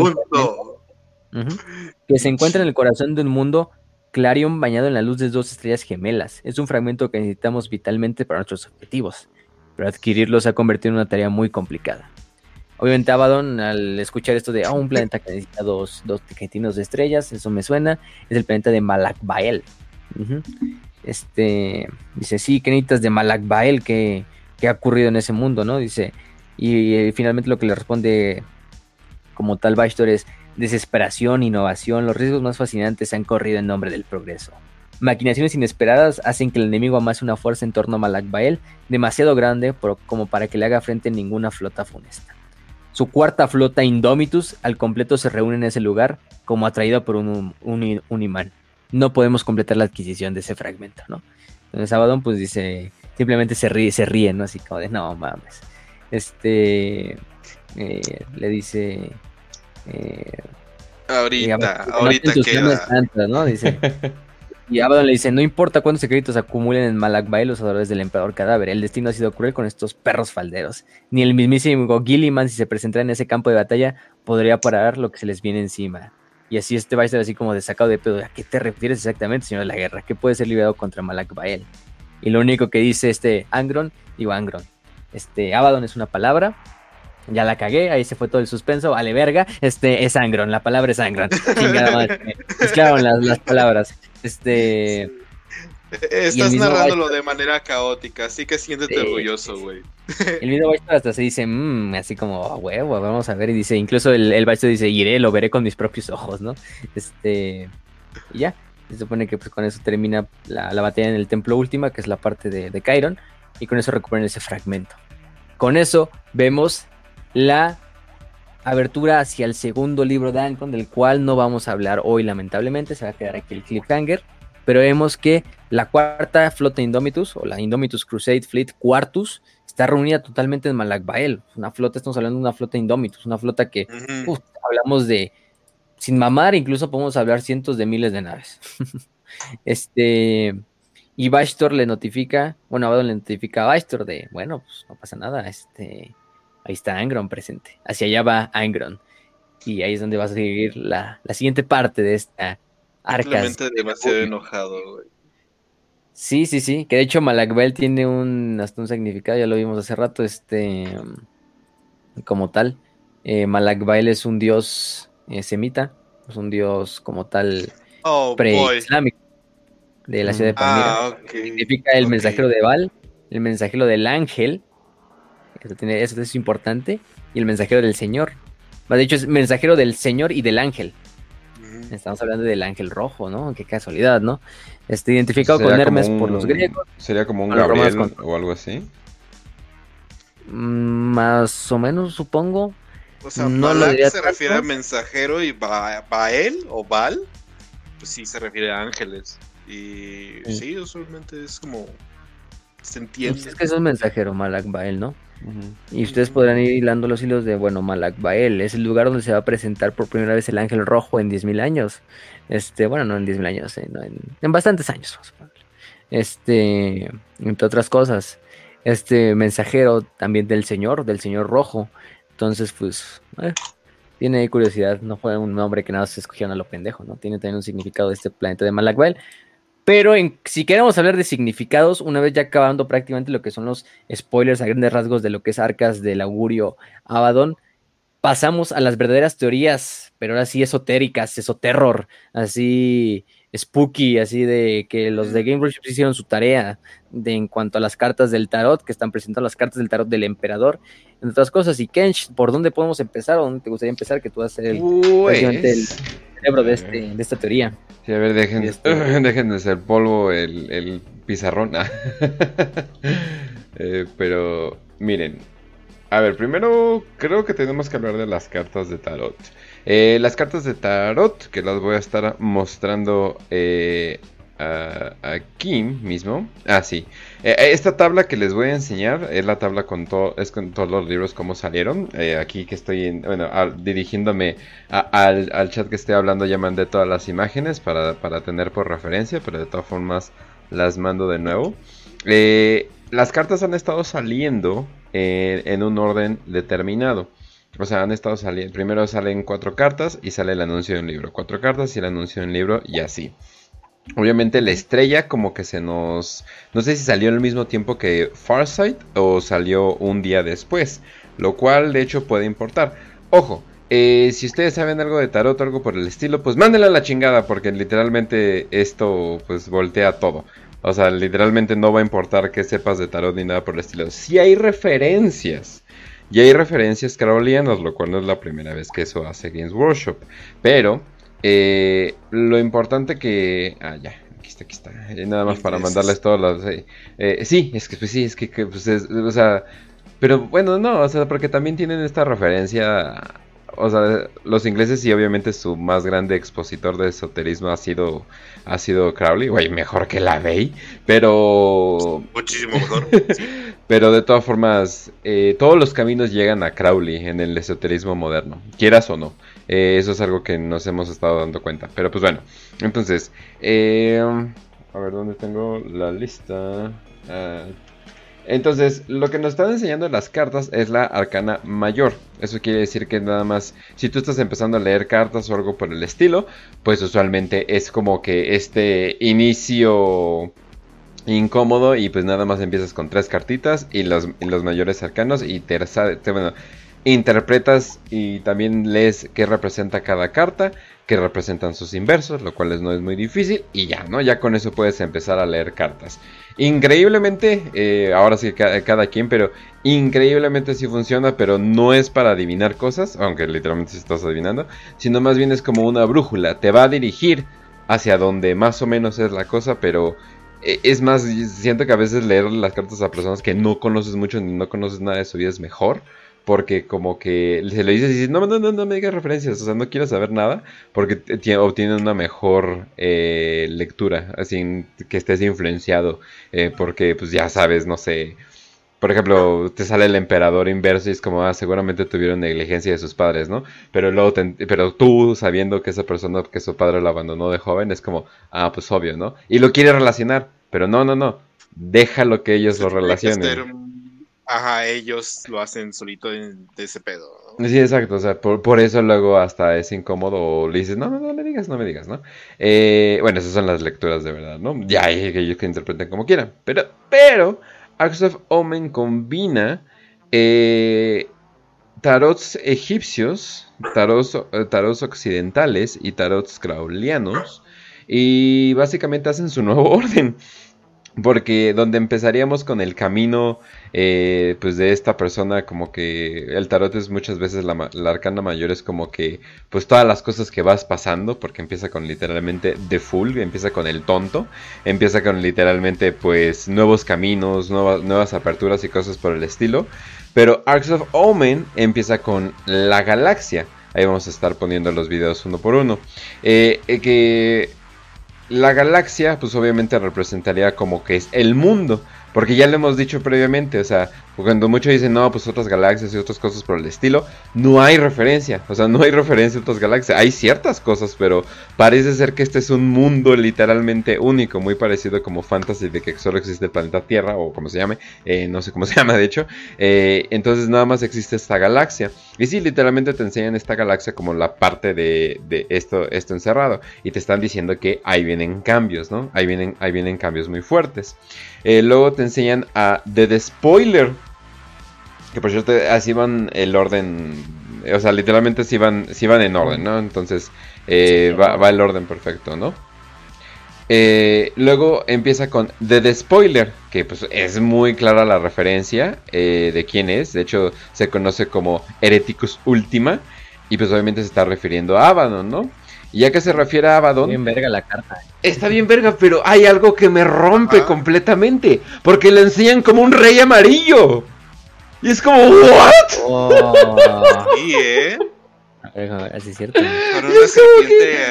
que se encuentra en el corazón de un mundo Clarion bañado en la luz de dos estrellas gemelas. Es un fragmento que necesitamos vitalmente para nuestros objetivos, pero adquirirlo se ha convertido en una tarea muy complicada. Obviamente Abaddon, al escuchar esto de ah, un planeta que necesita dos, dos tiquetinos de estrellas, eso me suena, es el planeta de Malakbael. Ujú. Este, dice, sí, ¿qué necesitas de Malakbael? ¿Qué, ¿Qué ha ocurrido en ese mundo? ¿no? Dice, y, eh, finalmente lo que le responde como tal Bastor es desesperación, innovación, los riesgos más fascinantes se han corrido en nombre del progreso. Maquinaciones inesperadas hacen que el enemigo amase una fuerza en torno a Malakbael demasiado grande como para que le haga frente ninguna flota funesta. Su cuarta flota Indomitus al completo se reúne en ese lugar como atraída por un imán. No podemos completar la adquisición de ese fragmento, ¿no? Entonces Abaddon pues dice, simplemente se ríe, se ríe, ¿no? Así como de, no mames. Este, eh, le dice... eh, Ahorita, digamos, ahorita queda. ¿no? Dice. Y Abaddon le dice, no importa cuántos secretos acumulen en Malakbael los adoradores del emperador cadáver, el destino ha sido cruel con estos perros falderos. Ni el mismísimo Gilliman, si se presentara en ese campo de batalla, podría parar lo que se les viene encima. Y así este va a ser así como de sacado de pedo. ¿A qué te refieres exactamente, señor de la guerra? ¿Qué puede ser liberado contra Malakbael? Y lo único que dice este Angron, digo Angron, este Abaddon es una palabra, ya la cagué, ahí se fue todo el suspenso, vale verga, este es Angron, la palabra es Angron, mezclaron las, las palabras, este, Estás mismo narrándolo de manera caótica, así que siéntete Sí, orgulloso, sí. güey. el video Baister hasta se dice, mmm, así como, a huevo, vamos a ver, y dice, incluso el, el Baister dice, iré, lo veré con mis propios ojos, ¿no? Este, y ya, se supone que pues con eso termina la, la batalla en el templo última, que es la parte de, de Chiron, y con eso recuperan ese fragmento. Con eso vemos la abertura hacia el segundo libro de Ancon, del cual no vamos a hablar hoy, lamentablemente, se va a quedar aquí el cliffhanger. Pero vemos que la cuarta flota Indomitus, o la Indomitus Crusade Fleet Quartus, está reunida totalmente en Malakbael. Una flota, estamos hablando de una flota Indomitus, una flota que uf, hablamos de, sin mamar, incluso podemos hablar cientos de miles de naves. este, y Bastor le notifica, bueno, Abaddon le notifica a Bastor de, bueno, pues no pasa nada, este, ahí está Angron presente, hacia allá va Angron. Y ahí es donde va a seguir la, la siguiente parte de esta. Simplemente demasiado enojado, güey. Sí, sí, sí, que de hecho Malakbel tiene un, hasta un significado, ya lo vimos hace rato, este, um, como tal. Eh, Malakbael es un dios eh, semita, es un dios como tal Oh, pre-islámico de la ciudad de Palmira. Ah, ok. Significa el mensajero de Baal, el mensajero del ángel Eso, tiene, eso es importante. Y el mensajero del Señor. De hecho, es mensajero del Señor y del ángel. Estamos hablando del ángel rojo, ¿no? Qué casualidad, ¿no? Este, identificado con Hermes por los griegos. ¿Sería como un Gabriel o algo así? Mm, más o menos, supongo. O sea, no Malak se refiere a mensajero y Bael o Baal, pues sí se refiere a ángeles. Y sí, usualmente es como. Se entiende. Es que es un mensajero, Malak Bael, ¿no? Y ustedes podrán ir hilando los hilos de, bueno, Malak Bael es el lugar donde se va a presentar por primera vez el ángel rojo en 10.000 años. Este, bueno, no en 10.000 años, eh, en, bastantes años. Este, entre otras cosas, este mensajero también del Señor, del Señor rojo. Entonces, pues, eh, tiene curiosidad, no fue un nombre que nada se escogieron a lo pendejo, ¿no? Tiene también un significado de este planeta de Malak Pero si queremos hablar de significados, una vez ya acabando prácticamente lo que son los spoilers a grandes rasgos de lo que es Arcas del Augurio Abaddon, pasamos a las verdaderas teorías, pero ahora sí esotéricas, esoterror, así spooky, así de que los de Game Workshop hicieron su tarea de en cuanto a las cartas del tarot, que están presentando las cartas del tarot del emperador, entre otras cosas. Y Kench, ¿por dónde podemos empezar? ¿O dónde te gustaría empezar? Que tú vas a ser el, el cerebro de, este, de esta teoría. Sí, a ver, dejen, este dejen de ser polvo el, el pizarrón. Eh, pero, miren. A ver, primero creo que tenemos que hablar de las cartas de tarot. Eh, las cartas de tarot, que las voy a estar mostrando eh, aquí mismo. Ah, sí. Eh, esta tabla que les voy a enseñar es la tabla con, todo es con todos los libros como salieron. Eh, aquí que estoy, bueno, dirigiéndome al, chat que estoy hablando ya mandé todas las imágenes para, tener por referencia, pero de todas formas las mando de nuevo. Eh, las cartas han estado saliendo en un orden determinado. O sea, han estado saliendo. Primero salen cuatro cartas y sale el anuncio de un libro. Cuatro cartas y el anuncio de un libro y así. Obviamente la estrella como que se nos... No sé si salió al mismo tiempo que Farsight o salió un día después. Lo cual de hecho puede importar. Ojo, eh, si ustedes saben algo de tarot o algo por el estilo, pues mándenla a la chingada porque literalmente esto pues voltea todo. O sea, literalmente no va a importar que sepas de tarot ni nada por el estilo. Si hay referencias. Y hay referencias carolianas, lo cual no es la primera vez que eso hace Games Workshop. Pero eh, lo importante que... Ah, ya, aquí está, aquí está. Eh, nada más para mandarles todas las... Eh, sí, es que pues sí, es que, pues o sea... Pero bueno, no, o sea, porque también tienen esta referencia... O sea, los ingleses y obviamente su más grande expositor de esoterismo ha sido ha sido Crowley, güey, mejor que la Bey, pero muchísimo mejor. pero de todas formas, todos los caminos llegan a Crowley en el esoterismo moderno, quieras o no. Eh, eso es algo que nos hemos estado dando cuenta. Pero pues bueno, entonces, eh, a ver dónde tengo la lista. Ah, entonces, lo que nos están enseñando las cartas es la arcana mayor. Eso quiere decir que nada más, si tú estás empezando a leer cartas o algo por el estilo, pues usualmente es como que este inicio incómodo y pues nada más empiezas con tres cartitas y los, los mayores arcanos y te, bueno, interpretas y también lees qué representa cada carta, qué representan sus inversos, lo cual no es muy difícil y ya, ¿no? Ya con eso puedes empezar a leer cartas. Increíblemente, eh, ahora sí cada, cada, quien, pero increíblemente sí funciona, pero no es para adivinar cosas, aunque literalmente estás adivinando, sino más bien es como una brújula, te va a dirigir hacia donde más o menos es la cosa, pero eh, es más, siento que a veces leer las cartas a personas que no conoces mucho ni no conoces nada de su vida es mejor porque como que se le dices, no, no, no, no me digas referencias, o sea, no quiero saber nada, porque obtienen una mejor eh, lectura, así que estés influenciado, eh, porque pues ya sabes, no sé, por ejemplo, te sale el emperador inverso y es como, ah, seguramente tuvieron negligencia de sus padres, ¿no? Pero luego, pero tú sabiendo que esa persona, que su padre lo abandonó de joven, es como, ah, pues obvio, ¿no? Y lo quiere relacionar, pero no, no, no, déjalo que ellos lo relacionen. Ajá, ellos lo hacen solito de, ese pedo. Sí, exacto, o sea, por, eso luego hasta es incómodo o le dices, no, no, no me digas, no me digas, ¿no? Eh, bueno, esas son las lecturas de verdad, ¿no? Ya hay que ellos que interpreten como quieran, pero, pero, of Omen combina eh, tarots egipcios, tarots, eh, tarots occidentales y tarots craulianos y básicamente hacen su nuevo orden. Porque donde empezaríamos con el camino eh, pues de esta persona como que el tarot es muchas veces la, la, arcana mayor es como que pues todas las cosas que vas pasando porque empieza con literalmente the full empieza con el tonto empieza con literalmente pues nuevos caminos nuevas, nuevas aperturas y cosas por el estilo. Pero Arcs of Omen empieza con la galaxia. Ahí vamos a estar poniendo los videos uno por uno. Eh, eh, que la galaxia, pues obviamente representaría como que es el mundo. Porque ya lo hemos dicho previamente, o sea, cuando muchos dicen, no, pues otras galaxias y otras cosas por el estilo, no hay referencia, o sea, no hay referencia a otras galaxias. Hay ciertas cosas, pero parece ser que este es un mundo literalmente único, muy parecido como Fantasy de que solo existe el planeta Tierra, o como se llame, eh, no sé cómo se llama de hecho. Eh, entonces nada más existe esta galaxia. Y sí, literalmente te enseñan esta galaxia como la parte de, de esto, esto encerrado. Y te están diciendo que ahí vienen cambios, ¿no? Ahí vienen, ahí vienen cambios muy fuertes. Eh, luego te enseñan a The Spoiler. Que por cierto, así van el orden. O sea, literalmente sí van, sí van en orden, ¿no? Entonces eh, va, va, el orden perfecto, ¿no? Eh, luego empieza con The, Spoiler, que pues es muy clara la referencia eh, de quién es. De hecho, se conoce como Hereticus Ultima. Y pues obviamente se está refiriendo a Abaddon, ¿no? Y ya que se refiere a Abaddon. Bien verga la carta. Está bien verga, pero hay algo que me rompe ah. completamente. Porque le enseñan como un rey amarillo. Y es como, ¿what? Oh. sí, ¿eh? Así es cierto. Con una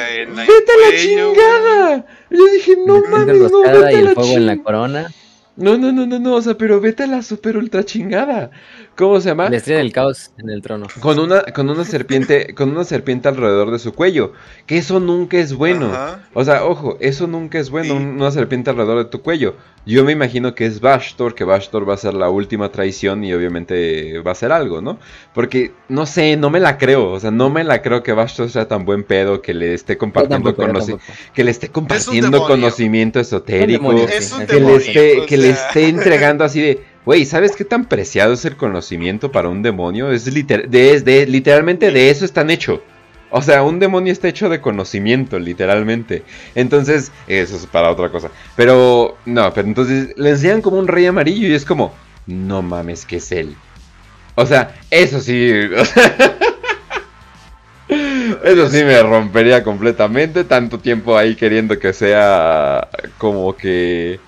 en la ¡Vete a la chingada! Yo dije, no mames, no, vete y a el la fuego en la corona. No, no, no, no, no, o sea, pero vete a la super ultra chingada. ¿Cómo se llama? La estrella del caos en el trono. Con una, con una serpiente, con una serpiente alrededor de su cuello. Que eso nunca es bueno. Ajá. O sea, ojo, eso nunca es bueno, Sí. una serpiente alrededor de tu cuello. Yo me imagino que es Bashtor, que Bashtor va a ser la última traición y obviamente va a ser algo, ¿no? Porque, no sé, no me la creo. O sea, no me la creo que Bashtor sea tan buen pedo que le esté compartiendo tampoco, yo conoci- tampoco. que le esté compartiendo conocimiento esotérico. Es que le esté, o que le esté entregando así de, güey, ¿sabes qué tan preciado es el conocimiento para un demonio? Es, liter- de, de- literalmente de eso están hecho. O sea, un demonio está hecho de conocimiento, literalmente. Entonces, eso es para otra cosa. Pero, no, pero entonces le enseñan como un rey amarillo y es como, no mames, que es él. O sea, eso sí. Eso sí me rompería completamente. Tanto tiempo ahí queriendo que sea como que.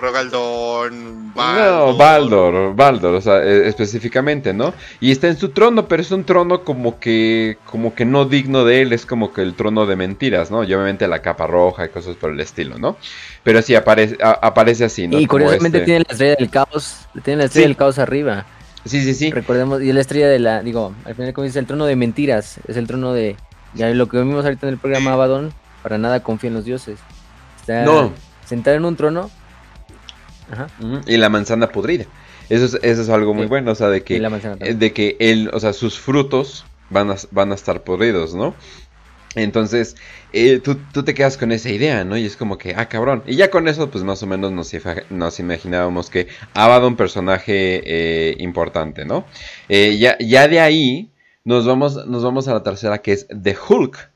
Rogaldón, No, Baldor, Baldor, o sea, eh, específicamente, ¿no? Y está en su trono, pero es un trono como que, como que no digno de él, es como que el trono de mentiras, ¿no? Y obviamente la capa roja y cosas por el estilo, ¿no? Pero sí aparece, a- aparece así, ¿no? Y Como curiosamente este- tiene la estrella del caos. Tiene la estrella Sí. del caos arriba. Sí, sí, sí. Recordemos, y es la estrella de la, digo, al final como dice, el trono de mentiras, es el trono de, ya lo que vimos ahorita en el programa Abaddon, para nada confía en los dioses. Está No. sentado en un trono. Ajá. Y la manzana podrida. Eso es, eso es algo muy Sí. bueno, o sea, de que, la de que él, o sea, sus frutos van a, van a estar podridos, ¿no? Entonces, eh, tú, tú te quedas con esa idea, ¿no? Y es como que, ah, cabrón. Y ya con eso, pues más o menos nos, nos imaginábamos que Abaddon, personaje eh, importante, ¿no? Eh, ya, ya de ahí nos vamos, nos vamos a la tercera, que es The Hulk.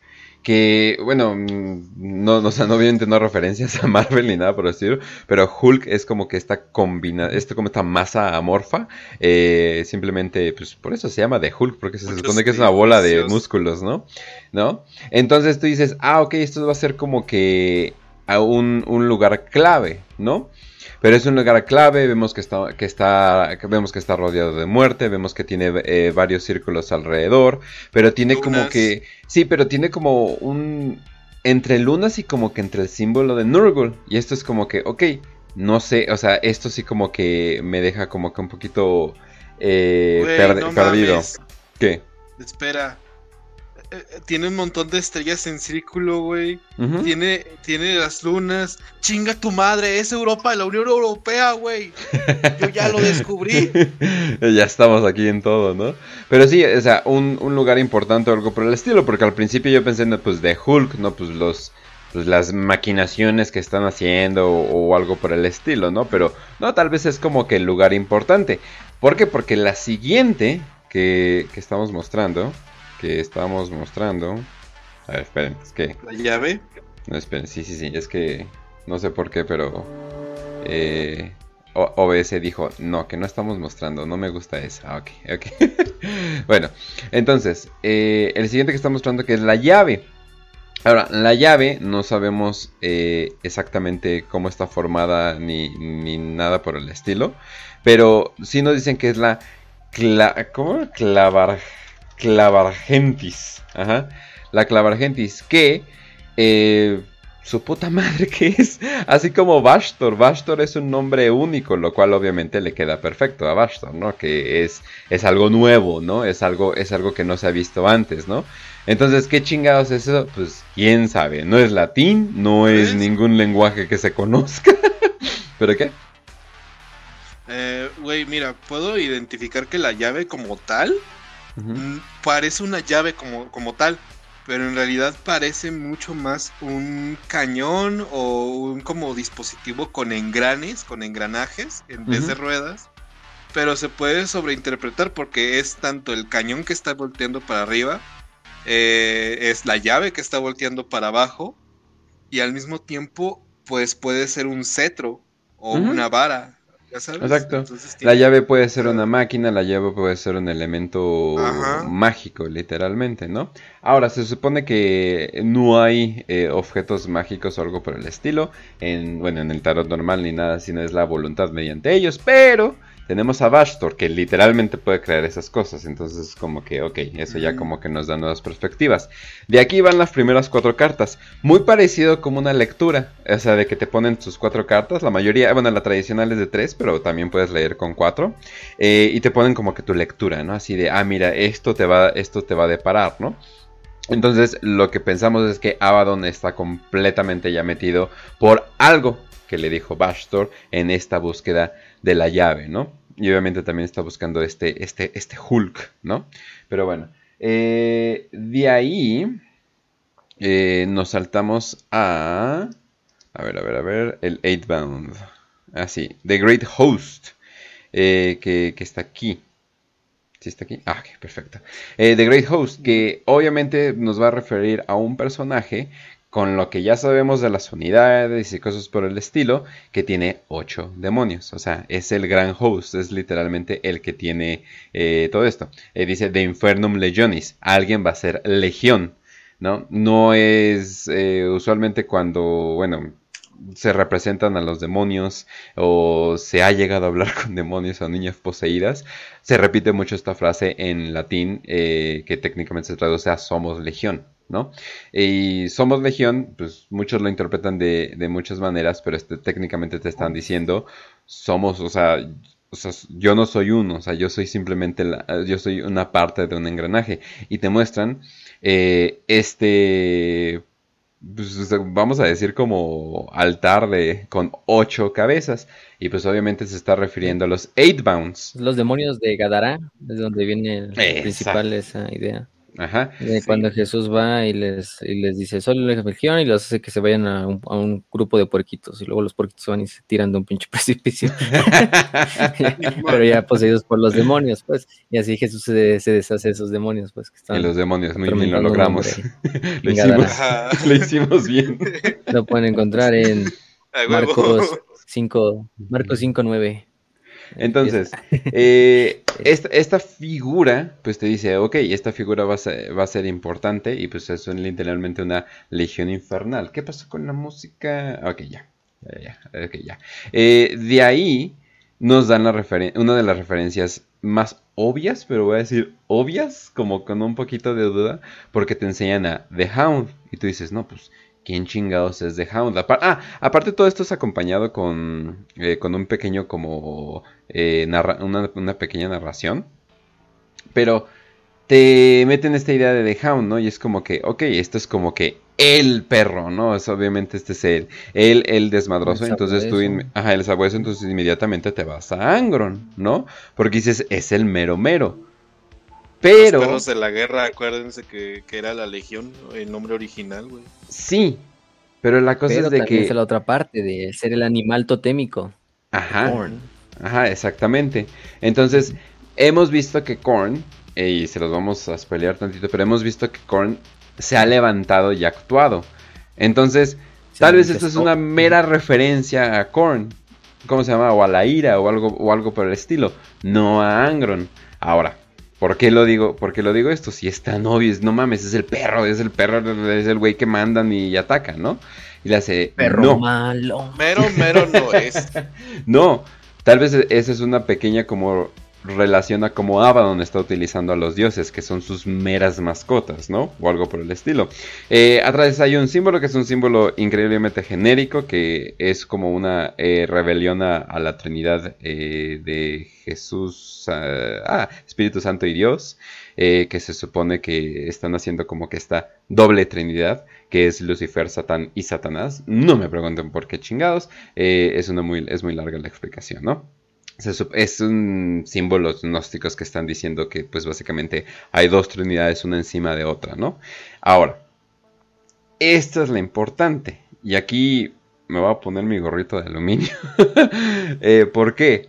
Que, bueno, mm, no, no, o sea, no, obviamente no referencias a Marvel ni nada por estilo, pero Hulk es como que esta combina, esto como esta masa amorfa, eh, simplemente, pues por eso se llama The Hulk, porque se supone que es una bola de músculos, ¿no? ¿No? Entonces tú dices, ah, ok, esto va a ser como que a un, un lugar clave, ¿no? Pero es un lugar clave, vemos que está, que está, vemos que está rodeado de muerte, vemos que tiene eh, varios círculos alrededor, pero tiene como que, sí, pero tiene como un, entre lunas y como que entre el símbolo de Nurgle, y esto es como que, ok, no sé, o sea, esto sí como que me deja como que un poquito eh, no perdido. mames. ¿Qué? Espera. Eh, Tiene un montón de estrellas en círculo, güey. Tiene, tiene las lunas. Chinga tu madre, es Europa, la Unión Europea, güey. Yo ya lo descubrí. ya estamos aquí en todo, ¿no? Pero sí, o sea, un, un lugar importante o algo por el estilo, porque al principio yo pensé, no, pues de Hulk, ¿no? Pues los pues, las maquinaciones que están haciendo o, o algo por el estilo, ¿no? Pero no, tal vez es como que el lugar importante. ¿Por qué? Porque la siguiente que, que estamos mostrando, que estamos mostrando... A ver, esperen, es que... La llave. No, esperen, sí, sí, sí, es que no sé por qué, pero eh, OBS dijo, no, que no estamos mostrando, no me gusta eso. Ah, ok, ok. bueno, entonces, eh, el siguiente que está mostrando que es la llave. Ahora, la llave no sabemos eh, exactamente cómo está formada ni, ni, nada por el estilo, pero sí nos dicen que es la ¿cómo? Clavar, clavargentis. Ajá. La clavargentis que eh, su puta madre que es. Así como Bastor. Bastor es un nombre único, lo cual obviamente le queda perfecto a Bastor, ¿no? Que es, es algo nuevo, ¿no? Es algo, es algo que no se ha visto antes, ¿no? Entonces, ¿qué chingados es eso? Pues quién sabe. No es latín, no es ningún lenguaje que se conozca. ¿Pero qué? Eh, güey, mira, puedo identificar que la llave como tal mm, parece una llave como, como tal pero en realidad parece mucho más un cañón o un como dispositivo con engranes, con engranajes en vez de ruedas. Pero se puede sobreinterpretar porque es tanto el cañón que está volteando para arriba, eh, es la llave que está volteando para abajo y al mismo tiempo pues puede ser un cetro o una vara Exacto. La llave puede ser una máquina, la llave puede ser un elemento mágico, literalmente, ¿no? Ahora, se supone que no hay eh, objetos mágicos o algo por el estilo, en, bueno, en el tarot normal ni nada, sino es la voluntad mediante ellos, pero tenemos a Bastor, que literalmente puede crear esas cosas. Entonces, como que, ok, eso ya como que nos da nuevas perspectivas. De aquí van las primeras cuatro cartas. Muy parecido como una lectura. O sea, de que te ponen sus cuatro cartas. La mayoría, bueno, la tradicional es de tres, pero también puedes leer con cuatro. Eh, y te ponen como que tu lectura, ¿no? Así de, ah, mira, esto te va, esto te va a deparar, ¿no? Entonces, lo que pensamos es que Abaddon está completamente ya metido por algo que le dijo Bastor en esta búsqueda de la llave, ¿no? Y obviamente también está buscando este, este, este Hulk, ¿no? Pero bueno, eh, de ahí eh, nos saltamos a... A ver, a ver, a ver, el Eightbound. Ah, sí, The Great Host, eh, que, que, está aquí. ¿Sí está aquí? Ah, perfecto. The Great Host, que obviamente nos va a referir a un personaje con lo que ya sabemos de las unidades y cosas por el estilo, que tiene ocho demonios. O sea, es el gran host, es literalmente el que tiene eh, todo esto. Eh, dice The Infernum Legionis, alguien va a ser legión, ¿no? No es eh, usualmente cuando, bueno, se representan a los demonios o se ha llegado a hablar con demonios o niñas poseídas, se repite mucho esta frase en latín que técnicamente se traduce a somos legión. ¿No? Y somos legión, pues muchos lo interpretan de, muchas maneras, pero este, técnicamente te están diciendo, somos, o sea, yo no soy uno, o sea, yo soy simplemente, yo soy una parte de un engranaje. Y te muestran eh, este, pues, vamos a decir como altar de, con ocho cabezas. Y pues obviamente se está refiriendo a los eight bounds. Los demonios de Gadara, es donde viene el principal esa idea. Ajá. Cuando Jesús va y les, y les dice, solo la religión y los hace que se vayan a un, grupo de puerquitos. Y luego los puerquitos van y se tiran de un pinche precipicio. Pero ya poseídos por los demonios, pues. Y así Jesús se, deshace de esos demonios, pues. Que están y los demonios, muy bien, lo logramos. lo, hicimos, lo hicimos bien. Lo pueden encontrar en Marcos 5, Marcos 5, 9. Entonces, eh, esta, figura, pues te dice, ok, esta figura va a, ser, va a ser importante y pues es literalmente una legión infernal. ¿Qué pasó con la música? Ok, ya, ya, ya. Eh, de ahí nos dan la una de las referencias más obvias, pero voy a decir obvias, como con un poquito de duda, porque te enseñan a The Hound y tú dices, no, pues ¿Quién chingados es The Hound? ah, aparte todo esto es acompañado con, eh, con un pequeño como... Eh, una, pequeña narración. Pero te meten esta idea de The Hound, ¿no? Y es como que, ok, esto es como que el perro, ¿no? Es, obviamente este es el, el, el desmadroso. entonces tú, ajá, el sabueso, entonces inmediatamente te vas a Angron, ¿no? Porque dices, es el mero mero. Pero. Los perros de la guerra, acuérdense que, era la legión, el nombre original, güey. Sí, pero la cosa es de que. Es la otra parte, de ser el animal totémico. Ajá. Ajá, exactamente. Entonces, hemos visto que Korn, y se los vamos a pelear tantito, pero hemos visto que Korn se ha levantado y actuado. Entonces, tal vez esto es una mera referencia a Korn. ¿cómo se llama? O a la ira o algo, o algo por el estilo, no a Angron. Ahora, ¿por qué lo digo? ¿Por qué lo digo esto? Si es tan obvio, no mames, es el perro, es el perro, es el güey que mandan y atacan, ¿no? Y le hace, Perro no, malo. Mero, mero no es. no, tal vez e- esa es una pequeña como relación a cómo Abaddon está utilizando a los dioses, que son sus meras mascotas, ¿no? O algo por el estilo. Eh, atrás hay un símbolo que es un símbolo increíblemente genérico, que es como una eh, rebelión a, la Trinidad eh, de Jesús, ah, Espíritu Santo y Dios, eh, que se supone que están haciendo como que esta doble Trinidad, que es Lucifer, Satán y Satanás. No me pregunten por qué chingados, es, una muy, es muy larga la explicación, ¿no? Es un símbolos gnósticos que están diciendo que pues básicamente hay dos trinidades una encima de otra, ¿no? Ahora, esta es la importante. Y aquí me voy a poner mi gorrito de aluminio. Eh, ¿Por qué?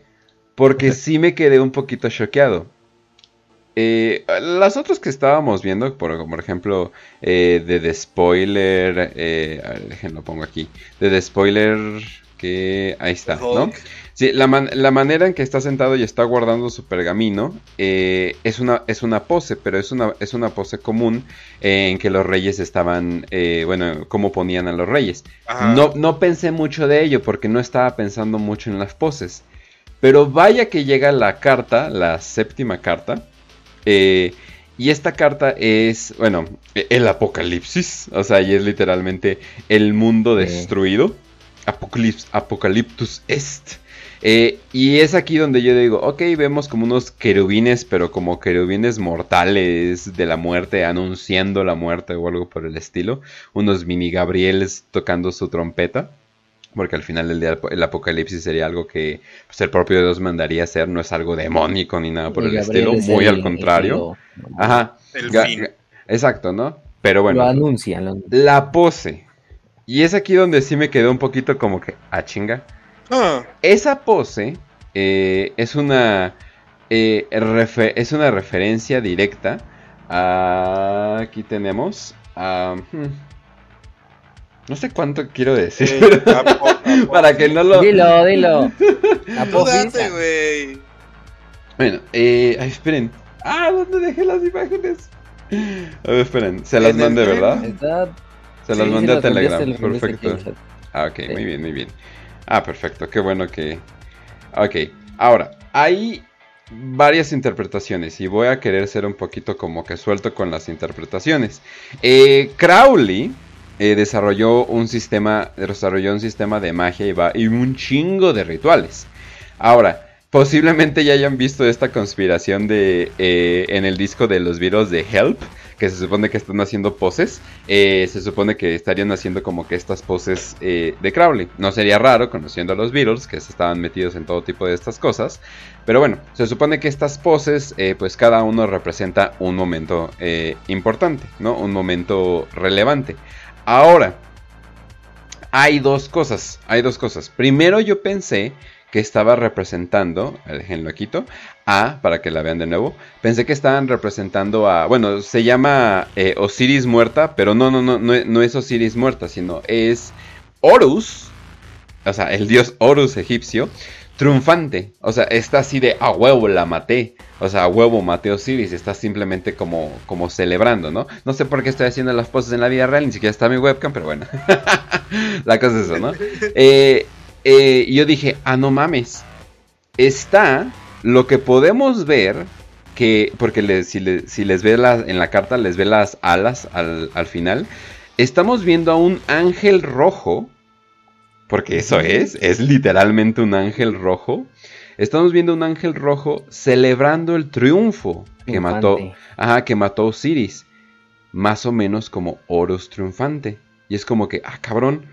Porque sí me quedé un poquito choqueado. Eh, las otras que estábamos viendo, por, ejemplo, eh, de The Spoiler, a ver, déjenlo pongo aquí, de The Spoiler, que ahí está, ¿no? Sí, la, man- la manera en que está sentado y está guardando su pergamino eh, es, una, es una pose, pero es una, es una pose común eh, en que los reyes estaban, eh, bueno, cómo ponían a los reyes. Ajá. No, no pensé mucho de ello porque no estaba pensando mucho en las poses. Pero vaya que llega la carta, la séptima carta. eh, y esta carta es, bueno, e- el apocalipsis. O sea, y es literalmente el mundo destruido. Apocalips, apocaliptus est. Eh, y es aquí donde yo digo, ok, vemos como unos querubines, pero como querubines mortales de la muerte, anunciando la muerte o algo por el estilo. Unos mini Gabrieles tocando su trompeta. Porque al final del día el apocalipsis sería algo que pues, el propio Dios mandaría hacer, no es algo demónico ni nada por Y el Gabriel estilo, es muy el- al el contrario. Ajá. El Ga- fin. ga- exacto, ¿no? Pero bueno, Lo anuncia. lo- la pose. Y es aquí donde sí me quedó un poquito como que, ah, chinga. Ah, Esa pose eh, es una eh, es una referencia directa a aquí tenemos a hmm, no sé cuánto quiero decir eh, para que no lo Dilo, dilo. Date, güey. bueno eh, ay, esperen ah dónde dejé las imágenes a ver esperen se las mandé verdad Está- se sí, las sí, mandé a Telegram perfecto. Ah, ok, Sí. muy bien, muy bien. Ah, perfecto, qué bueno que... Ok, ahora, hay varias interpretaciones y voy a querer ser un poquito como que suelto con las interpretaciones. Eh, Crowley eh, desarrolló un sistema, desarrolló un sistema de magia y, va, y un chingo de rituales. Ahora, posiblemente ya hayan visto esta conspiración de eh, en el disco de los virus de Help, que se supone que están haciendo poses. Eh, se supone que estarían haciendo como que estas poses eh, de Crowley. No sería raro, conociendo a los Beatles, que se estaban metidos en todo tipo de estas cosas. Pero bueno, se supone que estas poses, eh, pues cada uno representa un momento importante, ¿no? Un momento relevante. Ahora, hay dos cosas, hay dos cosas. Primero yo pensé que estaba representando, déjenlo quito, a, para que la vean de nuevo, pensé que estaban representando a, bueno, se llama eh, Osiris muerta, pero no, no, no, no, no es Osiris muerta, sino es Horus, o sea, el dios Horus egipcio, triunfante, o sea, está así de a huevo la maté, o sea, a huevo maté a Osiris, está simplemente como, como celebrando, ¿no? No sé por qué estoy haciendo las poses en la vida real, ni siquiera está mi webcam, pero bueno, la cosa es eso, ¿no? Eh, eh, y yo dije, ah, no mames, está lo que podemos ver que, porque le- si, le- si les ve en la carta, les ve las alas al, al final, estamos viendo a un ángel rojo, porque eso es, es literalmente un ángel rojo. Estamos viendo un ángel rojo celebrando el triunfo que mató, ajá, que mató Osiris, más o menos como Horus triunfante. Y es como que, ah, cabrón,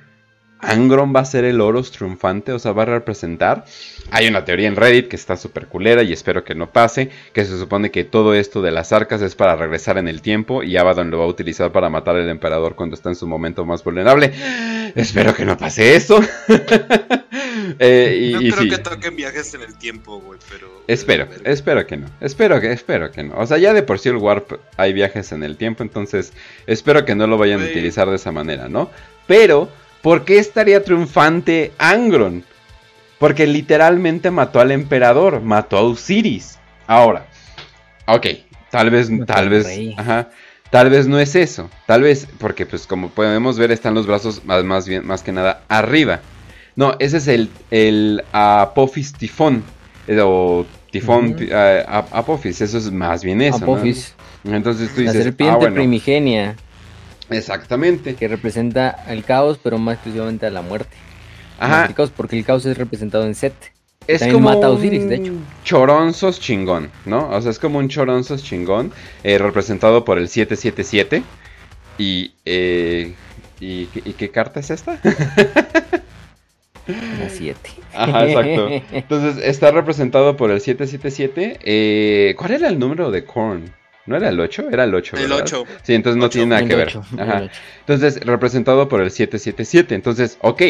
Angron va a ser el Horus triunfante, o sea, va a representar. Hay una teoría en Reddit que está súper culera y espero que no pase, que se supone que todo esto de las arcas es para regresar en el tiempo y Abaddon lo va a utilizar para matar al emperador cuando está en su momento más vulnerable. Espero que no pase eso. Eh, y, No y creo sí. que toquen viajes en el tiempo, güey, pero. Espero, pero- espero que no. Espero que, espero que no. O sea, ya de por sí el Warp hay viajes en el tiempo, entonces espero que no lo vayan a utilizar de esa manera, ¿no? Pero, ¿por qué estaría triunfante Angron? Porque literalmente mató al emperador, mató a Osiris. Ahora, ok, tal vez, tal vez, ajá, tal vez no es eso. Tal vez, porque pues como podemos ver están los brazos más, más bien, más que nada arriba. No, ese es el, el Apophis tifón. eh, O tifón, ap- Apophis, eso es más bien eso. ¿no? Apophis, Entonces tú la dices, serpiente ah, bueno, primigenia, exactamente. que representa el caos, pero más exclusivamente a la muerte. Ajá, El caos, porque el caos es representado en Set. es también como mata a un Osiris, de hecho. choronzos chingón, ¿no? O sea, es como un choronzos chingón, eh, representado por el 777. Y, eh, ¿y, qué- ¿y qué carta es esta? La 7. Ajá, exacto. Entonces, está representado por el 777. Eh, ¿Cuál era el número de Korn? ¿No era el 8? Era el 8. El ¿verdad? 8. Sí, entonces no tiene nada El que ver. Ajá. Entonces, representado por el 777. Entonces, ok.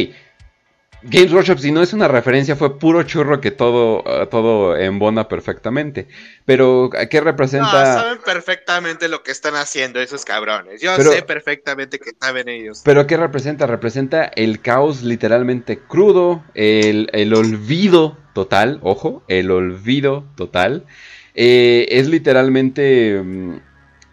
Games Workshop, si no es una referencia, fue puro churro que todo, eh, todo embona perfectamente. Pero, ¿qué No, representa? saben perfectamente lo que están haciendo esos cabrones. Yo Pero- sé perfectamente que saben ellos. Pero ¿qué representa? Representa el caos literalmente crudo, el, el olvido total, ojo, el olvido total. Eh, es literalmente mm,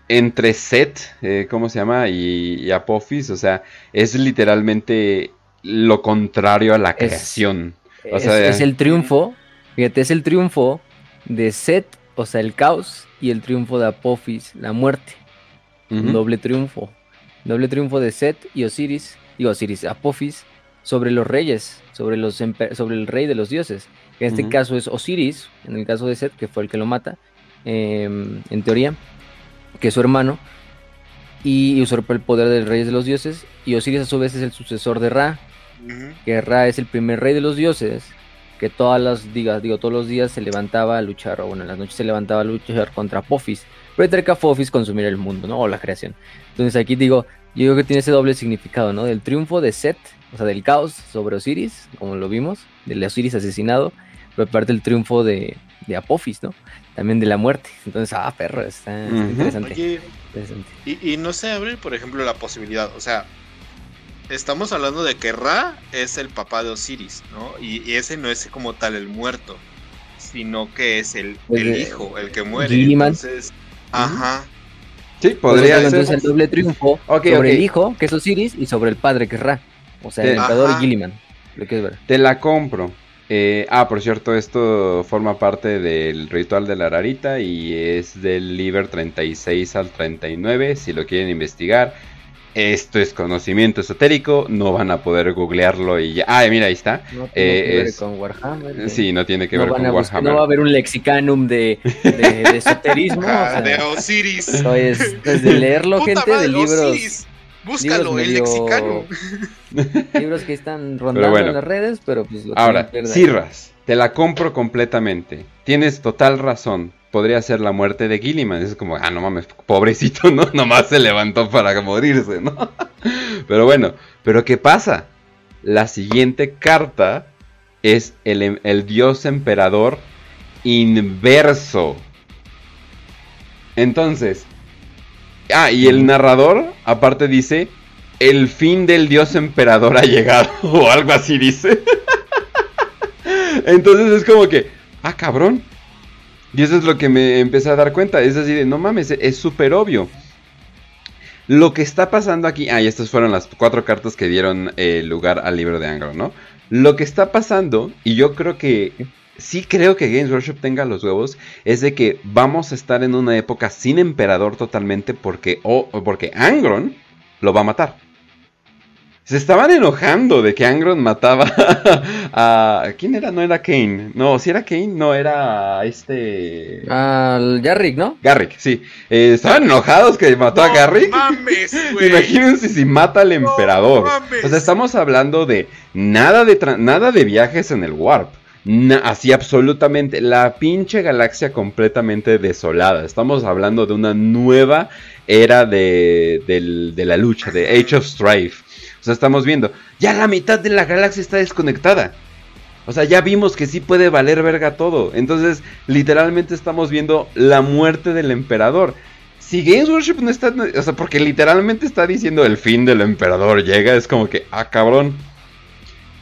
entre Set, eh, ¿cómo se llama? Y, y Apophis, o sea, es literalmente lo contrario a la Es- creación. O es, sea, es el triunfo, fíjate, es el triunfo de Set, o sea, el caos, y el triunfo de Apophis, la muerte. Un Ujú, doble triunfo. Doble triunfo de Set y Osiris, digo Osiris, Apophis, sobre los reyes, sobre, los sobre el rey de los dioses. Que en este caso es Osiris, en el caso de Set, que fue el que lo mata, em, en teoría, que es su hermano, y usurpa el poder del rey de los dioses. Y Osiris a su vez es el sucesor de Ra, que Ra es el primer rey de los dioses, que todas las digas, digo, todos los días se levantaba a luchar, o bueno, en las noches se levantaba a luchar contra Apophis, pero entre que Apophis consumiera el mundo, ¿no? O la creación. Entonces aquí digo, yo creo que tiene ese doble significado, ¿no? Del triunfo de Set, o sea, del caos sobre Osiris, como lo vimos, del Osiris asesinado, pero aparte el triunfo de, de Apophis, ¿no? También de la muerte. Entonces, ah, perro, está, interesante. Oye, interesante. y, y no se abre, por ejemplo, la posibilidad. O sea, estamos hablando de que Ra es el papá de Osiris, ¿no? Y, y ese no es como tal el muerto, sino que es el, Pues el de- hijo, el que muere. Gilliman. Entonces, ajá. Sí, podría Pues, ser. entonces el doble triunfo sobre el hijo, que es Osiris, y sobre el padre, que es Ra. O sea, el Eh, emperador Ajá. Gilliman. Lo quieres ver. Te la compro. Eh, ah, por cierto, esto forma parte del ritual de la rarita y es del Liber 36 al 39, si lo quieren investigar. Esto es conocimiento esotérico, no van a poder googlearlo y ya. Ah, mira, ahí está. No tiene Eh, que ver es- con Warhammer. Sí, no tiene que no ver con buscar- Warhammer. no va a haber un lexicanum de, de, de esoterismo. o sea, de Osiris. esto es desde leerlo, Puta gente, madre, de libros, Osiris. Búscalo, el lexicano. libros que están rondando bueno. en las redes, pero pues lo Ahora, Cirras, te la compro completamente. Tienes total razón. Podría ser la muerte de Gilliman. Es como, ah, no mames, pobrecito, ¿no? Nomás se levantó para morirse, ¿no? Pero bueno, ¿pero qué pasa? La siguiente carta es el, el dios emperador inverso. Entonces, ah, y el narrador aparte dice, el fin del dios emperador ha llegado, o algo así dice. Entonces es como que, ah, cabrón. Y eso es lo que me empecé a dar cuenta. Es así de, no mames, es súper obvio. Lo que está pasando aquí, ah, y estas fueron las cuatro cartas que dieron eh, lugar al libro de Angro, ¿no? Lo que está pasando, y yo creo que, sí creo que Games Workshop tenga los huevos, es de que vamos a estar en una época sin emperador totalmente porque, o porque Angron lo va a matar. Se estaban enojando de que Angron mataba a... ¿Quién era? No era Kane. No, si era Kane, no era este... Al Jarrick, ¿no? Garrick, sí. Eh, estaban enojados que mató a No Garrick. mames, güey. Imagínense si mata al No emperador. mames. o sea, estamos hablando de nada de, tra- nada de viajes en el Warp. Así absolutamente. La pinche galaxia completamente desolada. Estamos hablando de una nueva era de, de la lucha, de Age of Strife. O sea, estamos viendo. Ya la mitad de la galaxia está desconectada. O sea, ya vimos que sí puede valer verga todo. Entonces, literalmente estamos viendo la muerte del emperador. Si Games Workshop no está. O sea, porque literalmente está diciendo el fin del emperador llega. Es como que, ah, cabrón.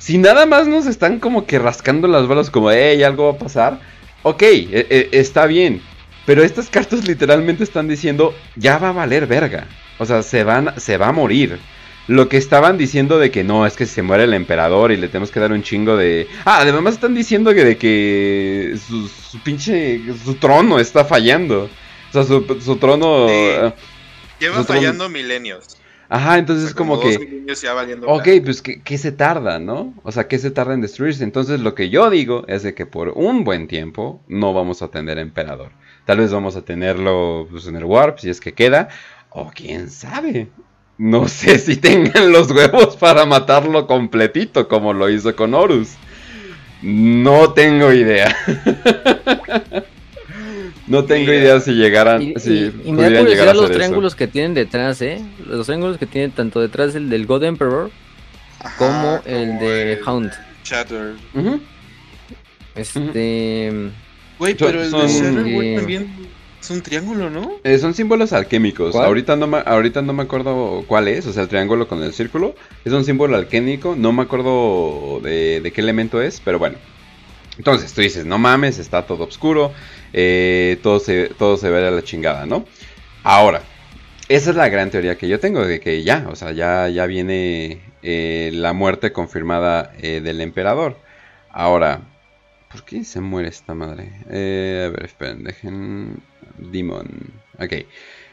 Si nada más nos están como que rascando las balas como, hey, algo va a pasar. Ok, e- e- está bien. Pero estas cartas literalmente están diciendo, ya va a valer verga. O sea, se, van, se va a morir. Lo que estaban diciendo de que no, es que se muere el emperador y le tenemos que dar un chingo de... Ah, además están diciendo que de que su, su pinche... Su trono está fallando. O sea, su, su trono... Sí. eh, Lleva fallando milenios. Ajá, entonces O sea, como que... ya valiendo Ok, pues ¿qué, qué se tarda, ¿no? O sea, ¿qué se tarda en destruirse? Entonces lo que yo digo es de que por un buen tiempo no vamos a tener emperador. Tal vez vamos a tenerlo pues, en el Warp, si es que queda. O quién sabe. No sé si tengan los huevos para matarlo completito como lo hizo con Horus. No tengo idea. no tengo idea si llegaran... Y, si y- y me da pudieran llegar a curiosidad los eso. triángulos que tienen detrás, ¿eh? Los triángulos que tienen tanto detrás el del God Emperor Ajá, como el de Hound. Shatter. Ujú. Este. Güey, pero el son- de Shatter, güey, eh, también es un triángulo, ¿no? Eh, son símbolos alquímicos. ¿Cuál? Ahorita no, me, ahorita no me acuerdo cuál es. O sea, el triángulo con el círculo. Es un símbolo alquímico. No me acuerdo de, de qué elemento es. Pero bueno. Entonces tú dices, no mames, está todo oscuro. eh, todo, se, todo se ve a la chingada, ¿no? Ahora, esa es la gran teoría que yo tengo. De que ya, o sea, ya, ya viene eh, la muerte confirmada eh, del emperador. Ahora, ¿por qué se muere esta madre? A ver, esperen, dejen... Demon. Ok.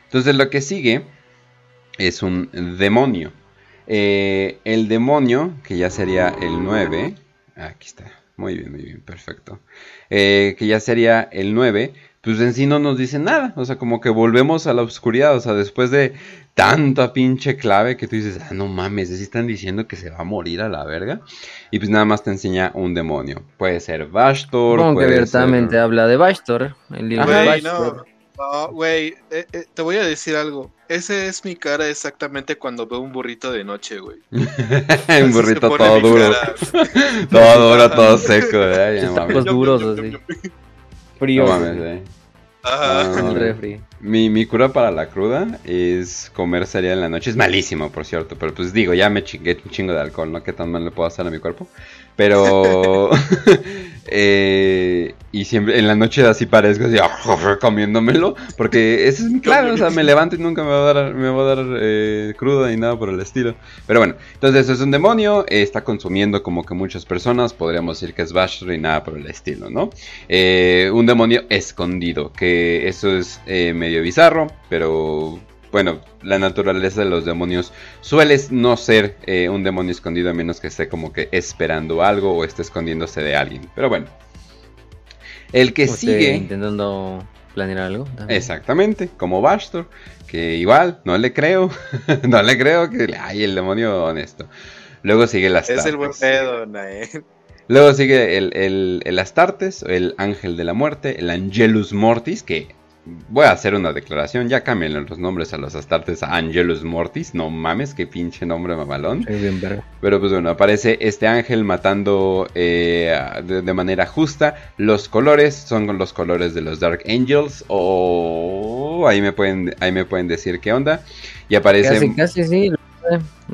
Entonces lo que sigue es un demonio. El demonio, que ya sería el 9. Aquí está. Muy bien, muy bien, perfecto. Eh, que ya sería el 9. Pues en sí no nos dice nada. O sea, como que volvemos a la oscuridad. O sea, después de tanta pinche clave que tú dices, ah, no mames, ¿sí están diciendo que se va a morir a la verga. Y pues nada más te enseña un demonio. Puede ser Bastor. Supongo que abiertamente ser- habla de Bastor. El libro de Bastor. no. No, güey, eh, eh, te voy a decir algo. Ese es mi cara exactamente cuando veo un burrito de noche, güey. un burrito todo duro. cara. Todo duro, todo seco. No mames. tacos duros así. Frío. No mames, eh. Ajá. Ah, el refri. Mi, mi cura para la cruda es comer cereal en la noche. Es malísimo, por cierto. Pero pues digo, ya me chingué un chingo de alcohol, ¿no? ¿Qué tan mal le puedo hacer a mi cuerpo? Pero... eh, y siempre en la noche así parezco así comiéndomelo. Porque ese es mi clave. O sea, me levanto y nunca me va a dar, me va a dar eh, cruda ni nada por el estilo. Pero bueno, entonces es un demonio. eh, está consumiendo como que muchas personas. Podríamos decir que es Bashar y nada por el estilo, ¿no? Eh, un demonio escondido. Que eso es eh, medio bizarro. Pero bueno, la naturaleza de los demonios suele no ser eh, un demonio escondido a menos que esté como que esperando algo o esté escondiéndose de alguien. Pero bueno. El que sigue... intentando planear algo. también. Exactamente, como Bastor, que igual no le creo, no le creo que hay el demonio honesto. Luego sigue el Es el buen pedo, Nae. Luego sigue el, el, el Astartes, el ángel de la muerte, el Angelus Mortis, que voy a hacer una declaración, ya cambien los nombres a los Astartes a Angelus Mortis, no mames, qué pinche nombre mamalón. Bien verga. Pero pues bueno, aparece este ángel matando eh, de, de manera justa. Los colores son los colores de los Dark Angels. O ahí me pueden, ahí me pueden decir qué onda. Y aparece, Casi, casi sí.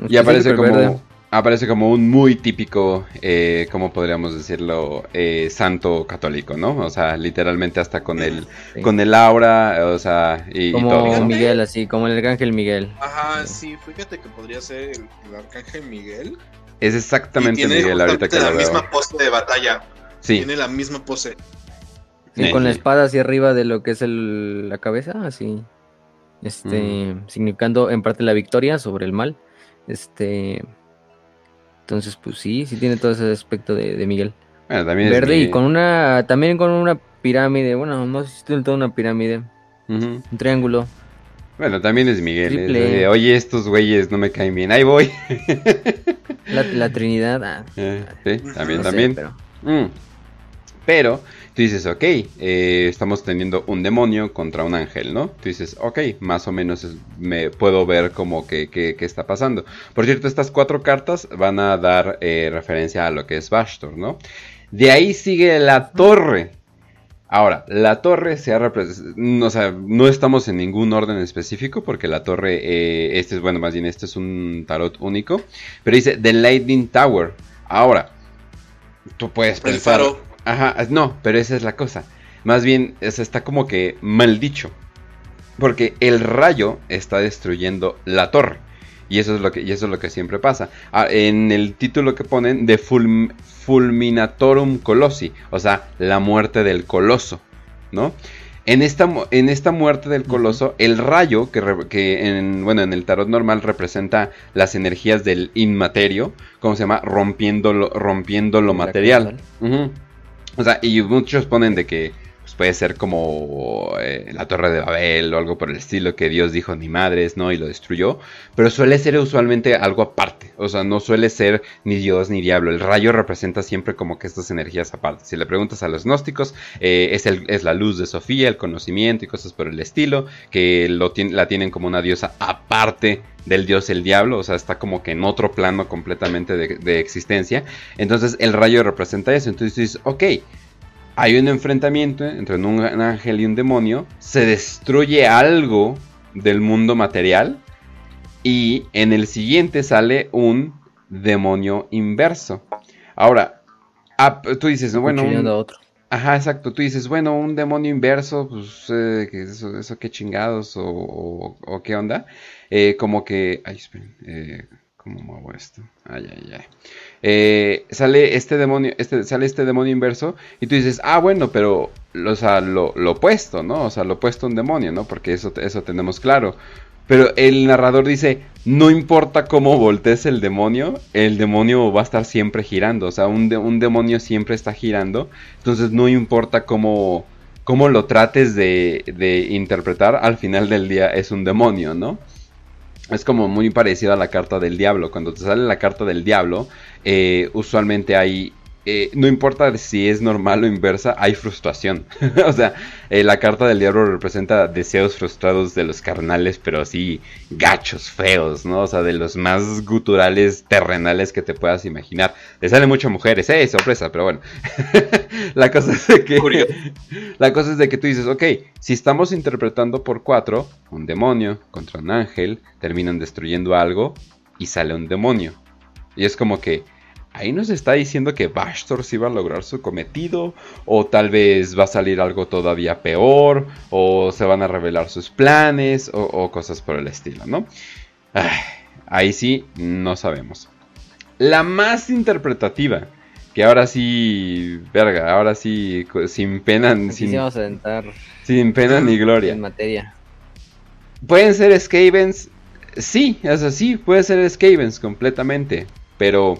y aparece Sí, como, aparece como un muy típico, eh, como podríamos decirlo, eh, santo católico, ¿no? O sea, literalmente hasta con el, Sí. con el aura, o sea, y, y Como todo. Fíjate. Miguel, así, como el arcángel Miguel. Ajá, sí, fíjate que podría ser el, el arcángel Miguel. Es Y exactamente tiene Miguel ahorita que lo la veo. misma pose de batalla. Sí, Tiene la misma pose. Sí, con la espada hacia arriba de lo que es el, la cabeza, así. Este, significando en parte la victoria sobre el mal. Este. Entonces, pues sí, sí tiene todo ese aspecto de, de Miguel. bueno, también es Verde y con una. También con una pirámide. Bueno, no sé si tiene toda una pirámide. Un triángulo. Bueno, también es Miguel. es de, Oye, estos güeyes no me caen bien. Ahí voy. La, la Trinidad. ah, Eh, sí, también, no sé, también. pero- Mm. Pero tú dices, ok, eh, estamos teniendo un demonio contra un ángel, ¿no? Tú dices, ok, más o menos es- me puedo ver como que, que- que está pasando. Por cierto, estas cuatro cartas van a dar eh, referencia a lo que es Bastor, ¿no? De ahí sigue la torre. Ahora, la torre se ha representado, o sea, no estamos en ningún orden específico porque la torre, eh, este es, bueno, más bien este es un tarot único, pero dice The Lightning Tower. Ahora, tú puedes El pensar. faro. Ajá, no, pero esa es la cosa. Más bien, eso está como que mal dicho. Porque el rayo está destruyendo la torre. Y eso es lo que, y eso es lo que siempre pasa. Ah, en el título que ponen de Fulm- Fulminatorum Colossi. O sea, la muerte del coloso. ¿No? En esta, mu- en esta muerte del coloso, el rayo, que, re- que en, bueno, en el tarot normal representa las energías del inmaterio, ¿cómo se llama? Rompiendo lo, rompiendo lo La material. Ujú. O sea, y muchos ponen de que puede ser como eh, la Torre de Babel o algo por el estilo que Dios dijo ni madres, ¿no? Y lo destruyó. Pero suele ser usualmente algo aparte. O sea, no suele ser ni Dios ni diablo. El rayo representa siempre como que estas energías aparte. Si le preguntas a los gnósticos, eh, es, el- es la luz de Sofía, el conocimiento y cosas por el estilo. Que lo la tienen como una diosa aparte del dios el diablo, o sea, está como que en otro plano completamente de, de existencia. Entonces el rayo representa eso. Entonces dices, ok, hay un enfrentamiento entre un, ángel y un demonio, se destruye algo del mundo material y en el siguiente sale un demonio inverso. Ahora, ah, tú dices, bueno, un- otro. Ajá, exacto. Tú dices, bueno, un demonio inverso, pues, eh, ¿qué es eso, eso qué chingados o, o- o qué onda. Eh, como que, ay, esperen, eh, ¿cómo muevo esto? Ay, ay, ay. Eh, sale este demonio, este, sale este demonio inverso y tú dices, ah, bueno, pero, o sea, lo, lo opuesto, ¿no? O sea, lo opuesto a un demonio, ¿no? Porque eso, eso tenemos claro. Pero el narrador dice, no importa cómo voltees el demonio, el demonio va a estar siempre girando. O sea, un, un demonio siempre está girando. Entonces no importa cómo, cómo lo trates de, de interpretar, al final del día es un demonio, ¿no? Es como muy parecido a la carta del diablo. Cuando te sale la carta del diablo, eh, usualmente hay... eh, no importa si es normal o inversa, hay frustración. o sea, eh, la carta del diablo representa deseos frustrados de los carnales, pero así gachos, feos, ¿no? O sea, de los más guturales, terrenales que te puedas imaginar. Le salen muchas mujeres, ¡eh! Sorpresa, pero bueno. la cosa es de que... Curioso. La cosa es de que tú dices, ok, si estamos interpretando por cuatro, un demonio contra un ángel, terminan destruyendo algo y sale un demonio. Y es como que ahí nos está diciendo que Bastor sí va a lograr su cometido, o tal vez va a salir algo todavía peor, o se van a revelar sus planes, o, o cosas por el estilo, ¿no? Ay, ahí sí, no sabemos. La más interpretativa, que ahora sí, verga, ahora sí, sin pena, sin, sin pena ni gloria. en materia. ¿Pueden ser Skavens? Sí, o sea, sí, puede ser Skavens completamente. Pero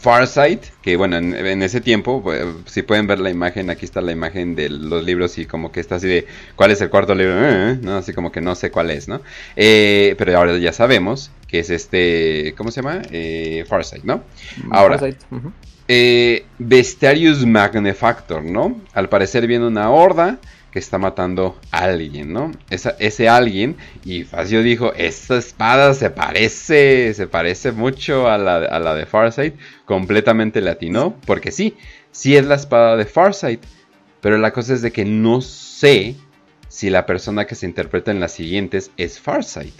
Farsight, que bueno, en, en ese tiempo, pues, si pueden ver la imagen, aquí está la imagen de los libros y como que está así de, ¿cuál es el cuarto libro? Eh, eh, ¿no? Así como que no sé cuál es, ¿no? Eh, pero ahora ya sabemos que es este, ¿cómo se llama? Eh, Farsight, ¿no? Ahora, eh, Bestiarius Magnefactor, ¿no? Al parecer viene una horda que está matando a alguien, ¿no? Esa- ese alguien, y Facio dijo, esta espada se parece, se parece mucho a la, a la de Farsight, completamente latino, porque sí, sí es la espada de Farsight, pero la cosa es de que no sé si la persona que se interpreta en las siguientes es Farsight.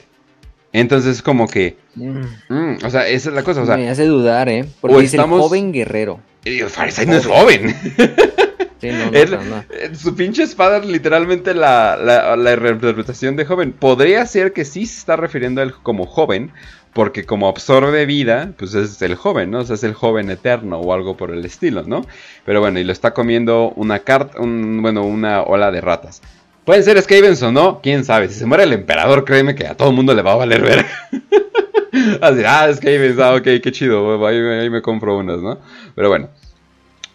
Entonces como que, Mm, mm, o sea, esa es la cosa, o sea, me hace dudar, ¿eh? Porque estamos- el joven guerrero. Farsight no es joven. Sí, no, no. Eh, Su pinche espada es literalmente la, la, de joven. Podría ser que sí se está refiriendo a él como joven, porque como absorbe vida, pues es el joven, ¿no? O sea, es el joven eterno o algo por el estilo, ¿no? Pero bueno, y lo está comiendo una carta, un, bueno, una ola de ratas. Pueden ser Skavens o no, quién sabe. Si se muere el emperador, créeme que a todo el mundo le va a valer ver. Así, ah, Skavens, ah, ok, qué chido, ahí, ahí me compro unas, ¿no? Pero bueno.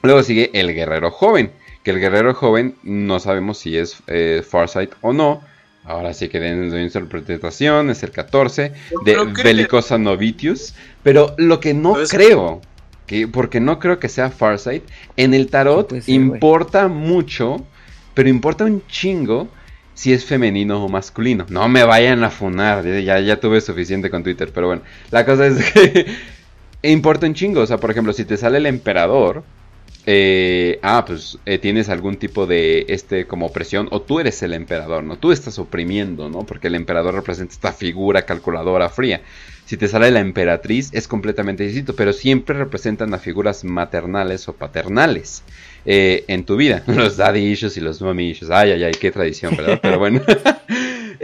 Luego sigue el guerrero joven. Que el guerrero joven no sabemos si es eh, Farsight o no. Ahora sí que den su interpretación. Es el 14 Yo de que- Bellicosa Novitius. Pero lo que no creo. Que, porque no creo que sea Farsight. En el tarot ser, importa mucho. Pero importa un chingo. Si es femenino o masculino. No me vayan a funar. Ya, ya tuve suficiente con Twitter. Pero bueno. La cosa es que. importa un chingo. O sea, por ejemplo, si te sale el emperador eh, ah, pues eh, tienes algún tipo de este como opresión o tú eres el emperador, ¿no? Tú estás oprimiendo, ¿no? Porque el emperador representa esta figura calculadora fría. Si te sale la emperatriz es completamente distinto, pero siempre representan a figuras maternales o paternales eh, en tu vida. Los daddy issues y los mommy issues. Ay, ay, ay, qué tradición, ¿verdad? Pero bueno.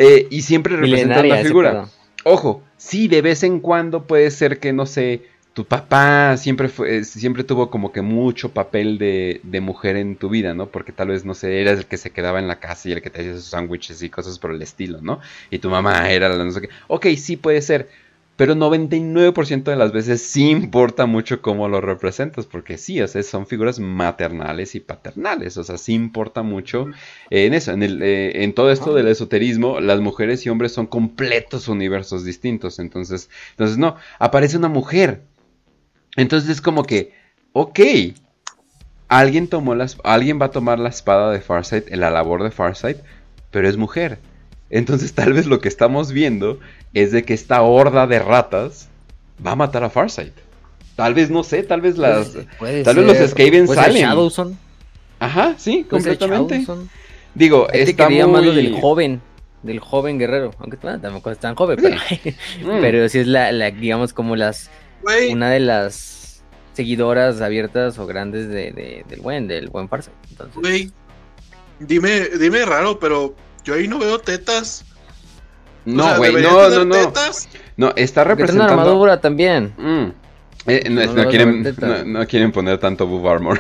Eh, y siempre representan una figura. Ojo, sí, de vez en cuando puede ser que, no sé, tu papá siempre fue, siempre tuvo como que mucho papel de, de, mujer en tu vida, ¿no? Porque tal vez, no sé, eras el que se quedaba en la casa y el que te hacía sus sándwiches y cosas por el estilo, ¿no? Y tu mamá era la no sé qué. Ok, sí puede ser pero 99% de las veces sí importa mucho cómo lo representas, porque sí, o sea, son figuras maternales y paternales, o sea, sí importa mucho en eso, en, el, eh, en todo esto del esoterismo, las mujeres y hombres son completos universos distintos, entonces, entonces no, aparece una mujer, entonces es como que, ok, alguien tomó las, alguien va a tomar la espada de Farsight, en la labor de Farsight, pero es mujer. Entonces tal vez lo que estamos viendo es de que esta horda de ratas va a matar a Farsight. Tal vez, no sé, tal vez las. tal vez los Skaven salen. Ajá, sí, completamente. Digo, está muy... del joven, del joven guerrero. Aunque tampoco es tan joven, pero, mm. pero sí es la, digamos, como las. Una de las seguidoras abiertas o grandes de, del buen, del buen. Entonces... dime, dime raro, pero yo ahí no veo tetas. No, güey, no, no, no. No, está representando. Una armadura también. Mm. Eh, no, quieren, no, quieren poner tanto buff armor.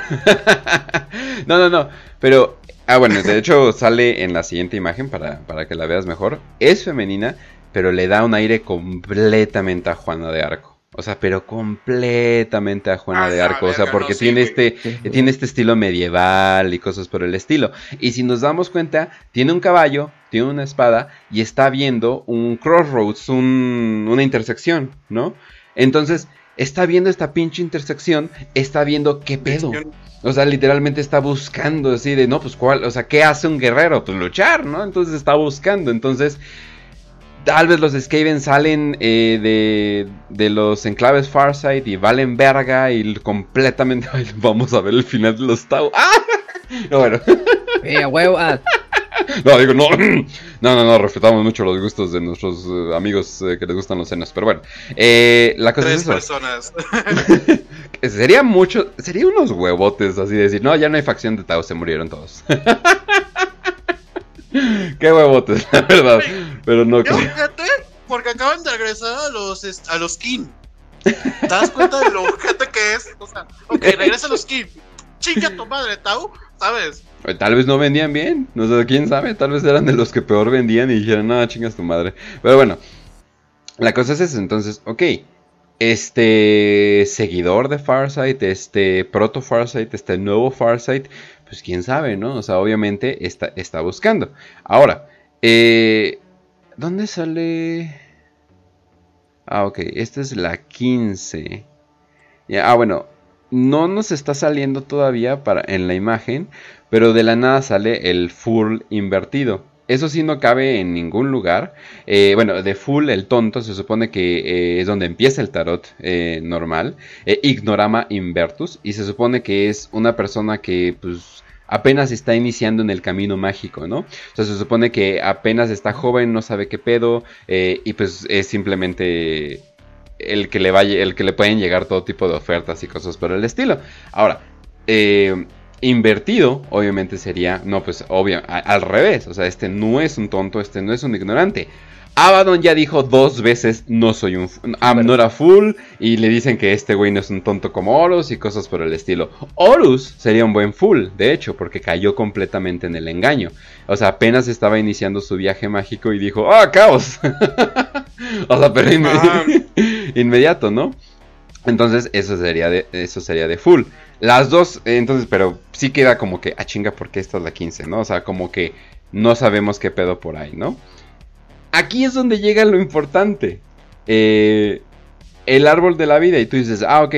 no, no, no. Pero, ah, bueno, de hecho sale en la siguiente imagen para, para que la veas mejor. Es femenina, pero le da un aire completamente a Juana de Arco. O sea, pero completamente a Juana ah, de Arco. o sea, porque tiene este, tiene este estilo medieval y cosas por el estilo. Y si nos damos cuenta, tiene un caballo, tiene una espada y está viendo un crossroads, un, una intersección, ¿no? Entonces, está viendo esta pinche intersección, está viendo qué pedo. O sea, literalmente está buscando así de, no, pues cuál, o sea, ¿qué hace un guerrero? Pues luchar, ¿no? Entonces está buscando. Entonces, Tal vez los Skaven salen eh, de, de, los enclaves Farsight y valen verga y completamente vamos a ver el final de los Tau. ¡Ah! bueno. Eh, huevo, ah. No, digo, no. No, no, no, respetamos mucho los gustos de nuestros uh, amigos eh, que les gustan los senos. Pero bueno, eh, la cosa Tres es eso. personas. sería mucho, sería unos huevotes así de decir, no, ya no hay facción de Tau, se murieron todos. Qué huevotes, la verdad. Pero no creo. porque acaban de regresar a los, a los King. ¿Te das cuenta de lo gente que es? O sea, ok, regresa a los King. Chinga tu madre, Tau, ¿sabes? Eh, tal vez no vendían bien, no sé, quién sabe, tal vez eran de los que peor vendían y dijeron, no, chingas tu madre. Pero bueno, la cosa es esa, entonces, ok, este seguidor de Farsight, este proto Farsight, este nuevo Farsight, pues quién sabe, ¿no? O sea, obviamente está, está buscando. Ahora, eh, ¿dónde sale? Ah, ok, esta es la 15. ah, bueno, no nos está saliendo todavía para, en la imagen, pero de la nada sale el full invertido. Eso sí no cabe en ningún lugar. Eh, bueno, de full, el tonto, se supone que eh, es donde empieza el tarot eh, normal. ignorama invertus. Y se supone que es una persona que pues apenas está iniciando en el camino mágico, ¿no? O sea, se supone que apenas está joven, no sabe qué pedo. y pues es simplemente el que le vaya, el que le pueden llegar todo tipo de ofertas y cosas por el estilo. Ahora, eh, Invertido, obviamente sería, no, pues obvio, al revés. O sea, este no es un tonto, este no es un ignorante. Abaddon ya dijo dos veces no soy un I'm not a fool y le dicen que este güey no es un tonto como Horus y cosas por el estilo. Horus sería un buen fool, de hecho, porque cayó completamente en el engaño. O sea, apenas estaba iniciando su viaje mágico y dijo, ¡ah, caos! o sea, pero inmediato, ¿no? Entonces, eso sería de, eso sería de full. Las dos, entonces, pero sí queda como que, a ah, chinga, porque esta es la 15, ¿no? O sea, como que no sabemos qué pedo por ahí, ¿no? Aquí es donde llega lo importante. Eh, el árbol de la vida y tú dices, ah, ok,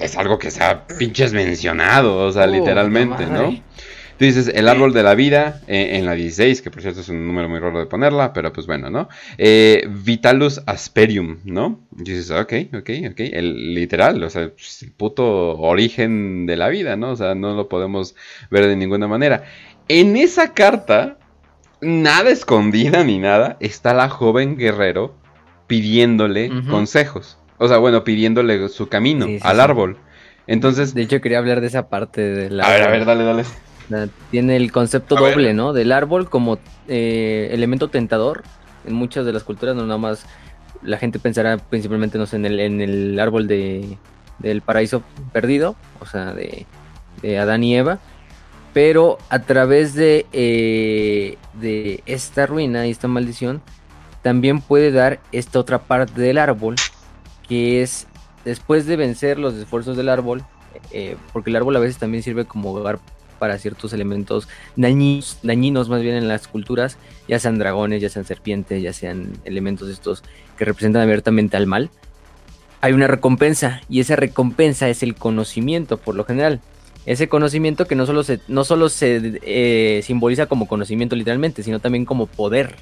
es algo que se ha pinches mencionado, o sea, literalmente, ¿no? Tú dices el árbol de la vida eh, en la 16, que por cierto es un número muy raro de ponerla, pero pues bueno, ¿no? Eh, Vitalus Asperium, ¿no? Y dices, ok, ok, ok. El literal, o sea, pues, el puto origen de la vida, ¿no? O sea, no lo podemos ver de ninguna manera. En esa carta, nada escondida ni nada, está la joven guerrero pidiéndole consejos. O sea, bueno, pidiéndole su camino al árbol. Entonces. De hecho, quería hablar de esa parte del árbol. A ver, a ver, dale, dale. Tiene el concepto doble, ¿no? Del árbol como eh, elemento tentador. En muchas de las culturas, no nada más. La gente pensará principalmente, no sé, en el, en el árbol de, del paraíso perdido, o sea, de, de Adán y Eva. Pero a través de, eh, de esta ruina y esta maldición, también puede dar esta otra parte del árbol, que es después de vencer los esfuerzos del árbol, eh, porque el árbol a veces también sirve como hogar para ciertos elementos dañinos, dañinos más bien en las culturas, ya sean dragones, ya sean serpientes, ya sean elementos estos que representan abiertamente al mal, hay una recompensa y esa recompensa es el conocimiento por lo general. Ese conocimiento que no solo se, no solo se eh, simboliza como conocimiento literalmente, sino también como poder.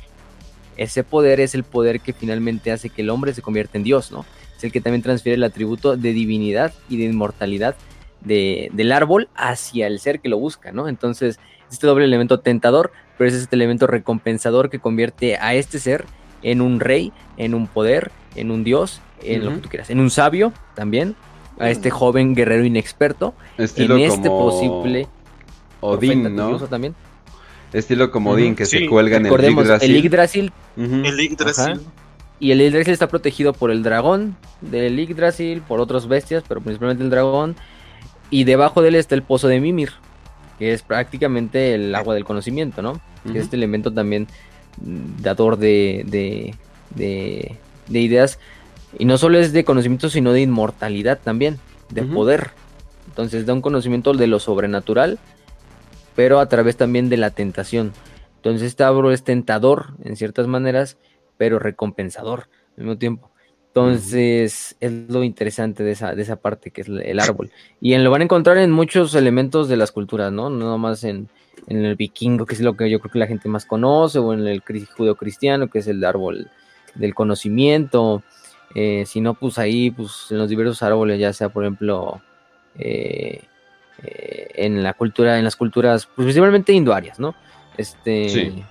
Ese poder es el poder que finalmente hace que el hombre se convierta en Dios, ¿no? el que también transfiere el atributo de divinidad y de inmortalidad del árbol hacia el ser que lo busca, ¿no? Entonces, este doble elemento tentador, pero es este elemento recompensador que convierte a este ser en un rey, en un poder, en un dios, en lo que tú quieras, en un sabio también, a este joven guerrero inexperto, Estilo en este posible Odín, ¿no? También. Estilo como Odín, que se cuelga en el Yggdrasil. El Yggdrasil. El Yggdrasil. Y el Yggdrasil está protegido por el dragón del Yggdrasil, por otras bestias, pero principalmente el dragón. Y debajo de él está el pozo de Mimir, que es prácticamente el agua del conocimiento, ¿no? Que es este elemento también dador de, de, de, de, ideas. Y no solo es de conocimiento, sino de inmortalidad también, de poder. Entonces da un conocimiento de lo sobrenatural, pero a través también de la tentación. Entonces este árbol es tentador en ciertas maneras pero recompensador al mismo tiempo. Entonces, es lo interesante de esa, de esa parte que es el árbol. Y en, lo van a encontrar en muchos elementos de las culturas, ¿no? No nomás en, en el vikingo, que es lo que yo creo que la gente más conoce, o en el judeo-cristiano, que es el árbol del conocimiento. Eh, si no, pues ahí, pues en los diversos árboles, ya sea, por ejemplo, eh, eh, en la cultura, en las culturas, pues, principalmente indoarias, ¿no? Este. Sí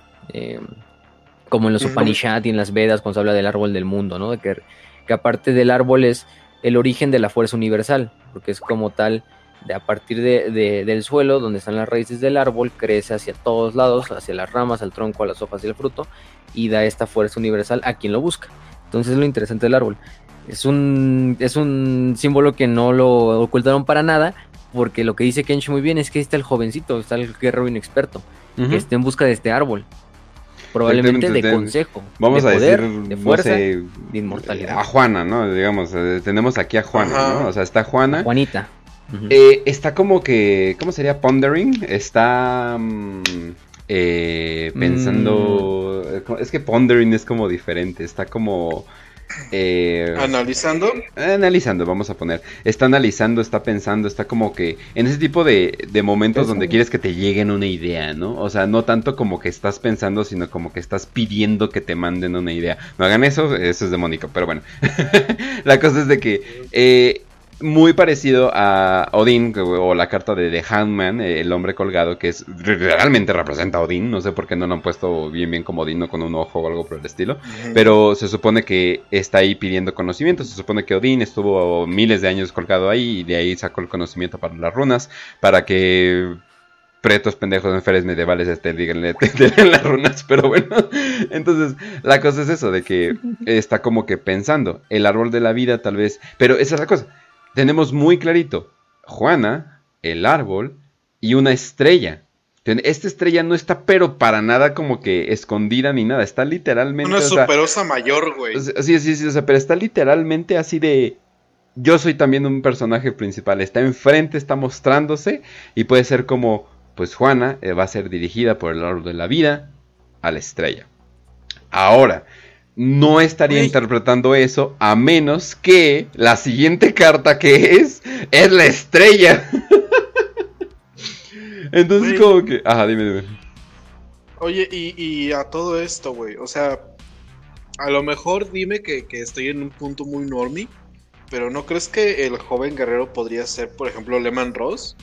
como en los Upanishad y en las Vedas cuando se habla del árbol del mundo, ¿no? Que, que aparte del árbol es el origen de la fuerza universal, porque es como tal, de a partir de, del suelo, donde están las raíces del árbol, crece hacia todos lados, hacia las ramas, al tronco, a las hojas y el fruto, y da esta fuerza universal a quien lo busca. Entonces es lo interesante del árbol. Es un, es un símbolo que no lo ocultaron para nada, porque lo que dice Kenshi muy bien es que está el jovencito, está el guerrero inexperto, que está en busca de este árbol probablemente de consejo, vamos de a poder, decir, de fuerza, de inmortalidad. A Juana, ¿no? Digamos, eh, tenemos aquí a Juana, ¿no? O sea, está Juana. Juanita. Eh, está como que, ¿cómo sería? Pondering. Está mm, eh, pensando. Mm. Es que pondering es como diferente. Está como eh, analizando. Analizando, vamos a poner. Está analizando, está pensando, está como que en ese tipo de, momentos donde quieres que te lleguen una idea, ¿no? O sea, no tanto como que estás pensando, sino como que estás pidiendo que te manden una idea. No hagan eso, eso es demónico, pero bueno. La cosa es de que eh, muy parecido a Odín o la carta de The Handman, eh, el hombre colgado, que es realmente representa a Odín. No sé por qué no lo han puesto bien bien como Odín, no con un ojo o algo por el estilo. Pero se supone que está ahí pidiendo conocimiento. Se supone que Odín estuvo miles de años colgado ahí y de ahí sacó el conocimiento para las runas, para que pretos pendejos enfermes medievales este, díganle las runas, pero bueno. Entonces, la cosa es eso, de que está como que pensando, el árbol de la vida tal vez, pero esa es la cosa tenemos muy clarito Juana, el árbol y una estrella. Esta estrella no está, pero para nada como que escondida ni nada. Está literalmente. Una superosa mayor, güey. Sí, sí, sí, o sea, pero está literalmente así de. Yo soy también un personaje principal. Está enfrente, está mostrándose. Y puede ser como. Pues Juana eh, va a ser dirigida por el árbol de la vida a la estrella. Ahora, no estaría interpretando eso a menos que la siguiente carta que es es la estrella. Entonces, como que. Ajá, dime, dime. Oye, y, y a todo esto, güey. O sea, a lo mejor dime que, que estoy en un punto muy normie, pero ¿no crees que el joven guerrero podría ser, por ejemplo, Lehman Ross?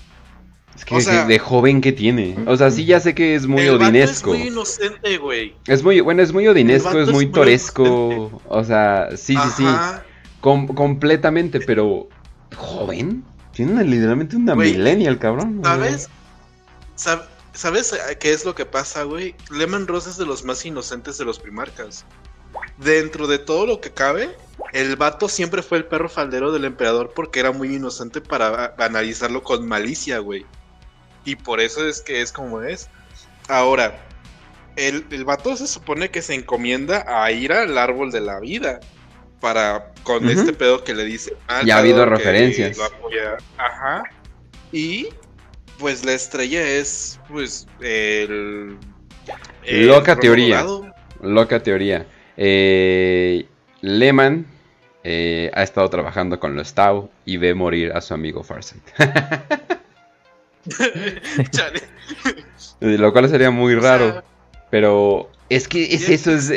Es que O sea- de joven que tiene. O sea, sí, ya sé que es muy el vato odinesco. es muy inocente, güey. Es muy, bueno, es muy odinesco, es es muy muy toresco. O sea, sí, sí, sí. Com- completamente, pero. ¿Joven? Tiene una- literalmente una Güey, millennial, cabrón. ¿Sabes? Sab- ¿Sabes qué es lo que pasa, güey? Lehman Ross es de los más inocentes de los primarcas. Dentro de todo lo que cabe, el vato siempre fue el perro faldero del emperador porque era muy inocente para analizarlo con malicia, güey. Y por eso es que es como es. Ahora, el, el vato se supone que se encomienda a ir al árbol de la vida. Para, con este pedo que le dice. al Ya ha habido referencias. Ajá. Y pues la estrella es, pues, el. el Loca teoría. Loca teoría. Eh, Lehman eh, ha estado trabajando con los Tau y ve morir a su amigo Farsight. Chale. Lo cual sería muy O raro. sea, Pero es que es eso, es,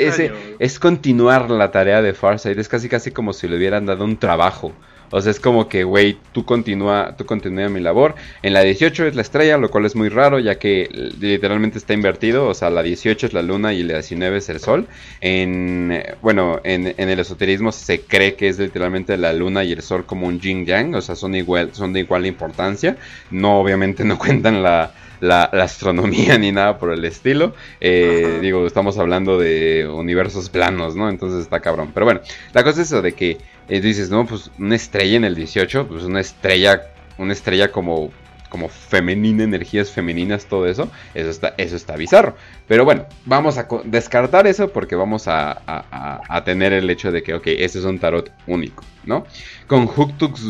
es continuar la tarea de Farsight. Es casi casi como si le hubieran dado un trabajo. O sea, es como que, güey, tú continúa, tú continúa mi labor. En la 18 es la estrella, lo cual es muy raro, ya que literalmente está invertido. O sea, la 18 es la luna y la 19 es el sol. En, eh, bueno, en, en el esoterismo se cree que es literalmente la luna y el sol como un yin yang. O sea, son, igual, son de igual importancia. No, obviamente no cuentan la, la, la astronomía ni nada por el estilo. Eh, digo, estamos hablando de universos planos, ¿no? Entonces está cabrón. Pero bueno, la cosa es eso de que eh, dices, no, pues una estrella en el 18, pues una estrella, una estrella como, como femenina, energías femeninas, todo eso, eso está, eso está bizarro. Pero bueno, vamos a descartar eso porque vamos a, a- a- a tener el hecho de que, ok, ese es un tarot único, ¿no? Con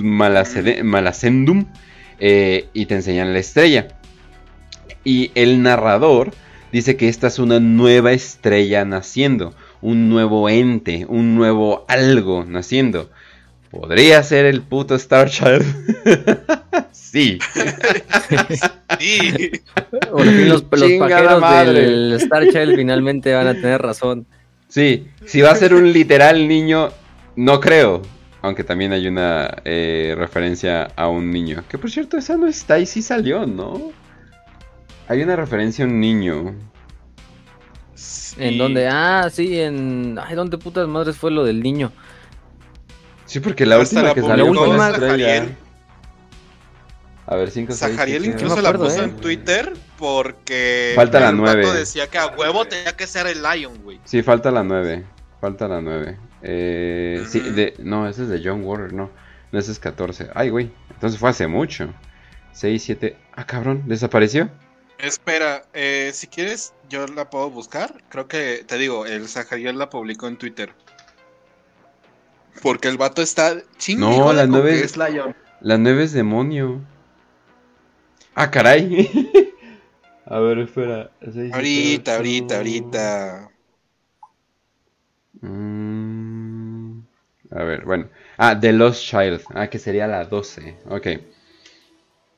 malacede- malacendum eh, y te enseñan la estrella. Y el narrador dice que esta es una nueva estrella naciendo, un nuevo ente, un nuevo algo naciendo. ¿Podría ser el puto Star Child? sí. Sí. Por fin los, los madre. del Star Child finalmente van a tener razón. Sí, si va a ser un literal niño, no creo. Aunque también hay una eh, referencia a un niño. Que por cierto, esa no está y sí salió, ¿no? Hay una referencia a un niño. ¿En dónde? Ah, sí, en... Ay, ¿dónde putas madres fue lo del niño? Sí, porque la última la que salió fue la estrella. A ver, 5, 6, Zahariel incluso No la acuerdo, puso eh. en Twitter porque Falta la el vato nueve. decía que a huevo tenía que ser el Lion, güey. Sí, falta la 9. Falta la 9. Eh, sí, de, no, ese es de John Warner, no. No, ese es 14. Ay, güey. Entonces fue hace mucho. 6, 7. Ah, cabrón, ¿desapareció? Espera, eh, si quieres, yo la puedo buscar. Creo que, te digo, el Zahariel la publicó en Twitter. Porque el vato está chingo. No, la nueve- es Lion. La 9 es demonio. Ah, caray. A ver, espera. Ahorita, ahorita, ahorita. Mm, a ver, bueno. Ah, The Lost Child. Ah, que sería la 12. Ok.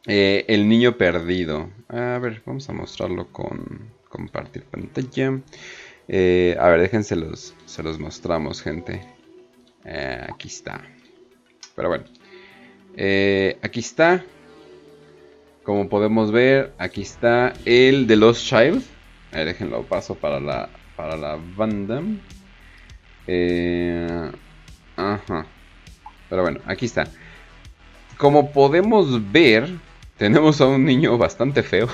Eh, el niño perdido. A ver, vamos a mostrarlo con compartir pantalla. Eh, a ver, déjense los, se los mostramos, gente. Eh, aquí está. Pero bueno. Aquí está. Como podemos ver, aquí está el de Lost Child. A ver, déjenlo paso para la, para la banda. Ajá. Pero bueno, aquí está. Como podemos ver, tenemos a un niño bastante feo.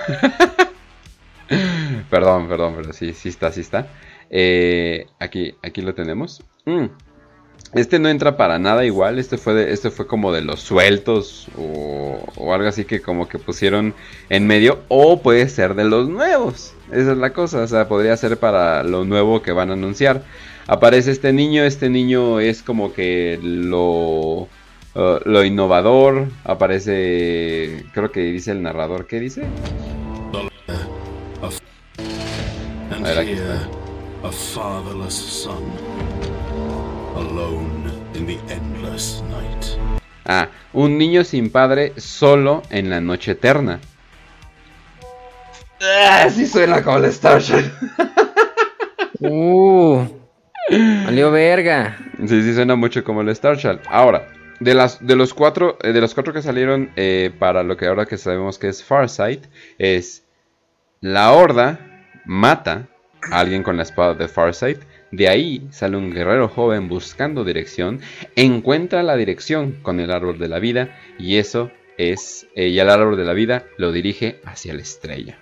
perdón, perdón, pero sí, sí está, sí está. Eh, aquí, aquí lo tenemos. Mm. Este no entra para nada igual. Este fue, este fue como de los sueltos o, o algo así que como que pusieron en medio. O puede ser de los nuevos. Esa es la cosa. O sea, podría ser para lo nuevo que van a anunciar. Aparece este niño. Este niño es como que lo, uh, lo innovador. Aparece, creo que dice el narrador. ¿Qué dice? And A ver, aquí here, está. a fatherless son, alone in the endless night. Ah, un niño sin padre solo en la noche eterna. Ah, sí suena como el Star Child. Uh, valió verga. Sí, sí suena mucho como el Star Child. Ahora, de las de los cuatro eh, de los cuatro que salieron eh, para lo que ahora que sabemos que es Farsight es la Horda mata a alguien con la espada de Farsight. De ahí sale un guerrero joven buscando dirección, encuentra la dirección con el árbol de la vida y eso es eh, y el árbol de la vida lo dirige hacia la estrella,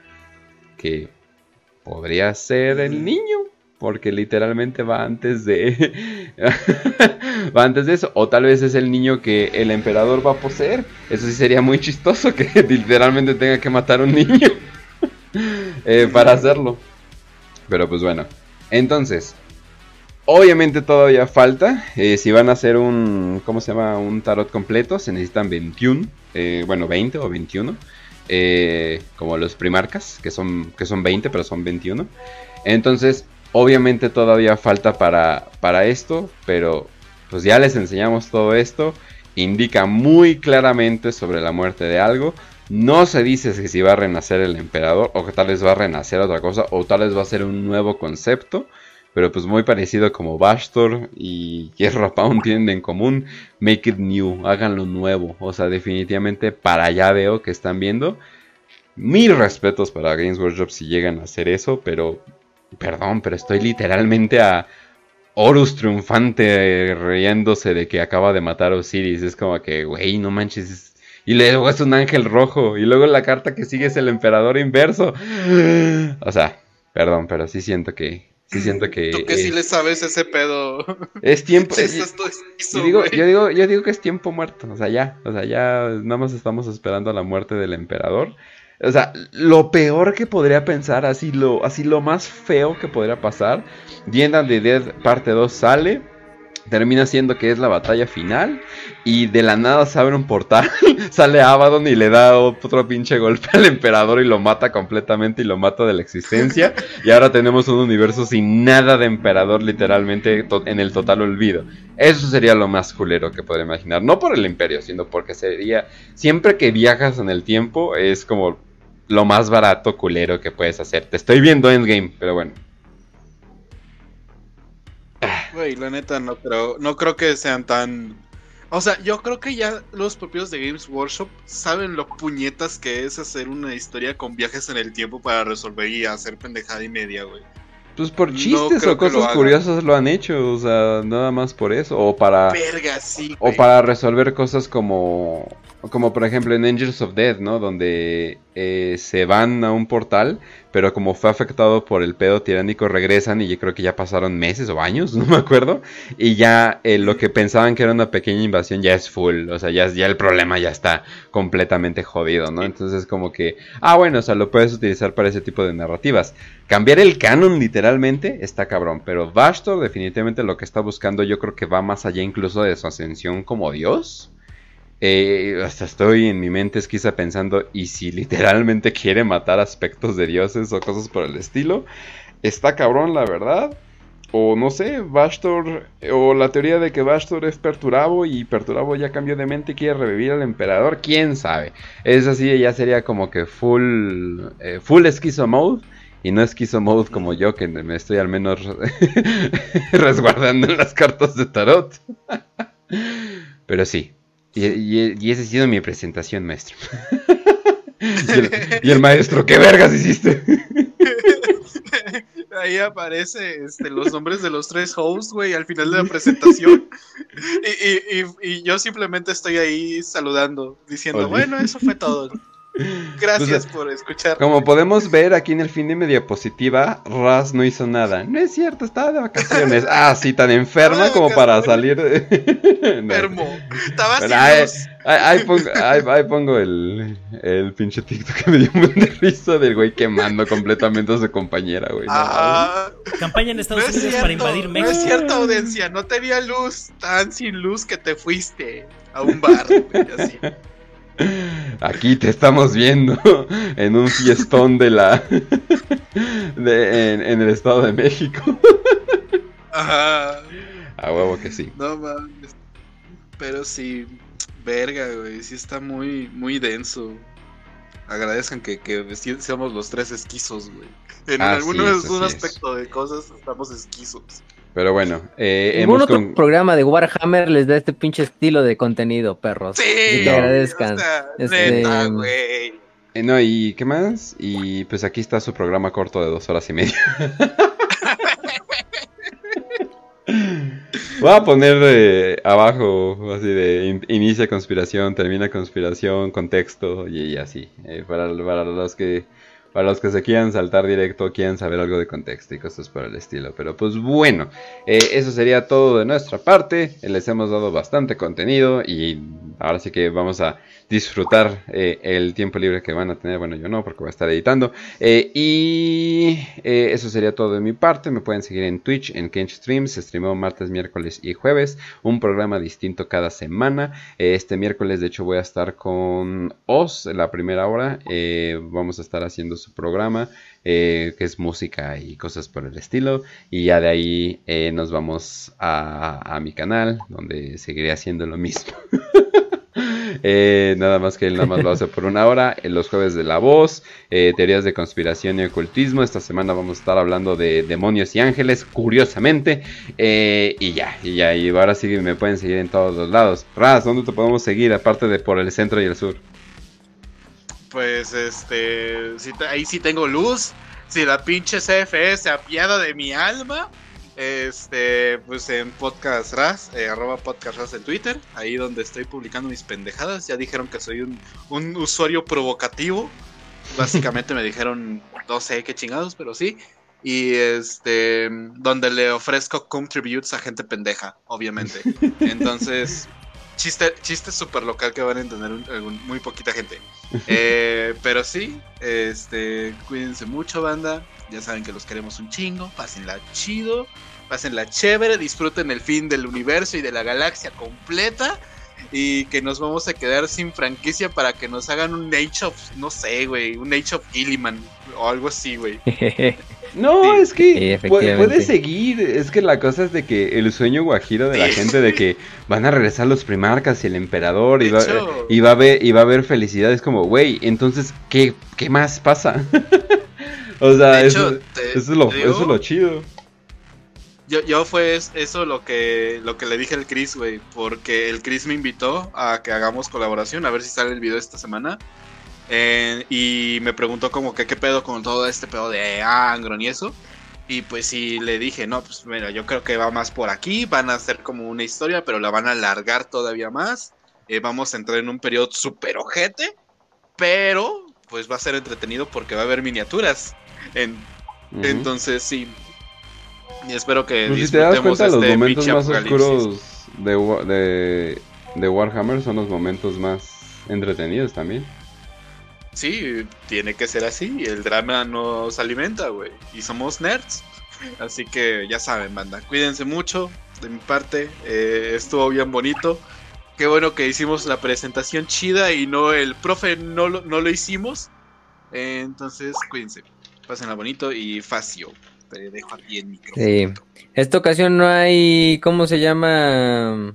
que podría ser el niño porque literalmente va antes de va antes de eso o tal vez es el niño que el emperador va a poseer. Eso sí sería muy chistoso que literalmente tenga que matar a un niño eh, para hacerlo. Pero pues bueno entonces obviamente todavía falta eh, si van a hacer un cómo se llama un tarot completo se necesitan 21 eh, bueno 20 o 21 eh, como los primarcas que son que son 20 pero son 21 entonces Obviamente todavía falta para, para esto, pero pues ya les enseñamos todo esto. Indica muy claramente sobre la muerte de algo. No se dice si va a renacer el emperador o que tal vez va a renacer otra cosa o tal vez va a ser un nuevo concepto. Pero pues muy parecido como Bastor y Hierro Pound tienen en común. Make it new, háganlo nuevo. O sea, definitivamente para allá veo que están viendo. Mil respetos para Games Workshop si llegan a hacer eso, pero Perdón, pero estoy literalmente a Horus triunfante riéndose de que acaba de matar a Osiris. Es como que, güey, no manches. Y luego es un ángel rojo. Y luego la carta que sigue es el emperador inverso. O sea, perdón, pero sí siento que. Sí siento que. Tú que sí le sabes ese pedo. Es tiempo. Sí, es- es- yo, digo, yo, digo, yo digo que es tiempo muerto. O sea, ya. O sea, ya nada más estamos esperando la muerte del emperador. O sea, lo peor que podría pensar, así lo, así lo más feo que podría pasar. The End of the Dead parte 2 sale. Termina siendo que es la batalla final. Y de la nada se abre un portal. sale Abaddon y le da otro pinche golpe al emperador y lo mata completamente y lo mata de la existencia. y ahora tenemos un universo sin nada de emperador, literalmente en el total olvido. Eso sería lo más culero que podría imaginar. No por el imperio, sino porque sería. Siempre que viajas en el tiempo, es como lo más barato culero que puedes hacer. Te estoy viendo Endgame, pero bueno. Güey, la neta no creo, no creo que sean tan... O sea, yo creo que ya los propios de Games Workshop saben lo puñetas que es hacer una historia con viajes en el tiempo para resolver y hacer pendejada y media, güey. Pues por chistes o lo cosas curiosas lo han hecho, o sea, nada más por eso. O para. Verga, sí, O para resolver cosas como, como por ejemplo en Angels of Death, ¿no? Donde eh, se van a un portal, pero como fue afectado por el pedo tiránico regresan y yo creo que ya pasaron meses o años, no me acuerdo. Y ya eh, lo que pensaban que era una pequeña invasión ya es full, o sea, ya, ya el problema ya está completamente jodido, ¿no? Entonces como que, ah bueno, o sea, lo puedes utilizar para ese tipo de narrativas. Cambiar el canon literalmente está cabrón, pero Bastor definitivamente lo que está buscando yo creo que va más allá incluso de su ascensión como dios. Eh, hasta estoy en mi mente esquiza pensando, ¿y si literalmente quiere matar aspectos de dioses o cosas por el estilo? Está cabrón, la verdad. O no sé, Bastor, o la teoría de que Bastor es Perturabo y Perturabo ya cambió de mente y quiere revivir al emperador, quién sabe. Es así, ya sería como que full, eh, full esquizo mode. Y no esquizo mode como yo, que me estoy al menos resguardando en las cartas de tarot. Pero sí. Y, y, y esa ha sido mi presentación, maestro. y, el, y el maestro, ¿qué vergas hiciste? Ahí aparece este, los nombres de los tres hosts, güey, al final de la presentación. Y, yo simplemente estoy ahí saludando, diciendo, Oli. bueno, eso fue todo. Gracias Pues, por escuchar. Como podemos ver aquí en el fin de mi diapositiva, Raz no hizo nada. No es cierto, estaba de vacaciones. Ah, sí, tan enferma como para salir de... No. Enfermo. Estaba ahí, luz. ahí- ahí pongo, ahí- ahí pongo el, el pinche TikTok que me dio un buen de risa del güey quemando completamente a su compañera, güey. No, Ah, Campaña en no Estados es Unidos cierto, para invadir no México. es cierto, audiencia. No tenía luz, tan sin luz que te fuiste a un bar. güey, así. Aquí te estamos viendo en un fiestón de la de, en, en el Estado de México. Ajá. A huevo que sí. No mames. Pero sí, verga, güey. Sí está muy, muy denso. agradezcan que, que seamos los tres esquizos, güey. En Así alguno es, algún así es. aspecto de cosas estamos esquizos. Pero bueno, eh, Ningún hemos otro con- programa de Warhammer les da este pinche estilo de contenido, perros. Sí, Y No. que agradezcan. o sea, Este, neta, güey. eh, no, ¿y qué más? Y pues aquí está su programa corto de dos horas y media. Voy a poner eh, abajo, así de in- inicia conspiración, termina conspiración, contexto y, y así. eh, para, para los que para los que se quieran saltar directo, quieran saber algo de contexto y cosas por el estilo. Pero pues bueno, eh, eso sería todo de nuestra parte. Les hemos dado bastante contenido y ahora sí que vamos a disfrutar eh, el tiempo libre que van a tener. Bueno, yo no, porque voy a estar editando. Eh, y eso sería todo de mi parte. Me pueden seguir en Twitch, en Kench Streams. Se martes, miércoles y jueves. Un programa distinto cada semana. Este miércoles, de hecho, voy a estar con Oz en la primera hora. Vamos a estar haciendo su programa, eh, que es música y cosas por el estilo. Y ya de ahí eh, nos vamos a, a mi canal, donde seguiré haciendo lo mismo. Eh, nada más que él nada más lo hace por una hora. Los jueves de la voz, teorías de conspiración y ocultismo. Esta semana vamos a estar hablando de demonios y ángeles, curiosamente. Y ya, y ya, y ahora sí me pueden seguir en todos los lados. Raz, ¿dónde te podemos seguir? Aparte de por el centro y el sur. Pues este, ahí sí tengo luz. Si la pinche CFE se apiada de mi alma, este, pues en Podcast Raz, eh, arroba Podcast Raz en Twitter, ahí donde estoy publicando mis pendejadas. Ya dijeron que soy un, un usuario provocativo. Básicamente me dijeron, no sé qué chingados, pero sí. Y este, donde le ofrezco contributes a gente pendeja, obviamente. Entonces, chiste, chiste súper local que van a entender un- algún- muy poquita gente. Eh, pero sí, este, cuídense mucho, banda. Ya saben que los queremos un chingo. Pásenla chido, pásenla chévere, disfruten el fin del universo y de la galaxia completa. Y que nos vamos a quedar sin franquicia para que nos hagan un Age of, no sé, güey, un Age of Gilliman o algo así, güey. No, Sí. es que puede seguir. Es que la cosa es de que el sueño guajiro de la Sí. gente de que van a regresar los primarcas y el emperador y va, y va a haber y va a haber felicidad. Es como, güey, entonces ¿qué, qué más pasa? o sea, De eso, hecho, te- eso es lo, te digo- eso es lo chido. Yo, yo fue es- eso lo que, lo que le dije al Chris, güey, porque el Chris me invitó a que hagamos colaboración, a ver si sale el video esta semana. Eh, y me preguntó como que qué pedo con todo este pedo de Angron y eso. Y pues sí, le dije, no, pues mira, yo creo que va más por aquí, van a hacer como una historia, pero la van a alargar todavía más. Eh, vamos a entrar en un periodo súper ojete, pero pues va a ser entretenido porque va a haber miniaturas. En, entonces sí. Y espero que Pues si te das cuenta, los este momentos pinche más oscuros de, de, de Warhammer son los momentos más entretenidos también. Sí, tiene que ser así. El drama nos alimenta, güey. Y somos nerds. Así que ya saben, banda. Cuídense mucho. De mi parte, eh, estuvo bien bonito. Qué bueno que hicimos la presentación chida y no el profe no lo, no lo hicimos. Eh, entonces, cuídense. Pásenla bonito y facio. Te dejo aquí el micrófono. Sí. Esta ocasión no hay, ¿cómo se llama?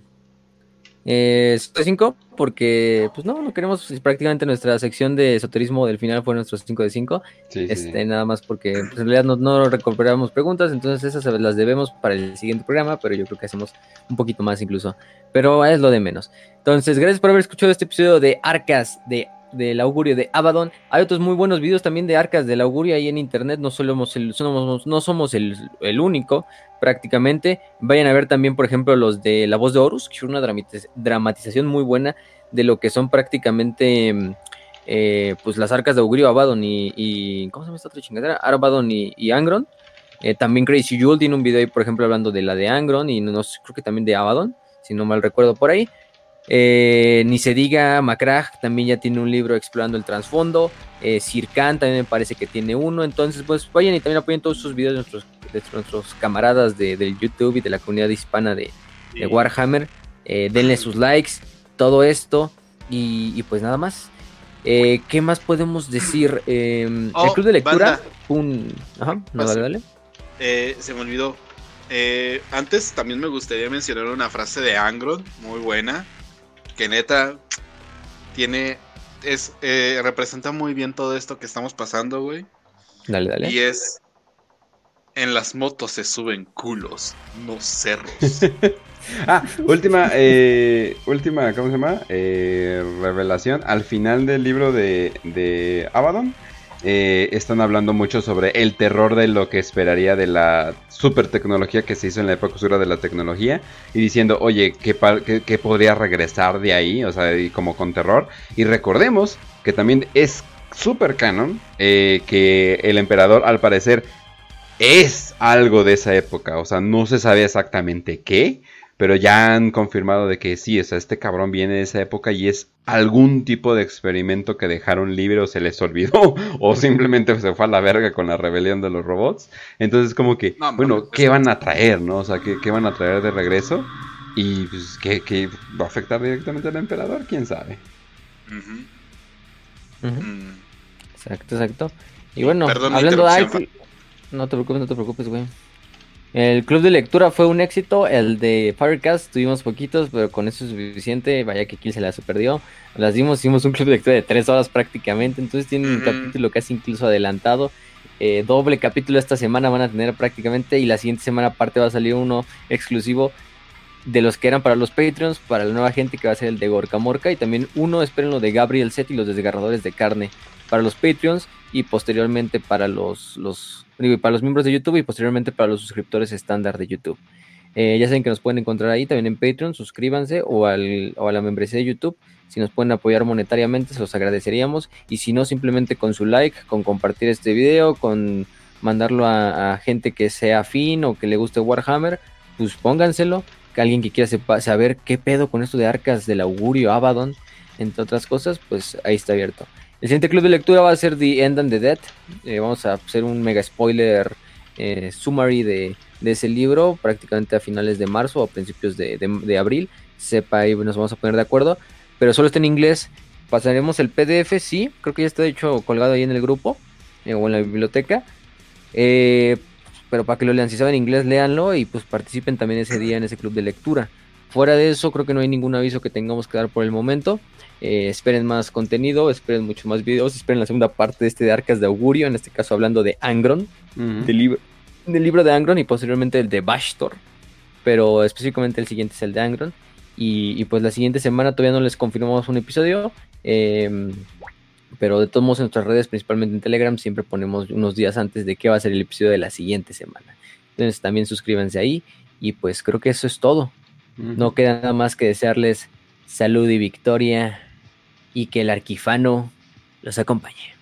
Eh, 5 porque pues no, no queremos prácticamente nuestra sección de esoterismo del final fue nuestro 5 de 5, Sí, sí, este, nada más porque pues, en realidad no, no recuperamos preguntas, entonces esas las debemos para el siguiente programa, pero yo creo que hacemos un poquito más incluso, pero es lo de menos. Entonces, gracias por haber escuchado este episodio de Arcas de del augurio de Abaddon. Hay otros muy buenos videos también de arcas del augurio ahí en internet. No somos el, no somos el, el único, prácticamente. Vayan a ver también, por ejemplo, los de La Voz de Horus, que es una dramatiz- dramatización muy buena de lo que son prácticamente mm, eh, pues las arcas de augurio Abaddon y, y- ¿cómo se llama esta otra chingadera? Abaddon y, Angron. Eh, también Crazy Jewel tiene un video ahí, por ejemplo, hablando de la de Angron y no, creo que también de Abaddon, si no mal recuerdo por ahí. Eh, ni se diga, Macrag también ya tiene un libro explorando el trasfondo. Eh, Sirkan también me parece que tiene uno. Entonces, pues vayan y también apoyen todos sus videos de nuestros, de nuestros camaradas de, del YouTube y de la comunidad hispana de, de Warhammer. Eh, denle sus likes, todo esto. Y, y pues nada más. Eh, ¿Qué más podemos decir? Eh, Oh, el club de lectura. banda. Un... Ajá, no, Pase. dale, dale. Eh, se me olvidó. Eh, antes también me gustaría mencionar una frase de Angron, muy buena, que neta tiene es, eh, representa muy bien todo esto que estamos pasando, güey. Dale, dale. Y es. En las motos se suben culos, no cerros. Ah, última, eh, última, ¿cómo se llama? Eh, revelación. Al final del libro de, de Abaddon, eh, están hablando mucho sobre el terror de lo que esperaría de la super tecnología que se hizo en la época oscura de la tecnología. Y diciendo, oye, ¿qué, qué podría regresar de ahí? O sea, y como con terror. Y recordemos que también es super canon eh, que el emperador, al parecer, es algo de esa época. O sea, no se sabe exactamente qué. Pero ya han confirmado de que sí, o sea, este cabrón viene de esa época y es algún tipo de experimento que dejaron libre o se les olvidó o simplemente se fue a la verga con la rebelión de los robots. Entonces como que, No, bueno, ¿qué van a traer, no? O sea, ¿qué, qué van a traer de regreso? Y pues, ¿qué, qué va a afectar directamente al emperador? ¿Quién sabe? Exacto, exacto. Y bueno, Perdón hablando de No te preocupes, no te preocupes, güey. El club de lectura fue un éxito. El de Firecast tuvimos poquitos, pero con eso es suficiente. Vaya que Kill se la super dio. Las dimos, hicimos un club de lectura de tres horas prácticamente. Entonces tienen un capítulo casi incluso adelantado. Eh, doble capítulo esta semana van a tener prácticamente. Y la siguiente semana aparte va a salir uno exclusivo de los que eran para los Patreons, para la nueva gente que va a ser el de Gorka Morka. Y también uno, esperen lo de Gabriel Set y los desgarradores de carne para los Patreons y posteriormente para los, los para los miembros de YouTube y posteriormente para los suscriptores estándar de YouTube. Eh, ya saben que nos pueden encontrar ahí también en Patreon, suscríbanse o, al, o a la membresía de YouTube. Si nos pueden apoyar monetariamente, se los agradeceríamos. Y si no, simplemente con su like, con compartir este video, con mandarlo a, gente que sea afín o que le guste Warhammer, pues pónganselo. Que alguien que quiera saber qué pedo con esto de arcas del augurio, Abaddon, entre otras cosas, pues ahí está abierto. El siguiente club de lectura va a ser The End and the Dead. Eh, vamos a hacer un mega spoiler eh, summary de, ese libro, prácticamente a finales de marzo o principios de, abril. Sepa y nos vamos a poner de acuerdo. Pero solo está en inglés. Pasaremos el PDF, sí. Creo que ya está hecho colgado ahí en el grupo eh, o en la biblioteca. Pero para que lo lean, si saben inglés, léanlo y pues participen también ese día en ese club de lectura. Fuera de eso, creo que no hay ningún aviso que tengamos que dar por el momento. Eh, esperen más contenido, esperen mucho más videos, esperen la segunda parte de este de Arcas de Augurio, en este caso hablando de Angron, del, libro, del libro de Angron y posteriormente el de Bashtor. Pero específicamente el siguiente es el de Angron. Y, y pues la siguiente semana todavía no les confirmamos un episodio. eh, pero de todos modos en nuestras redes, principalmente en Telegram, siempre ponemos unos días antes de qué va a ser el episodio de la siguiente semana. Entonces también suscríbanse ahí. Y pues creo que eso es todo. No queda nada más que desearles salud y victoria y que el arquifano los acompañe.